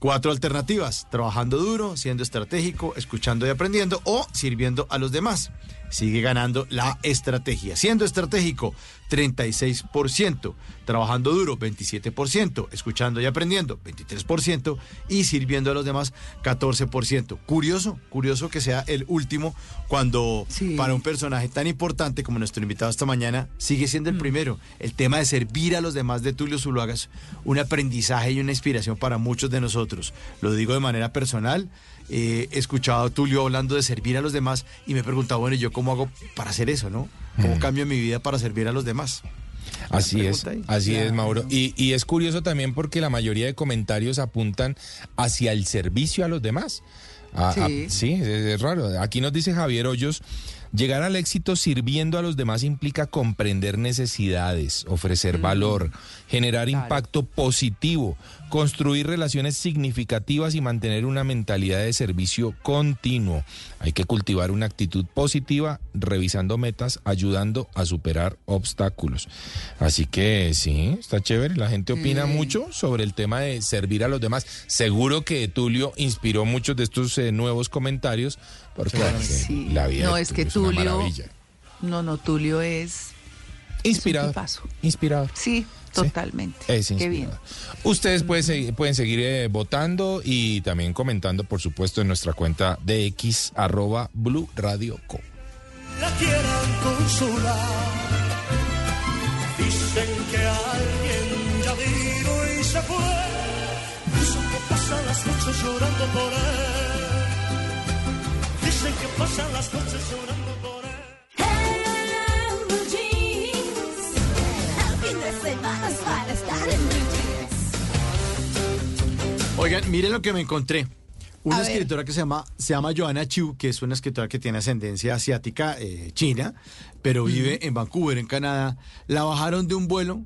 Cuatro alternativas, trabajando duro, siendo estratégico, escuchando y aprendiendo o sirviendo a los demás. Sigue ganando la estrategia. Siendo estratégico, 36%. Trabajando duro, 27%. Escuchando y aprendiendo, 23%. Y sirviendo a los demás, 14%. Curioso, curioso que sea el último cuando para un personaje tan importante como nuestro invitado esta mañana sigue siendo el primero. El tema de servir a los demás de Tulio Zuluaga es un aprendizaje y una inspiración para muchos de nosotros. Lo digo de manera personal. Eh, he escuchado a Tulio hablando de servir a los demás y me he preguntado, bueno, ¿y yo cómo hago para hacer eso, no? ¿Cómo cambio mi vida para servir a los demás? Así es, ahí. así es. Mauro. Y, y es curioso también porque la mayoría de comentarios apuntan hacia el servicio a los demás. A- a- Sí. sí, es, es raro. Aquí nos dice Javier Hoyos, llegar al éxito sirviendo a los demás implica comprender necesidades, ofrecer valor, generar impacto positivo, construir relaciones significativas y mantener una mentalidad de servicio continuo. Hay que cultivar una actitud positiva, revisando metas, ayudando a superar obstáculos. Así que sí, está chévere. La gente opina Mm. mucho sobre el tema de servir a los demás. Seguro que Tulio inspiró muchos de estos eh, nuevos comentarios, porque que la vida No, de es que una Tulio. maravilla. No, no, Tulio es. Inspirador. Inspirador. Sí, totalmente. Es Qué bien. Ustedes pueden seguir, pueden seguir eh, votando y también comentando, por supuesto, en nuestra cuenta de X, arroba Blue Radio Co. la quieran consolar. Dicen que alguien ya vino y se fue. Dicen que pasan las noches llorando por él. Oigan, miren lo que me encontré. Una A ver. escritora que se llama, se llama Joanna Chu, que es una escritora que tiene ascendencia asiática, eh, china, pero vive en Vancouver, en Canadá. La bajaron de un vuelo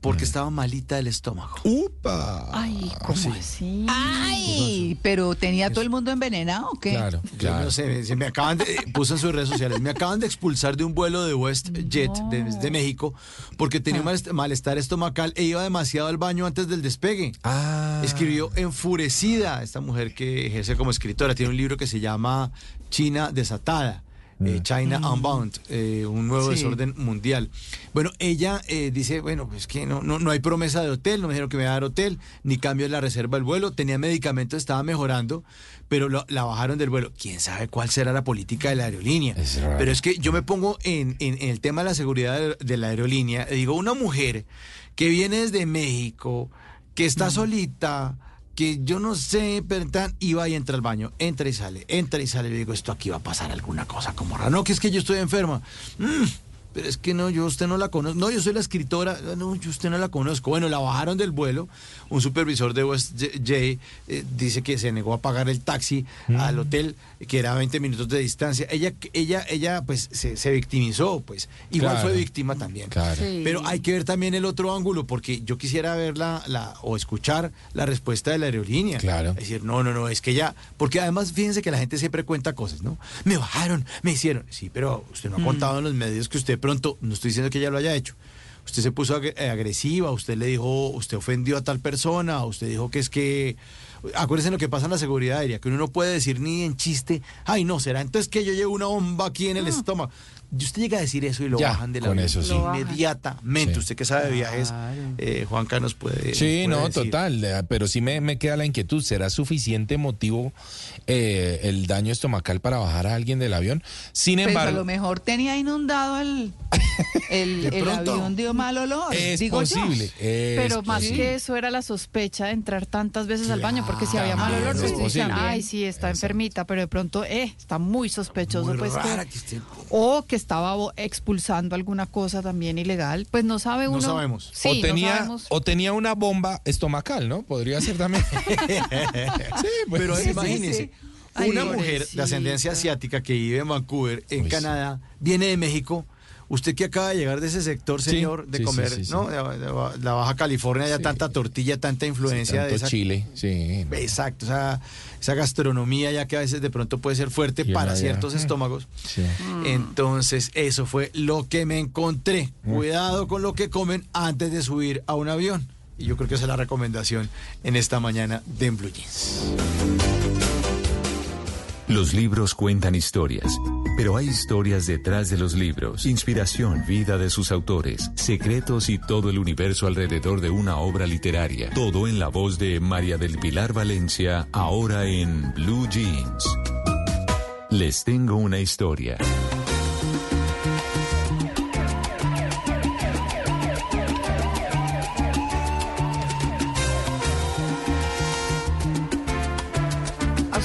porque estaba malita del estómago. ¡Upa! Ay, ¿cómo así? Ay, pero tenía todo el mundo envenenado, ¿o qué? Claro, Yo no sé, se me acaban de, eh, puso en sus redes sociales, me acaban de expulsar de un vuelo de WestJet de, de México porque tenía un malest- malestar estomacal e iba demasiado al baño antes del despegue. Ah. Escribió enfurecida esta mujer que ejerce como escritora, tiene un libro que se llama China desatada. Eh, China Unbound, eh, un nuevo Sí. desorden mundial. Bueno, ella eh, dice, bueno, pues que no, no, no hay promesa de hotel, no me dijeron que me iba a dar hotel, ni cambio en la reserva del vuelo, tenía medicamentos, estaba mejorando, pero lo- la bajaron del vuelo. ¿Quién sabe cuál será la política de la aerolínea? pero es que yo me pongo en, en- en el tema de la seguridad de, de la aerolínea, digo, una mujer que viene desde México, que está solita, que yo no sé, pero tan, y va y entra al baño, entra y sale, entra y sale, y digo, esto aquí va a pasar alguna cosa como rara. No, que es que yo estoy enferma. Mm, pero es que no, yo usted no la conozco. No, yo soy la escritora. No, yo usted no la conozco. Bueno, la bajaron del vuelo. Un supervisor de WestJ eh, dice que se negó a pagar el taxi al hotel, que era 20 minutos de distancia. Ella, ella, ella, pues, se, se victimizó, pues. Igual Claro. fue víctima también. Claro. Sí. Pero hay que ver también el otro ángulo, porque yo quisiera ver la, la, o escuchar la respuesta de la aerolínea. Claro. Es decir, no, no, no, es que ya, porque además fíjense que la gente siempre cuenta cosas, ¿no? Me bajaron, me hicieron. Sí, pero usted no ha contado en los medios que usted pronto, no estoy diciendo que ella lo haya hecho. Usted se puso eh, agresiva, usted le dijo, usted ofendió a tal persona, usted dijo que es que. Acuérdense lo que pasa en la seguridad aérea, que uno no puede decir ni en chiste, ay, no, será entonces que yo llevo una bomba aquí en el estómago. Y usted llega a decir eso y lo Ya, bajan de la eso sí. Inmediatamente. Sí. Usted que sabe de viajes, eh, Juanca nos puede. Sí, puede no, decir. total, eh, pero sí me, me queda la inquietud. ¿Será suficiente motivo eh, el daño estomacal para bajar a alguien del avión? Sin Pues a embargo, lo mejor tenía inundado el, el, el avión dio mal olor. es digo yo. posible. es Pero más posible. que eso era la sospecha de entrar tantas veces al baño, porque si había mal olor, pues es decían, ay, sí, está enfermita, pero de pronto, eh, está muy sospechoso, Muy pues que- rara que esté- o que estaba bo- expulsando alguna cosa también ilegal, pues no sabe No uno. sabemos. Sí, o, no tenía, sabemos. o tenía una bomba estomacal, ¿no? Podría ser también. sí, pues, Pero sí, sí, imagínense, sí. Ay, una mujer de ascendencia asiática que vive en Vancouver, en Uy, sí. Canadá, viene de México. Usted que acaba de llegar de ese sector, Sí, señor, de sí, comer, sí, sí. ¿no? De, de la Baja California, ya tanta tortilla, tanta influencia de Tanto esa. Chile, sí. Exacto, esa, esa gastronomía ya que a veces de pronto puede ser fuerte Y para ciertos mm. estómagos. Sí. Entonces, eso fue lo que me encontré. Cuidado con lo que comen antes de subir a un avión. Y yo creo que esa es la recomendación en esta mañana de En Blue Jeans. Los libros cuentan historias, pero hay historias detrás de los libros, inspiración, vida de sus autores, secretos y todo el universo alrededor de una obra literaria. Todo en la voz de María del Pilar Valencia, ahora en Blue Jeans. Les tengo una historia.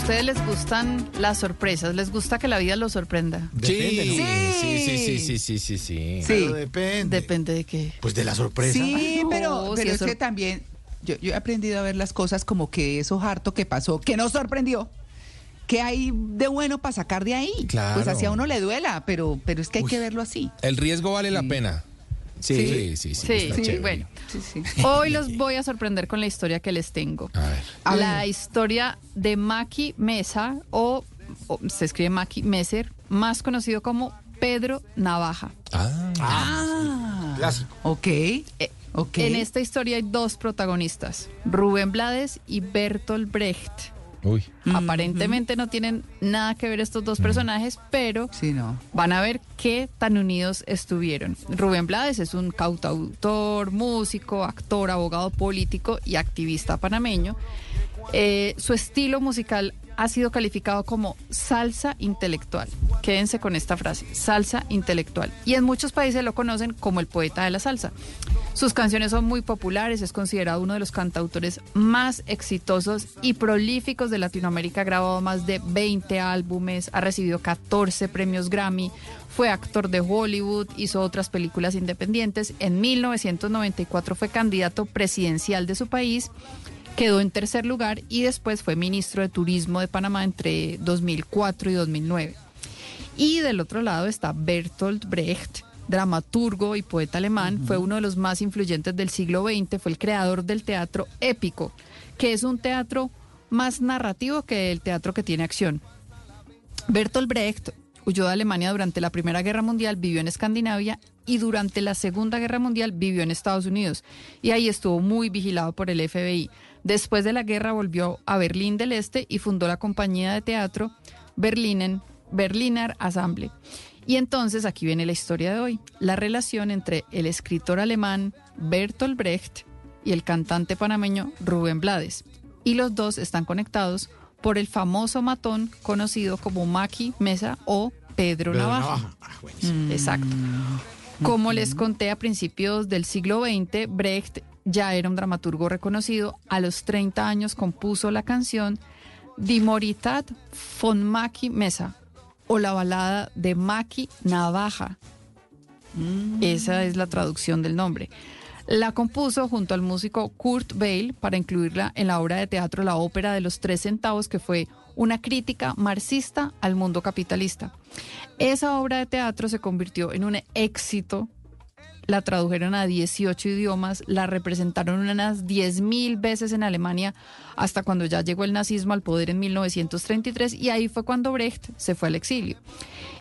Ustedes les gustan las sorpresas, les gusta que la vida los sorprenda. Depende, Sí, ¿no? sí, sí, sí, sí, sí, sí, sí. Pero depende. Depende de qué. Pues de la sorpresa. Sí, No, pero, si pero es que también yo, yo he aprendido a ver las cosas como que eso harto que pasó, que nos sorprendió. ¿Qué hay de bueno para sacar de ahí? Claro. Pues así a uno le duela, pero, pero es que hay que verlo así. El riesgo vale la pena. Sí. Sí, sí, sí. Sí, está sí, chévere. bueno. Sí, sí. Hoy los voy a sorprender con la historia que les tengo. A ver. A la ver. historia de Maki Mesa, o, o se escribe Maki Meser, más conocido como Pedro Navaja. Ah, Ah, Clásico. ok. Eh, ok. En esta historia hay dos protagonistas, Rubén Blades y Bertolt Brecht. Uy. Aparentemente no tienen nada que ver estos dos personajes, pero Sí, no. van a ver qué tan unidos estuvieron. Rubén Blades es un cantautor, músico, actor, abogado político y activista panameño. Eh, su estilo musical ha sido calificado como salsa intelectual. Quédense con esta frase, salsa intelectual. Y en muchos países lo conocen como el poeta de la salsa. Sus canciones son muy populares, es considerado uno de los cantautores más exitosos y prolíficos de Latinoamérica, ha grabado más de 20 álbumes, ha recibido 14 premios Grammy, fue actor de Hollywood, hizo otras películas independientes. En 1994 fue candidato presidencial de su país quedó en tercer lugar y después fue ministro de Turismo de Panamá entre 2004 y 2009. Y del otro lado está Bertolt Brecht, dramaturgo y poeta alemán, fue uno de los más influyentes del siglo XX, fue el creador del teatro épico, que es un teatro más narrativo que el teatro que tiene acción. Bertolt Brecht huyó de Alemania durante la Primera Guerra Mundial, vivió en Escandinavia y durante la Segunda Guerra Mundial vivió en Estados Unidos y ahí estuvo muy vigilado por el FBI. Después de la guerra volvió a Berlín del Este y fundó la compañía de teatro Berlinen, Berliner Ensemble. Y entonces aquí viene la historia de hoy, la relación entre el escritor alemán Bertolt Brecht y el cantante panameño Rubén Blades. Y los dos están conectados por el famoso matón conocido como Maki Mesa o Pedro, Pedro Navaja. Navaja. Ah, buenísimo. Exacto. Como les conté a principios del siglo XX, Brecht ya era un dramaturgo reconocido. A los 30 años compuso la canción Die Moritat von Maki Mesa o la balada de Maki Navaja. Esa es la traducción del nombre. La compuso junto al músico Kurt Weill para incluirla en la obra de teatro La Ópera de los Tres Centavos, que fue una crítica marxista al mundo capitalista. Esa obra de teatro se convirtió en un éxito. La tradujeron a 18 idiomas, la representaron unas 10.000 veces en Alemania hasta cuando ya llegó el nazismo al poder en 1933 y ahí fue cuando Brecht se fue al exilio.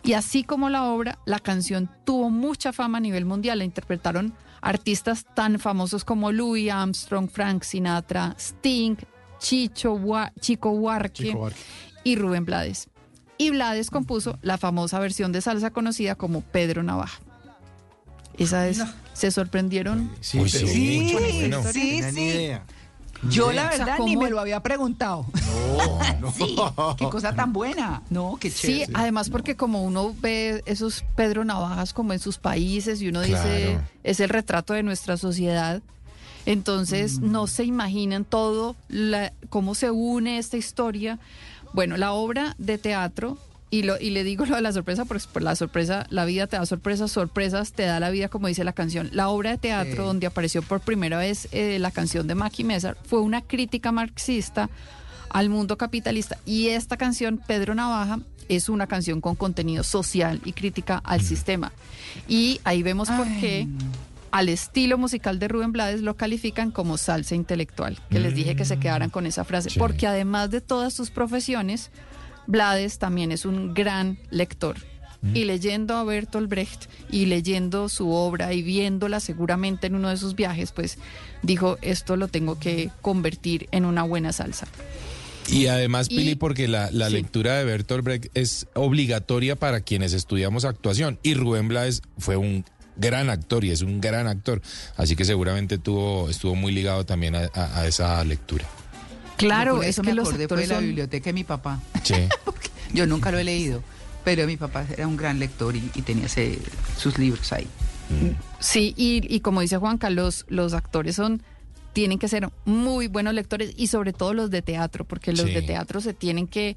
Y así como la obra, la canción tuvo mucha fama a nivel mundial. La interpretaron artistas tan famosos como Louis Armstrong, Frank Sinatra, Sting, Chicho, Wa- Chico Huarque Chico Buarque. y Rubén Blades. Y Blades compuso la famosa versión de salsa conocida como Pedro Navaja. Esa es, se sorprendieron. Sí, Uy, sí, mucho, sí, bueno. sí, No tenía ni sí. idea. Yo la idea. O sea, verdad ni ¿cómo? me lo había preguntado. No, no. Sí, qué cosa tan buena. No, qué Sí, chévere. además porque como uno ve esos Pedro Navajas como en sus países y uno dice, es el retrato de nuestra sociedad, entonces no se imaginan todo, la- cómo se une esta historia. Bueno, la obra de teatro, y, lo, y le digo lo de la sorpresa, porque por la sorpresa, la vida te da sorpresas, sorpresas te da la vida, como dice la canción. La obra de teatro Sí. donde apareció por primera vez eh, la canción de Maki Mesa fue una crítica marxista al mundo capitalista. Y esta canción, Pedro Navaja, es una canción con contenido social y crítica al sistema. Y ahí vemos por qué al estilo musical de Rubén Blades lo califican como salsa intelectual, que les dije que se quedaran con esa frase, porque además de todas sus profesiones, Blades también es un gran lector. Y leyendo a Bertolt Brecht y leyendo su obra y viéndola seguramente en uno de sus viajes, pues dijo, esto lo tengo que convertir en una buena salsa. Y además, Y- Pili, porque la, la sí. lectura de Bertolt Brecht es obligatoria para quienes estudiamos actuación. Y Rubén Blades fue un gran actor y es un gran actor. Así que seguramente tuvo, estuvo muy ligado también a, a- a esa lectura. Claro, es eso que me los acordé fue la biblioteca de mi papá. Sí. Yo nunca lo he leído, pero mi papá era un gran lector y, y tenía ese- sus libros ahí. Sí, y, y como dice Juan Carlos, los actores son tienen que ser muy buenos lectores y sobre todo los de teatro, porque los Sí. de teatro se tienen que,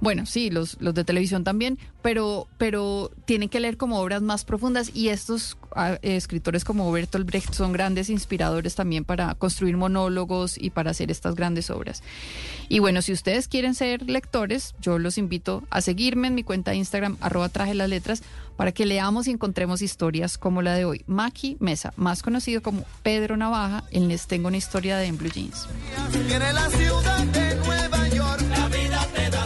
bueno, sí, los, los de televisión también, pero, pero tienen que leer como obras más profundas y estos ah, escritores como Bertolt Brecht son grandes inspiradores también para construir monólogos y para hacer estas grandes obras. Y bueno, si ustedes quieren ser lectores, yo los invito a seguirme en mi cuenta de Instagram, arroba traje las letras, para que leamos y encontremos historias como la de hoy. Maki Mesa, más conocido como Pedro Navaja, en Les Tengo una historia de En Blue Jeans. La vida te da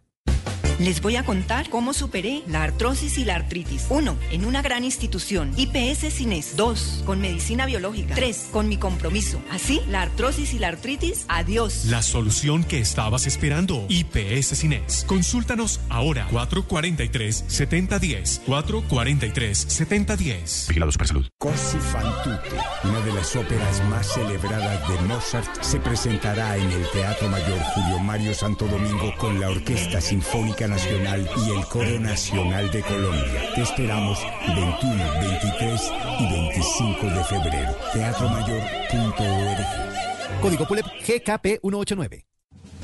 Les voy a contar cómo superé la artrosis y la artritis. 1. En una gran institución. IPS Cines. 2. Con medicina biológica. 3. Con mi compromiso. Así, la artrosis y la artritis, adiós. La solución que estabas esperando. IPS Cines. Consúltanos ahora. 443-7010. 443-7010. Vigilado Supersalud. Cosi fan tutte, una de las óperas más celebradas de Mozart, se presentará en el Teatro Mayor Julio Mario Santo Domingo con la Orquesta Sinfónica Nacional y el Coro Nacional de Colombia. Te esperamos 21, 23 y 25 de febrero. Teatromayor.org. Código PULEP GKP 189.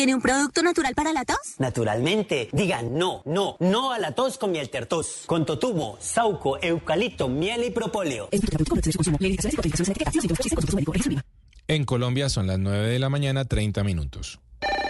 ¿Tiene un producto natural para la tos? Naturalmente, digan no, no, no a la tos con miel tertos, con totumo, sauco, eucalipto, miel y propóleo. En Colombia son las 9 de la mañana, 30 minutos.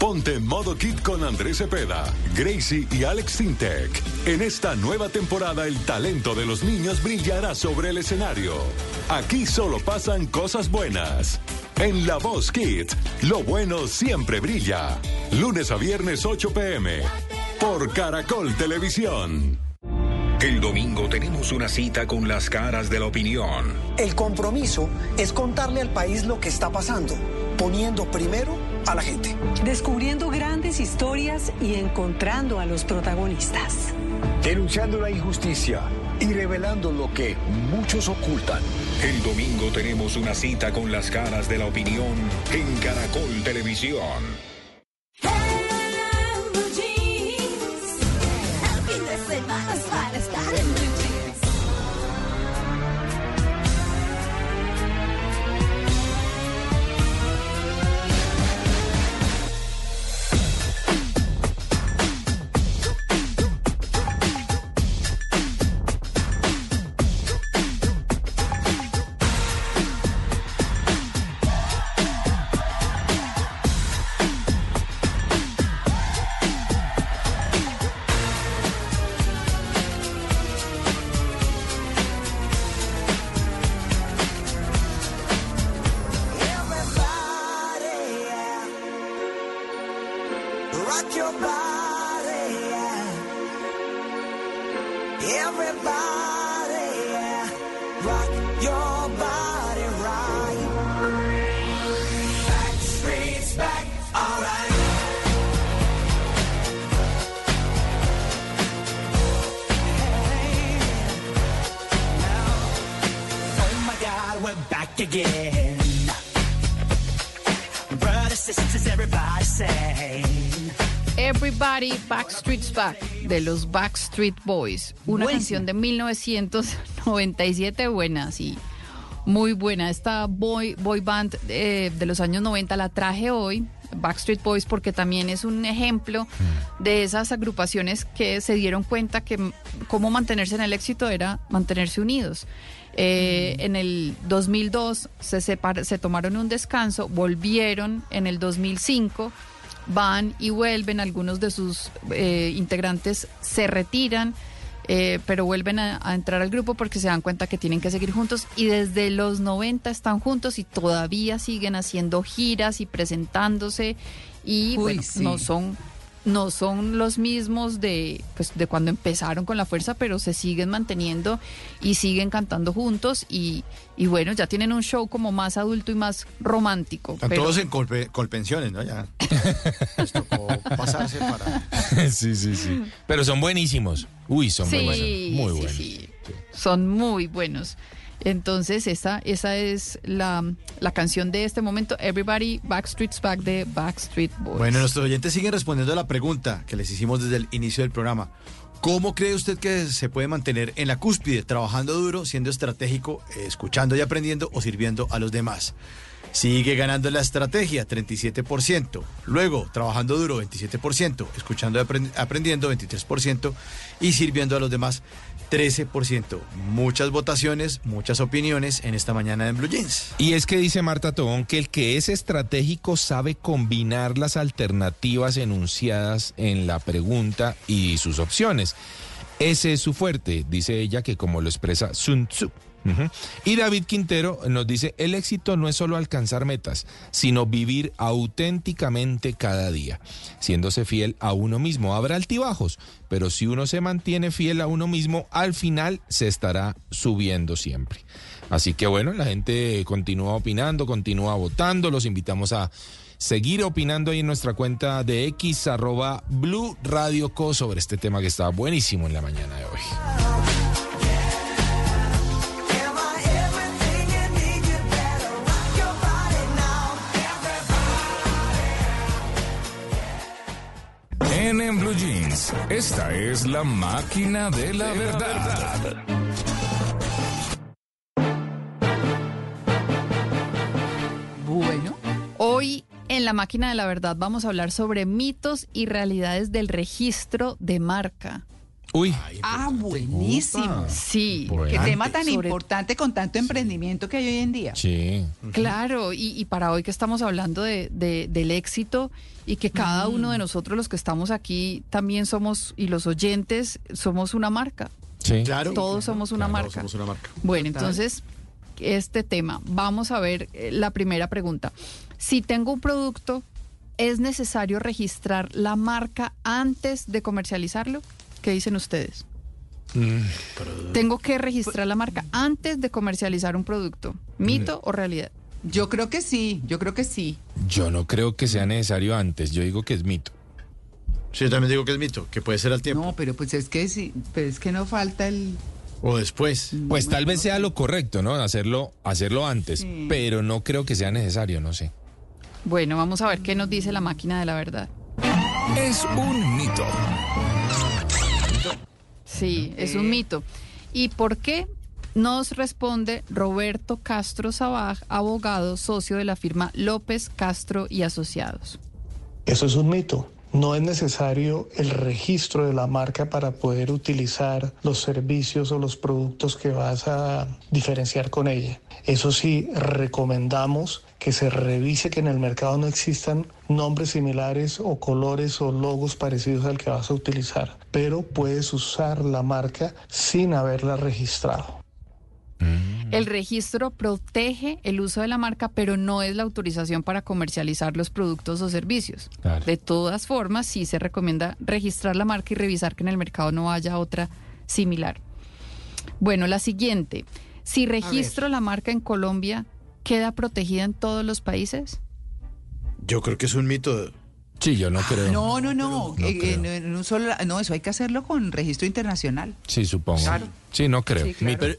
Ponte en modo kit con Andrés Cepeda, Gracie y Alex Sintek. En esta nueva temporada el talento de los niños brillará sobre el escenario. Aquí solo pasan cosas buenas. En La Voz Kids, lo bueno siempre brilla. Lunes a viernes 8 pm. Por Caracol Televisión. El domingo tenemos una cita con las caras de la opinión. El compromiso es contarle al país lo que está pasando, poniendo primero a la gente. Descubriendo grandes historias y encontrando a los protagonistas. Denunciando la injusticia y revelando lo que muchos ocultan. El domingo tenemos una cita con las caras de la opinión en Caracol Televisión. Backstreet's Back de los Backstreet Boys. Una Buena. canción de 1997 buena, sí. Muy buena. Esta boy, boy band eh, de los años 90 la traje hoy, Backstreet Boys, porque también es un ejemplo de esas agrupaciones que se dieron cuenta que cómo mantenerse en el éxito era mantenerse unidos. Eh, En el 2002 se, separ- se tomaron un descanso, volvieron en el 2005 van y vuelven, algunos de sus eh, integrantes se retiran, eh, pero vuelven a, a entrar al grupo porque se dan cuenta que tienen que seguir juntos y desde los 90 están juntos y todavía siguen haciendo giras y presentándose y Uy, bueno, sí. no son no son los mismos de pues de cuando empezaron con la fuerza, pero se siguen manteniendo y siguen cantando juntos y, y bueno, ya tienen un show como más adulto y más romántico. Están pero- todos en colpe- colpensiones, ¿no? Ya. Les tocó pasarse para. sí, sí, sí. Pero son buenísimos. Uy, son Sí, buenos. Muy sí, buenos. sí. Son muy buenos. Entonces, esa, esa es la, la canción de este momento, Everybody Backstreet's Back de Backstreet Boys. Bueno, nuestros oyentes siguen respondiendo a la pregunta que les hicimos desde el inicio del programa. ¿Cómo cree usted que se puede mantener en la cúspide, trabajando duro, siendo estratégico, eh, escuchando y aprendiendo o sirviendo a los demás? Sigue ganando la estrategia, 37%. Luego, trabajando duro, 27%. Escuchando y aprend- aprendiendo, 23%. Y sirviendo a los demás, 13%. Muchas votaciones, muchas opiniones en esta mañana en Blue Jeans. Y es que dice Marta Tobón que el que es estratégico sabe combinar las alternativas enunciadas en la pregunta y sus opciones. Ese es su fuerte, dice ella, que como lo expresa Sun Tzu. Y David Quintero nos dice, el éxito no es solo alcanzar metas, sino vivir auténticamente cada día, siéndose fiel a uno mismo. Habrá altibajos, pero si uno se mantiene fiel a uno mismo, al final se estará subiendo siempre. Así que bueno, la gente continúa opinando, continúa votando, los invitamos a seguir opinando ahí en nuestra cuenta de X arroba Blue Radio Co sobre este tema que está buenísimo en la mañana de hoy. Esta es la máquina de la verdad. Bueno. Hoy en la máquina de la verdad vamos a hablar sobre mitos y realidades del registro de marca. Uy. Ah, buenísimo. Sí. Qué tema tan Sobre- importante con tanto emprendimiento que hay hoy en día. Sí. Claro, y, y para hoy que estamos hablando de, de- del éxito y que cada uno de nosotros los que estamos aquí también somos, y los oyentes, somos una marca. Sí. Claro. Todos somos una Claro, marca. somos una marca. Bueno, entonces, este tema, vamos a ver eh, la primera pregunta. Si tengo un producto, ¿es necesario registrar la marca antes de comercializarlo? ¿Qué dicen ustedes? Tengo que registrar la marca antes de comercializar un producto. ¿Mito o realidad? Yo creo que sí, yo creo que sí. Yo no creo que sea necesario antes, yo digo que es mito. Sí, yo también digo que es mito, que puede ser al tiempo. No, pero pues es que sí, pero es que no falta el O después. Pues tal vez sea lo correcto, ¿no? Hacerlo, hacerlo antes, Sí. pero no creo que sea necesario, no sé. Bueno, vamos a ver qué nos dice la máquina de la verdad. Es un mito. Sí, es un mito. ¿Y por qué? Nos responde Roberto Castro Sabaj, abogado socio de la firma López Castro y Asociados. Eso es un mito. No es necesario el registro de la marca para poder utilizar los servicios o los productos que vas a diferenciar con ella. Eso sí, recomendamos que se revise que en el mercado no existan nombres similares o colores o logos parecidos al que vas a utilizar, pero puedes usar la marca sin haberla registrado. El registro protege el uso de la marca, pero no es la autorización para comercializar los productos o servicios. Claro. De todas formas, sí se recomienda registrar la marca y revisar que en el mercado no haya otra similar. Bueno, la siguiente. Si registro la marca en Colombia, ¿queda protegida en todos los países? Yo creo que es un mito. Sí, yo no creo. No, no, no. No eh, creo. no, en un solo, no, eso hay que hacerlo con registro internacional. Sí, supongo. Claro. Sí, no creo. Sí, claro. Mito. Pero,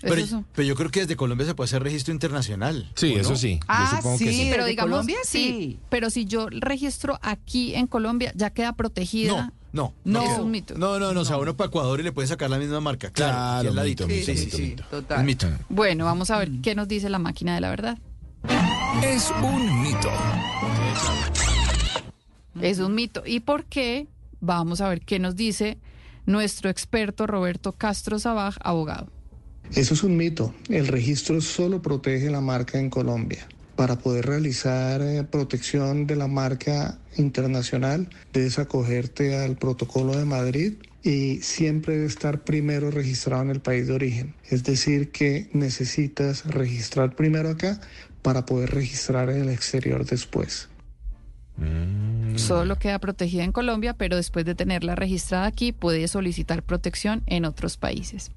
pero, Eso es- pero yo creo que desde Colombia se puede hacer registro internacional. Sí, ¿o eso no? sí. yo Ah, que sí, pero digamos, Colombia, sí. sí. Pero si yo registro aquí en Colombia, ya queda protegida. No, No. Es un mito. No, no, no, o sea, uno para Ecuador y le puede sacar la misma marca. Claro, Claro, mito, mito, sí, sí, mito, sí. mito. Total. Mito. Bueno, vamos a ver qué nos dice la máquina de la verdad. Es un mito. Es un mito. ¿Y por qué? Vamos a ver qué nos dice nuestro experto Roberto Castro Sabaj, abogado. Eso es un mito. El registro solo protege la marca en Colombia. Para poder realizar eh, protección de la marca internacional, debes acogerte al protocolo de Madrid y siempre debe estar primero registrado en el país de origen. Es decir, que necesitas registrar primero acá para poder registrar en el exterior después. Solo queda protegida en Colombia, pero después de tenerla registrada aquí, puede solicitar protección en otros países.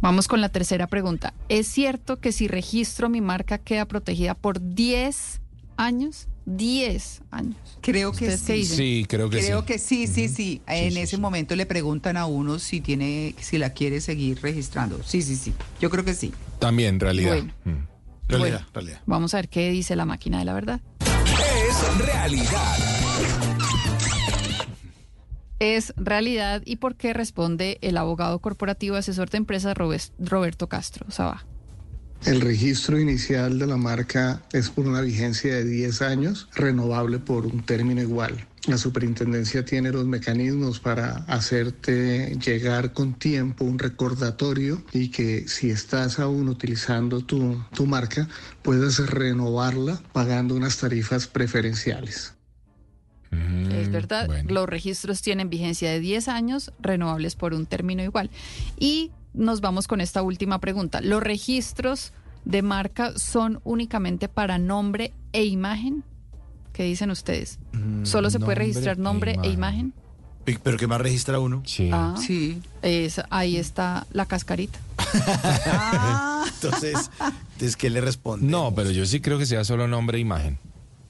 Vamos con la tercera pregunta. ¿Es cierto que si registro mi marca queda protegida por 10 años? 10 años. Creo que ¿Ustedes qué sí. dicen? Sí, creo que Creo sí. que sí, sí, sí. En ese momento le preguntan a uno si tiene, si la quiere seguir registrando. Sí, sí, sí. Yo creo que sí. También, realidad. Bueno. Mm. Realidad, Bueno. realidad. Vamos a ver qué dice la máquina de la verdad. Es realidad. Es realidad y por qué responde el abogado corporativo asesor de empresas Roberto Castro Sabaj. El registro inicial de la marca es por una vigencia de 10 años, renovable por un término igual. La superintendencia tiene los mecanismos para hacerte llegar con tiempo un recordatorio y que si estás aún utilizando tu, tu marca, puedes renovarla pagando unas tarifas preferenciales. Es verdad, los registros tienen vigencia de 10 años, renovables por un término igual. Y nos vamos con esta última pregunta. ¿Los registros de marca son únicamente para nombre e imagen? ¿Qué dicen ustedes? ¿Solo se puede registrar e nombre e imagen. imagen? ¿Pero qué más registra uno? Sí. Ah, es- ahí está la cascarita. Entonces, entonces, ¿qué le responde? No, pero yo sí creo que sea solo nombre e imagen.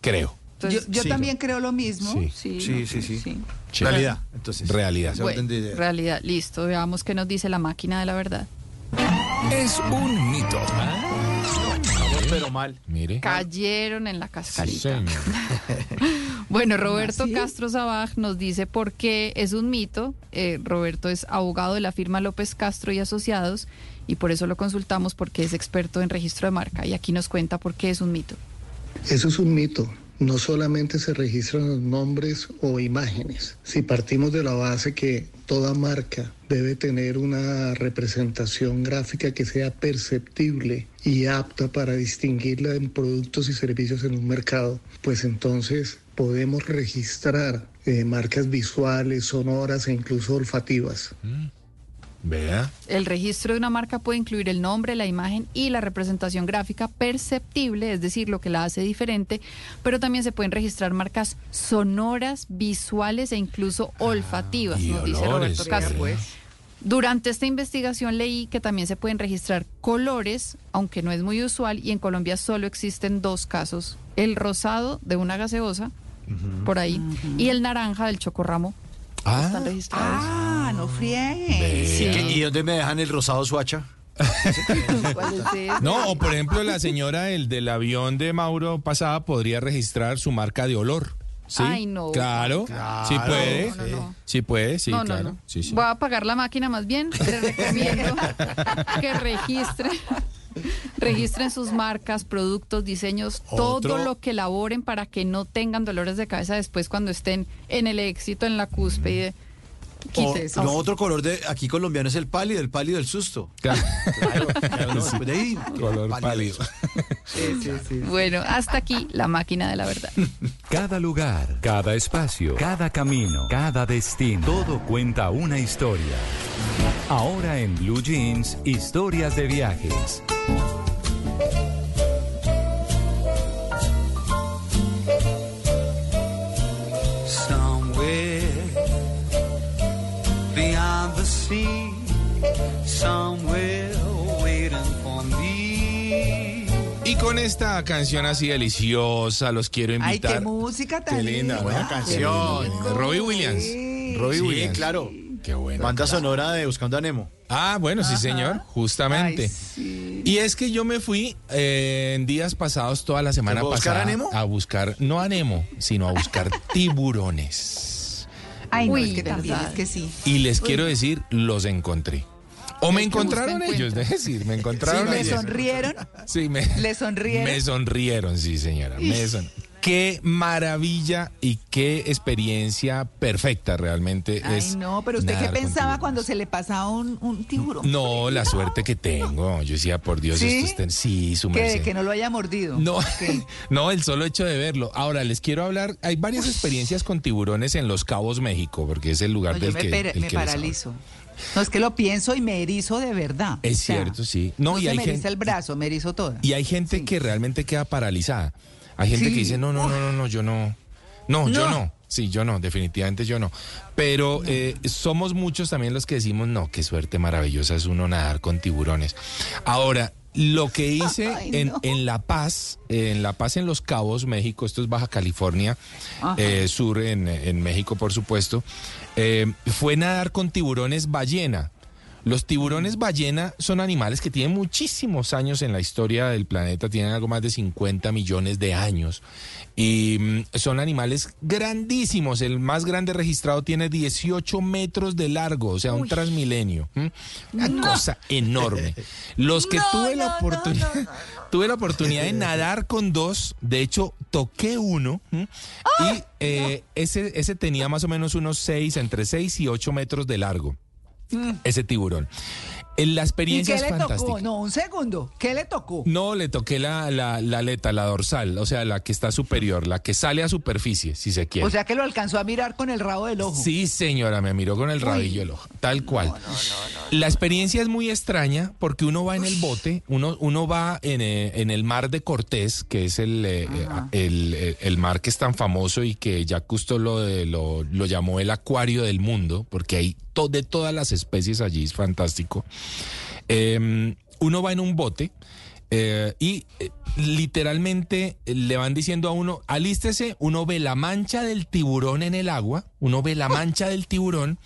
Creo. Yo, yo Sí. también creo lo mismo. Sí. Sí, Sí, no, sí, sí. Realidad, entonces. Realidad. Se Bueno, realidad, listo. Veamos qué nos dice la máquina de la verdad. Es un mito. Vamos, pero mal. Mire. Cayeron en la cascarita. señor. Bueno, Roberto. Castro Sabaj nos dice por qué es un mito. Eh, Roberto es abogado de la firma López Castro y Asociados y por eso lo consultamos porque es experto en registro de marca y aquí nos cuenta por qué es un mito. Eso es un mito. No solamente se registran los nombres o imágenes. Si partimos de la base que toda marca debe tener una representación gráfica que sea perceptible y apta para distinguirla en productos y servicios en un mercado, pues entonces podemos registrar eh, marcas visuales, sonoras e incluso olfativas. Vea. El registro de una marca puede incluir el nombre, la imagen y la representación gráfica perceptible, es decir, lo que la hace diferente, pero también se pueden registrar marcas sonoras, visuales e incluso olfativas, y nos dice olores, Roberto Castro. pues. Durante esta investigación leí que también se pueden registrar colores, aunque no es muy usual, y en Colombia solo existen dos casos, el rosado de una gaseosa, por ahí, y el naranja del chocorramo. Ah. Están registrados. Ah, no friegue. ¿Y, qué- y dónde me dejan el rosado suacha? No, o por ejemplo, la señora el del avión de Mauro pasada podría registrar su marca de olor. ¿Sí? Ay, no. Claro, Claro. sí puede. No, no, no. Sí puede, sí, no, no, claro. no. Sí, sí. Voy a apagar la máquina más bien. Les recomiendo que registren, registren sus marcas, productos, diseños, todo lo que elaboren para que no tengan dolores de cabeza después cuando estén en el éxito, en la cúspide. Quite eso. no, otro color de aquí colombiano es el pálido, el pálido del susto. Claro. Claro, claro, no, después de ahí, Color pálido. Bueno, hasta aquí la máquina de la verdad. Cada lugar, cada espacio, cada camino, cada destino, todo cuenta una historia. Ahora en Blue Jeans, historias de viajes. Con esta canción así deliciosa, los quiero Ay, invitar. qué música tan Qué linda, linda. buena canción. Robbie Williams. Robbie Sí, Williams. claro. Qué bueno. Banda sonora de Buscando a Nemo. Ah, bueno, sí, señor, justamente. Ay, sí. Y es que yo me fui eh, en días pasados, toda la semana ¿Se fue a buscar pasada, a Nemo? a buscar, no a Nemo, sino a buscar tiburones. Ay, no, Uy, es que también es que sí. Y les quiero decir, los encontré. O me encontraron ellos, es decir, me encontraron ¿Le ellos. sonrieron? Sí, me, ¿Le sonrieron? me sonrieron, sí, señora. Me son- Qué maravilla y qué experiencia perfecta realmente Ay, es. no, pero usted qué pensaba cuando se le pasaba un, un tiburón. No, la suerte que tengo. Yo decía, por Dios, ¿Sí? esto está Sí, su Que, merced. que no lo haya mordido. No, no, el solo hecho de verlo. Ahora, les quiero hablar, hay varias experiencias con tiburones en Los Cabos, México, porque es el lugar No, yo del me, que, el me que les paralizo. No, es que lo pienso y me erizo de verdad. Es O sea, cierto, sí. No, No, y se hay me gente, eriza el brazo, me erizo toda. y hay gente Sí. que realmente queda paralizada. Hay gente Sí. que dice, no, no, no, no, no, yo no. No, yo No. no. Sí, yo no, definitivamente yo no. Pero eh, somos muchos también los que decimos, no, qué suerte maravillosa es uno nadar con tiburones. Ahora, lo que hice Ay, en, no. en La Paz, en La Paz, en Los Cabos, México, esto es Baja California, eh, sur en, en México, por supuesto, eh, fue nadar con tiburones ballena. Los tiburones ballena son animales que tienen muchísimos años en la historia del planeta, tienen algo más de 50 millones de años. Y mm, son animales grandísimos. El más grande registrado tiene 18 metros de largo, o sea, un transmilenio. ¿m? Una cosa enorme. Los que tuve la oportunidad, tuve la oportunidad de nadar con dos, de hecho, toqué uno y eh, ese, ese tenía más o menos unos 6, entre 6 y 8 metros de largo. Ese tiburón. La ¿Y experiencia qué es le fantástica. tocó? No, un segundo. ¿Qué le tocó? No, le toqué la, la, la aleta, la dorsal, o sea, la que está superior, la que sale a superficie, si se quiere. O sea que lo alcanzó a mirar con el rabo del ojo. Sí, señora, me miró con el rabillo el ojo, tal cual. La experiencia es muy extraña porque uno va en el bote, uno, uno va en, eh, en el mar de Cortés, que es el, eh, eh, el, el mar que es tan famoso y que ya Cousteau lo, lo, lo llamó el acuario del mundo, porque hay de todas las especies allí, es fantástico. Eh, uno va en un bote. eh, y eh, literalmente eh, le van diciendo a uno, alístese, uno ve la mancha del tiburón en el agua, uno ve la mancha del tiburón,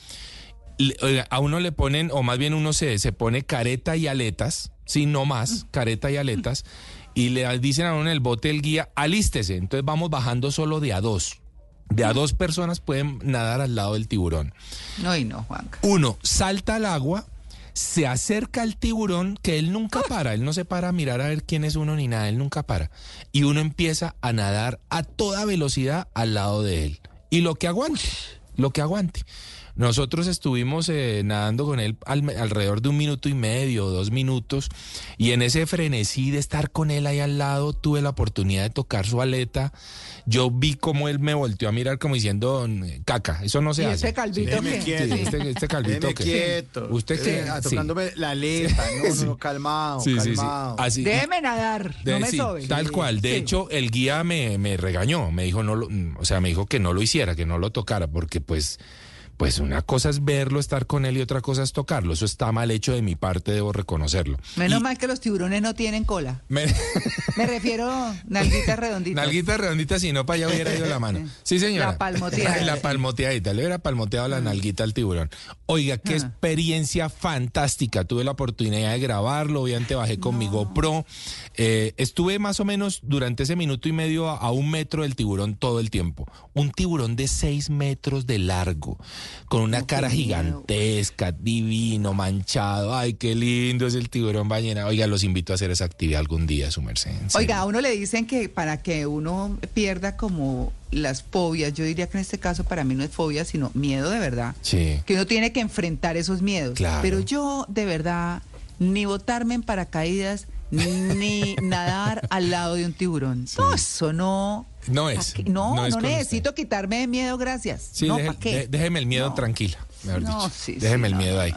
a uno le ponen, o más bien uno se, se pone careta y aletas, sí, no más, careta y aletas, y le dicen a uno en el bote el guía, alístese, entonces vamos bajando solo de a dos. De a dos personas pueden nadar al lado del tiburón. No, y no, Juanca. Uno salta al agua, se acerca al tiburón, que él nunca para, él no se para a mirar a ver quién es uno ni nada, él nunca para. Y uno empieza a nadar a toda velocidad al lado de él. Y lo que aguante, lo que aguante. Nosotros estuvimos eh, nadando con él al- alrededor de un minuto y medio, dos minutos, y en ese frenesí de estar con él ahí al lado, tuve la oportunidad de tocar su aleta. Yo vi cómo él me volteó a mirar como diciendo, caca, eso no se ¿Y hace. ese calvito qué? quieto. Sí, este, este calvito que- quieto. Usted Sí, que ah, sí. tocándome la aleta, no, no, Sí. no, calmado, Sí, sí, sí. calmado. Así- Déjeme nadar, de- no me sí, sobe. Tal cual. De Sí. hecho, el guía me, me regañó. Me dijo, no lo, o sea, me dijo que no lo hiciera, que no lo tocara, porque pues, pues una cosa es verlo, estar con él y otra cosa es tocarlo. Eso está mal hecho de mi parte, debo reconocerlo. Menos Y mal que los tiburones no tienen cola. me- Me refiero nalguitas redonditas. Nalguita redondita, si no, para allá hubiera ido la mano. Sí, señora. La palmoteada. la palmoteadita. Le hubiera palmoteado la nalguita al tiburón. Oiga, qué experiencia fantástica. Tuve la oportunidad de grabarlo. Obviamente bajé con mi GoPro. Eh, estuve más o menos durante ese minuto y medio a, a un metro del tiburón todo el tiempo. Un tiburón de seis metros de largo, con una cara gigantesca, divino, manchado. Ay, qué lindo es el tiburón ballena. Oiga, los invito a hacer esa actividad algún día, su merced. Oiga, a uno le dicen que para que uno pierda como las fobias, yo diría que en este caso para mí no es fobia, sino miedo de verdad. Sí. Que uno tiene que enfrentar esos miedos. Claro. Pero yo, de verdad, ni botarme en paracaídas, ni nadar al lado de un tiburón. No, eso no. No es. No, no, es necesito quitarme de miedo, gracias. Sí, no, deje- ¿para qué? déjeme el miedo tranquila, mejor No, dicho. sí, sí, déjeme el no, miedo no, ahí.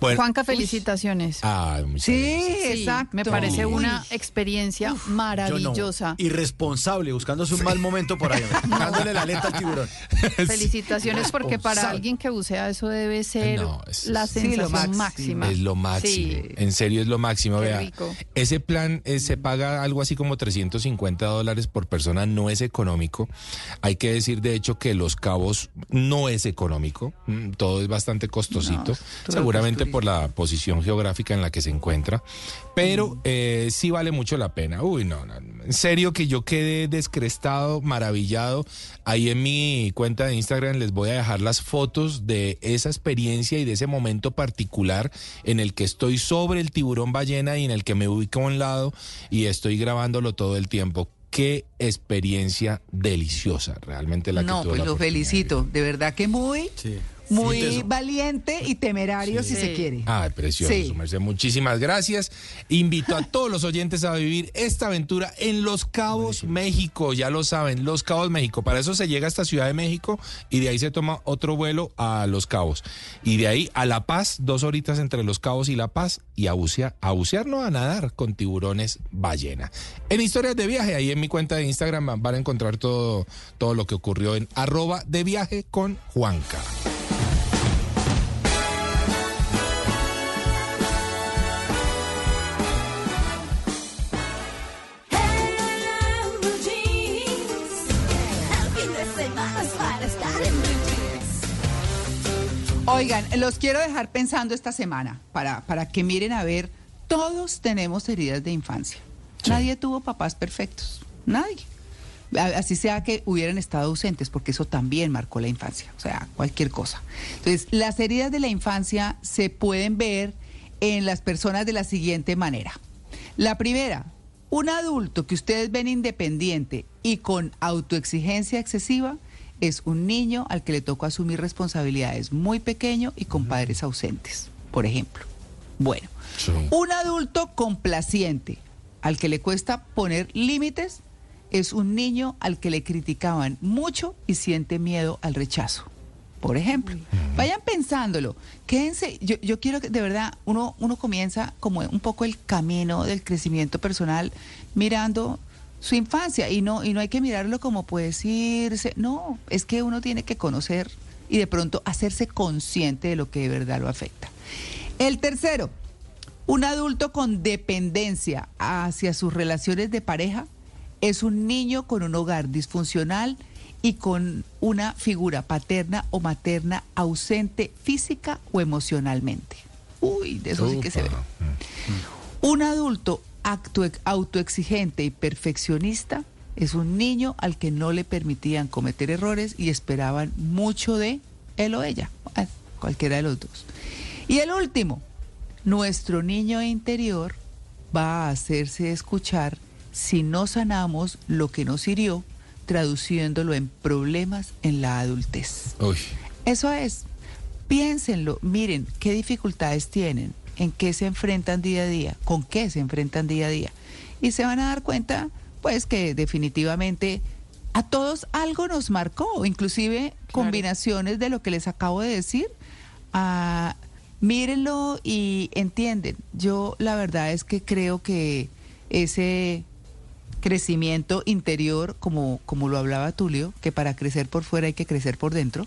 Bueno, Juanca, felicitaciones. ah, muchas Sí, gracias. exacto. Me parece Uy. una experiencia maravillosa. Irresponsable, buscándose un mal momento por ahí, dándole la aleta al tiburón. Felicitaciones porque para alguien que bucea eso debe ser No, es- la sensación máximo. máxima. Es lo máximo. Sí. En serio es lo máximo. Qué Vea, rico. ese plan eh, se paga algo así como 350 dólares por persona. No es económico. Hay que decir, de hecho, que Los Cabos no es económico. Mm, Todo es bastante costosito. todo seguramente por la posición geográfica en la que se encuentra. Pero eh, sí vale mucho la pena. Uy, no, no. En serio que yo quedé descrestado, maravillado. Ahí en mi cuenta de Instagram les voy a dejar las fotos de esa experiencia y de ese momento particular en el que estoy sobre el tiburón ballena y en el que me ubico a un lado y estoy grabándolo todo el tiempo. Qué experiencia deliciosa, realmente la que No, pues la lo felicito. De verdad que muy, Sí. Muy Sí, valiente y temerario si se quiere. Ay, precioso, Sí. merced. Muchísimas gracias. Invito a todos los oyentes a vivir esta aventura en Los Cabos, México. Ya lo saben, Los Cabos, México. Para eso se llega hasta Ciudad de México y de ahí se toma otro vuelo a Los Cabos. Y de ahí a La Paz, dos horitas entre Los Cabos y La Paz. Y a bucear, a bucear no a nadar con tiburones ballena. En historias de viaje, ahí en mi cuenta de Instagram van- van a encontrar todo, todo lo que ocurrió en arroba de viaje con Juanca. Oigan, los quiero dejar pensando esta semana para, para que miren a ver, todos tenemos heridas de infancia. Nadie tuvo papás perfectos, nadie. Así sea que hubieran estado ausentes, porque eso también marcó la infancia, o sea, cualquier cosa. Entonces, las heridas de la infancia se pueden ver en las personas de la siguiente manera. La primera, un adulto que ustedes ven independiente y con autoexigencia excesiva es un niño al que le tocó asumir responsabilidades muy pequeño y con padres ausentes, por ejemplo. Bueno, un adulto complaciente al que le cuesta poner límites es un niño al que le criticaban mucho y siente miedo al rechazo. Por ejemplo, vayan pensándolo. Quédense, yo, yo quiero que de verdad uno, uno comienza como un poco el camino del crecimiento personal mirando su infancia y no, y no hay que mirarlo como pues irse. No, es que uno tiene que conocer y de pronto hacerse consciente de lo que de verdad lo afecta. El tercero, un adulto con dependencia hacia sus relaciones de pareja es un niño con un hogar disfuncional y con una figura paterna o materna ausente física o emocionalmente. Uy, de eso sí que se ve. Un adulto autoexigente y perfeccionista es un niño al que no le permitían cometer errores y esperaban mucho de él o ella, eh, cualquiera de los dos. Y el último, nuestro niño interior va a hacerse escuchar si no sanamos lo que nos hirió, traduciéndolo en problemas en la adultez. Uy. Eso es. Piénsenlo, miren qué dificultades tienen, en qué se enfrentan día a día, con qué se enfrentan día a día. Y se van a dar cuenta, pues, que definitivamente a todos algo nos marcó, inclusive combinaciones de lo que les acabo de decir. Ah, mírenlo y entienden. Yo la verdad es que creo que ese crecimiento interior, como, como lo hablaba Tulio, que para crecer por fuera hay que crecer por dentro,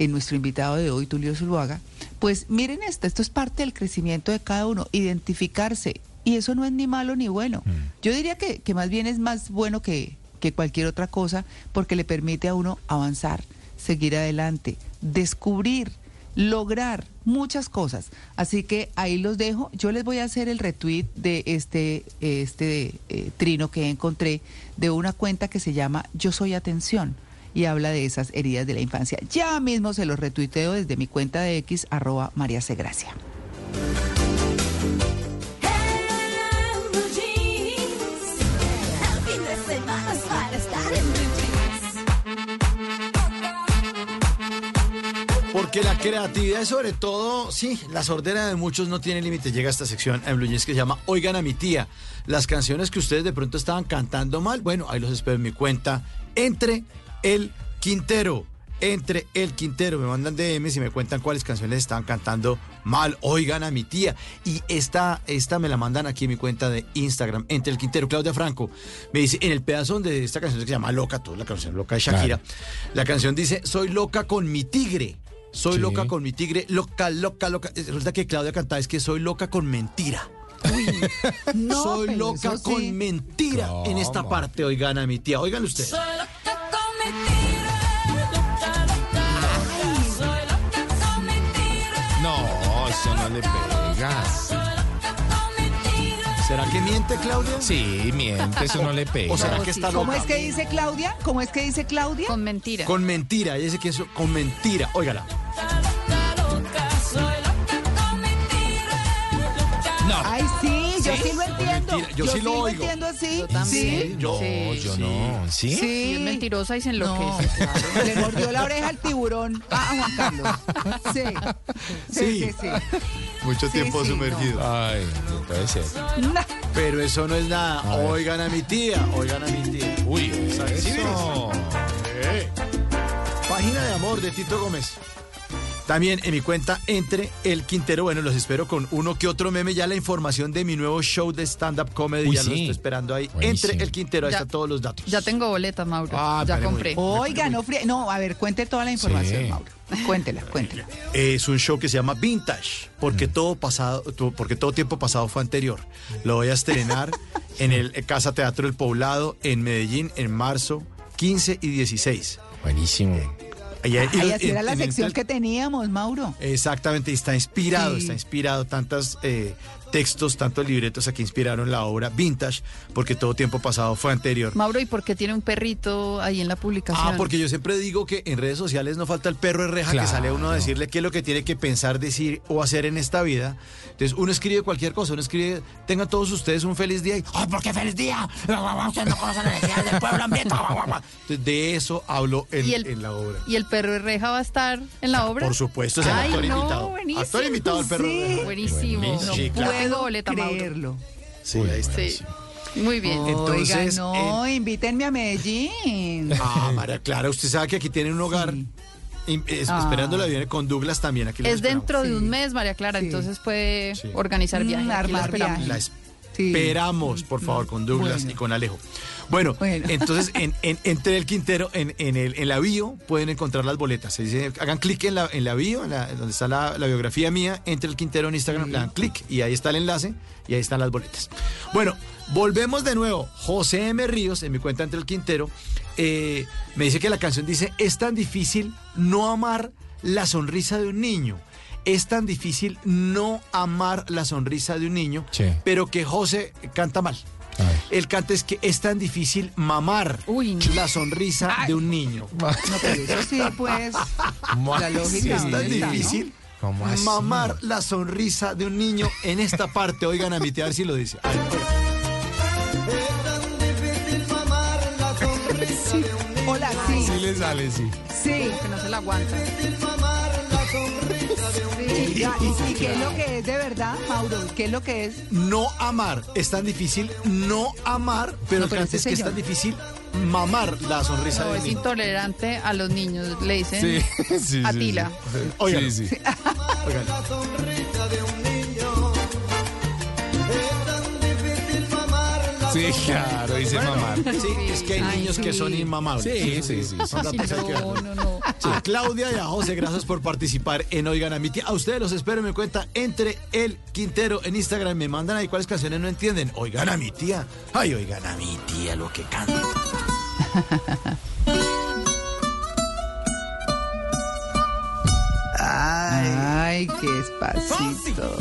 en nuestro invitado de hoy, Tulio Zuluaga, pues miren esto, esto es parte del crecimiento de cada uno, identificarse, y eso no es ni malo ni bueno. Yo diría que, que más bien es más bueno que, que cualquier otra cosa, porque le permite a uno avanzar, seguir adelante, descubrir, lograr muchas cosas. Así que ahí los dejo. Yo les voy a hacer el retweet de este, este eh, trino que encontré de una cuenta que se llama Yo Soy Atención y habla de esas heridas de la infancia. Ya mismo se los retuiteo desde mi cuenta de X, arroba María Segracia. Porque la creatividad, sobre todo, sí, la sordera de muchos no tiene límite. Llega esta sección en Blue Jeans que se llama Oigan a mi tía. Las canciones que ustedes de pronto estaban cantando mal, bueno, ahí los espero en mi cuenta. Entre el Quintero. Entre el Quintero. Me mandan DMs y me cuentan cuáles canciones estaban cantando mal. Oigan a mi tía. Y esta, esta me la mandan aquí en mi cuenta de Instagram. Entre el Quintero. Claudia Franco me dice en el pedazo de esta canción que se llama Loca, toda la canción Loca de Shakira. Claro. La canción dice: Soy loca con mi tigre. Soy Sí. loca con mi tigre, loca, loca, loca. Eh, Resulta que Claudia cantaba es que soy loca con mentira. No, soy loca sí. con mentira en esta parte, oigan a mi tía. Oigan ustedes. No, eso no le pega. ¿Será que miente, Claudia? Sí, miente, eso no le pega. ¿O será que está ¿Cómo loca? es que dice Claudia? ¿Cómo es que dice Claudia? Con mentira. Con mentira, ella dice que eso, con mentira. Óigala. No. Ay, sí, yo sí, lo entiendo. Mentira, yo sí lo oigo. entiendo así. Yo también. Sí. Yo, No, yo sí. no. ¿Sí? Sí. Y es mentirosa y se No, enloquece. claro. Le mordió la oreja al tiburón a Juan Carlos. Sí. Sí, sí, Sí. sí. Mucho Sí, tiempo sí, sumergido. Ay, no puede ser. No. Pero eso no es nada. A. Oigan a mi tía, oigan a mi tía. Uy, ¿Sí eso. Eh. Página de amor de Tito Gómez. También en mi cuenta entre el Quintero. Bueno, los espero con uno que otro meme. Ya la información de mi nuevo show de stand-up comedy. Uy, ya lo sí. estoy esperando ahí. Buenísimo. Entre el Quintero. Ahí Ya. están todos los datos. Ya tengo boletas, Mauro. Ah, ya vale, compré. Oiga, no fríe. No, a ver, cuente toda la información, Sí. Mauro. Cuéntela, cuéntela. Es un show que se llama Vintage, porque Mm. todo pasado, porque todo tiempo pasado fue anterior. Lo voy a estrenar en el Casa Teatro del Poblado en Medellín en marzo 15 y 16. Buenísimo. Ahí- Ay, y- así en- era la el sección que teníamos, Mauro. Exactamente, y está inspirado, Sí. está inspirado. Tantos textos, tantos libretos aquí inspiraron la obra Vintage, porque todo tiempo pasado fue anterior. Mauro, ¿y por qué tiene un perrito ahí en la publicación? Ah, porque yo siempre digo que en redes sociales no falta el perro de reja Claro. que sale a uno a decirle qué es lo que tiene que pensar, decir o hacer en esta vida. Entonces uno escribe cualquier cosa, uno escribe, tengan todos ustedes un feliz día y ¡ay, por qué feliz día! Ustedes no conocen del pueblo hambriento. Entonces de eso hablo en, ¿Y el- en la obra. ¿Y el perro de reja va a estar en la obra? Por supuesto, es el Ay, actor no, invitado. buenísimo. Actor invitado al perro de Sí. reja. Buenísimo. Buenísimo. Sí, No claro. Tengo boleta, creerlo. Sí, ahí está. Sí. Muy bien. Entonces, Oiga, no, invítenme a Medellín. Ah, María Clara, usted sabe que aquí tiene un hogar im- es- Ah. esperándola viene con Douglas también. Aquí Es dentro de un mes, María Clara, entonces puede Sí. organizar Mm, viaje. Aquí la armar esperamos. Esperamos, por favor, con Douglas Bueno. y con Alejo. Bueno, entonces en, en- entre el Quintero, en, en el, en la bio, pueden encontrar las boletas. Se dice, hagan clic en la, en la bio, en la- donde está la, la biografía mía, entre el Quintero en Instagram, le dan clic y ahí está el enlace y ahí están las boletas. Bueno, volvemos de nuevo. José M. Ríos, en mi cuenta entre el Quintero, eh, me dice que la canción dice, es tan difícil no amar la sonrisa de un niño. Es tan difícil no amar la sonrisa de un niño, Sí. pero que José canta mal. El canta es que es tan difícil mamar la sonrisa de un niño. No, pero eso sí, pues, la lógica. es tan ¿dónde está, no? difícil ¿Cómo así? mamar la sonrisa de un niño en esta parte. Oigan a mi tía a ver si lo dice. A ver, Sí. Hola, sí. Sí le sale, sí. Sí. Que no se la aguanta. Ya, ¿Y, y qué es lo que es de verdad, Mauro? ¿Qué es lo que es? No amar. Es tan difícil no amar, pero No, el pero canta ese es que es tan difícil mamar la sonrisa No, de un es intolerante a los niños, le dicen. Sí, sí, sí, Atila. sí. Oigan. Sí, sí. Oigan. Sí, claro, dice mamar. Sí, es que hay Ay, niños que sí. son inmamables. Sí, sí, sí. Que No, no, no. A Claudia y a José, gracias por participar en Oigan a mi tía. A ustedes los espero, me cuenta entre el Quintero en Instagram. Me mandan ahí cuáles canciones no entienden. Oigan a mi tía. Ay, oigan a mi tía lo que canta. Ay, qué despacito.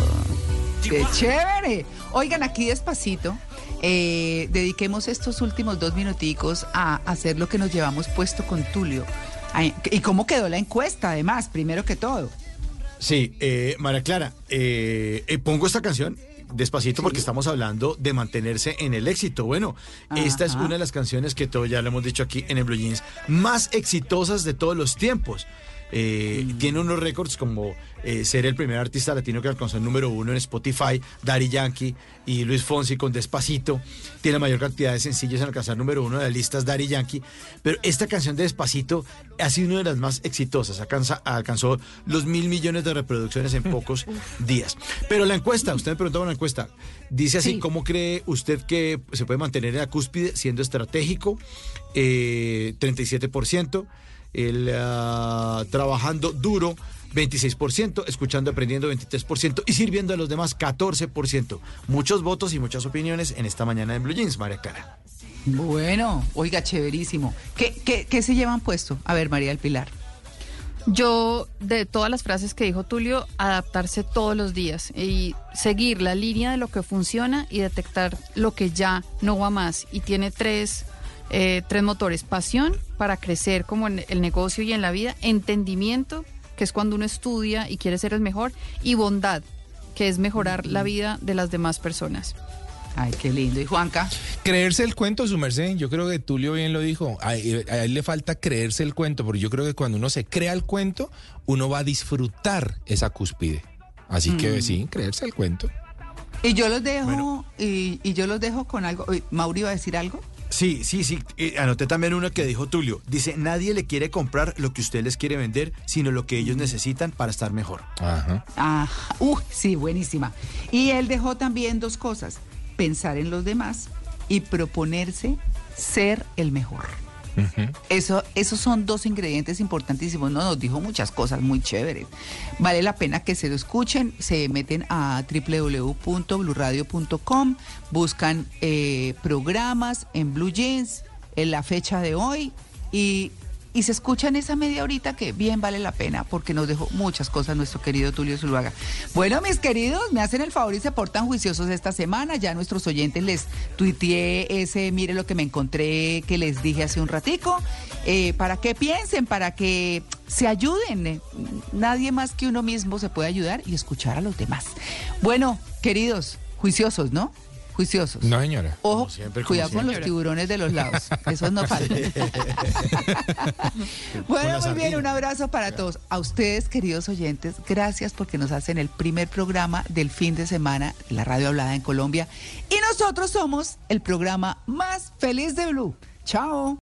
Qué chévere. Oigan, aquí despacito. Eh, dediquemos estos últimos dos minuticos a hacer lo que nos llevamos puesto con Tulio. ¿Y cómo quedó la encuesta, además, primero que todo? Sí, eh, María Clara, eh, eh, pongo esta canción despacito porque estamos hablando de mantenerse en el éxito. Bueno, esta es una de las canciones que todo ya lo hemos dicho aquí en el Blue Jeans, más exitosas de todos los tiempos. Eh, Mm. Tiene unos récords como eh, ser el primer artista latino que alcanzó el número uno en Spotify, Daddy Yankee y Luis Fonsi con Despacito. Tiene la mayor cantidad de sencillos en alcanzar el número uno de las listas Daddy Yankee. Pero esta canción de Despacito ha sido una de las más exitosas. Alcanza- alcanzó los mil millones de reproducciones en pocos días. Pero la encuesta, usted me preguntaba una encuesta, dice así, Sí. ¿cómo cree usted que se puede mantener en la cúspide siendo estratégico? Eh, 37%, el, ah, trabajando duro. 26%, escuchando, aprendiendo 23% y sirviendo a los demás 14%. Muchos votos y muchas opiniones en esta mañana en Blue Jeans, María Clara. Bueno, oiga, chéverísimo. ¿Qué, qué, qué se llevan puesto? A ver, María del Pilar. Yo, de todas las frases que dijo Tulio, adaptarse todos los días y seguir la línea de lo que funciona y detectar lo que ya no va más. Y tiene tres, eh, tres motores. Pasión para crecer como en el negocio y en la vida. Entendimiento, que es cuando uno estudia y quiere ser el mejor. Y bondad, que es mejorar la vida de las demás personas. Ay, qué lindo. ¿Y Juanca? Creerse el cuento, su merced. Yo creo que Tulio bien lo dijo. A, a él le falta creerse el cuento, porque yo creo que cuando uno se crea el cuento, uno va a disfrutar esa cúspide. Así que Mm. sí, creerse el cuento. Y yo los dejo, y, y yo los dejo con algo. ¿Mauri iba a decir algo? Sí, sí, sí. eh, anoté también una que dijo Tulio. Dice, nadie le quiere comprar lo que usted les quiere vender, sino lo que ellos necesitan para estar mejor. Ajá. Ah, uh, sí, buenísima. Y él dejó también dos cosas, pensar en los demás y proponerse ser el mejor. Eso, esos son dos ingredientes importantísimos. No nos dijo muchas cosas muy chéveres. Vale la pena que se lo escuchen. Se meten a www.bluradio.com, buscan eh, programas en Blue Jeans en la fecha de hoy y y se escuchan esa media horita que bien vale la pena porque nos dejó muchas cosas nuestro querido Tulio Zuluaga. Bueno, mis queridos, me hacen el favor y se portan juiciosos esta semana. Ya nuestros oyentes les tuiteé ese, mire lo que me encontré que les dije hace un ratico, eh, para que piensen, para que se ayuden. Nadie más que uno mismo se puede ayudar y escuchar a los demás. Bueno, queridos, juiciosos, ¿no? Juiciosos. No, señora. Ojo, siempre, como cuidado con los tiburones de los lados. Esos no faltan. bueno, muy bien, un abrazo para todos. A ustedes, queridos oyentes, gracias porque nos hacen el primer programa del fin de semana de la radio hablada en Colombia. Y nosotros somos el programa más feliz de Blue. Chao.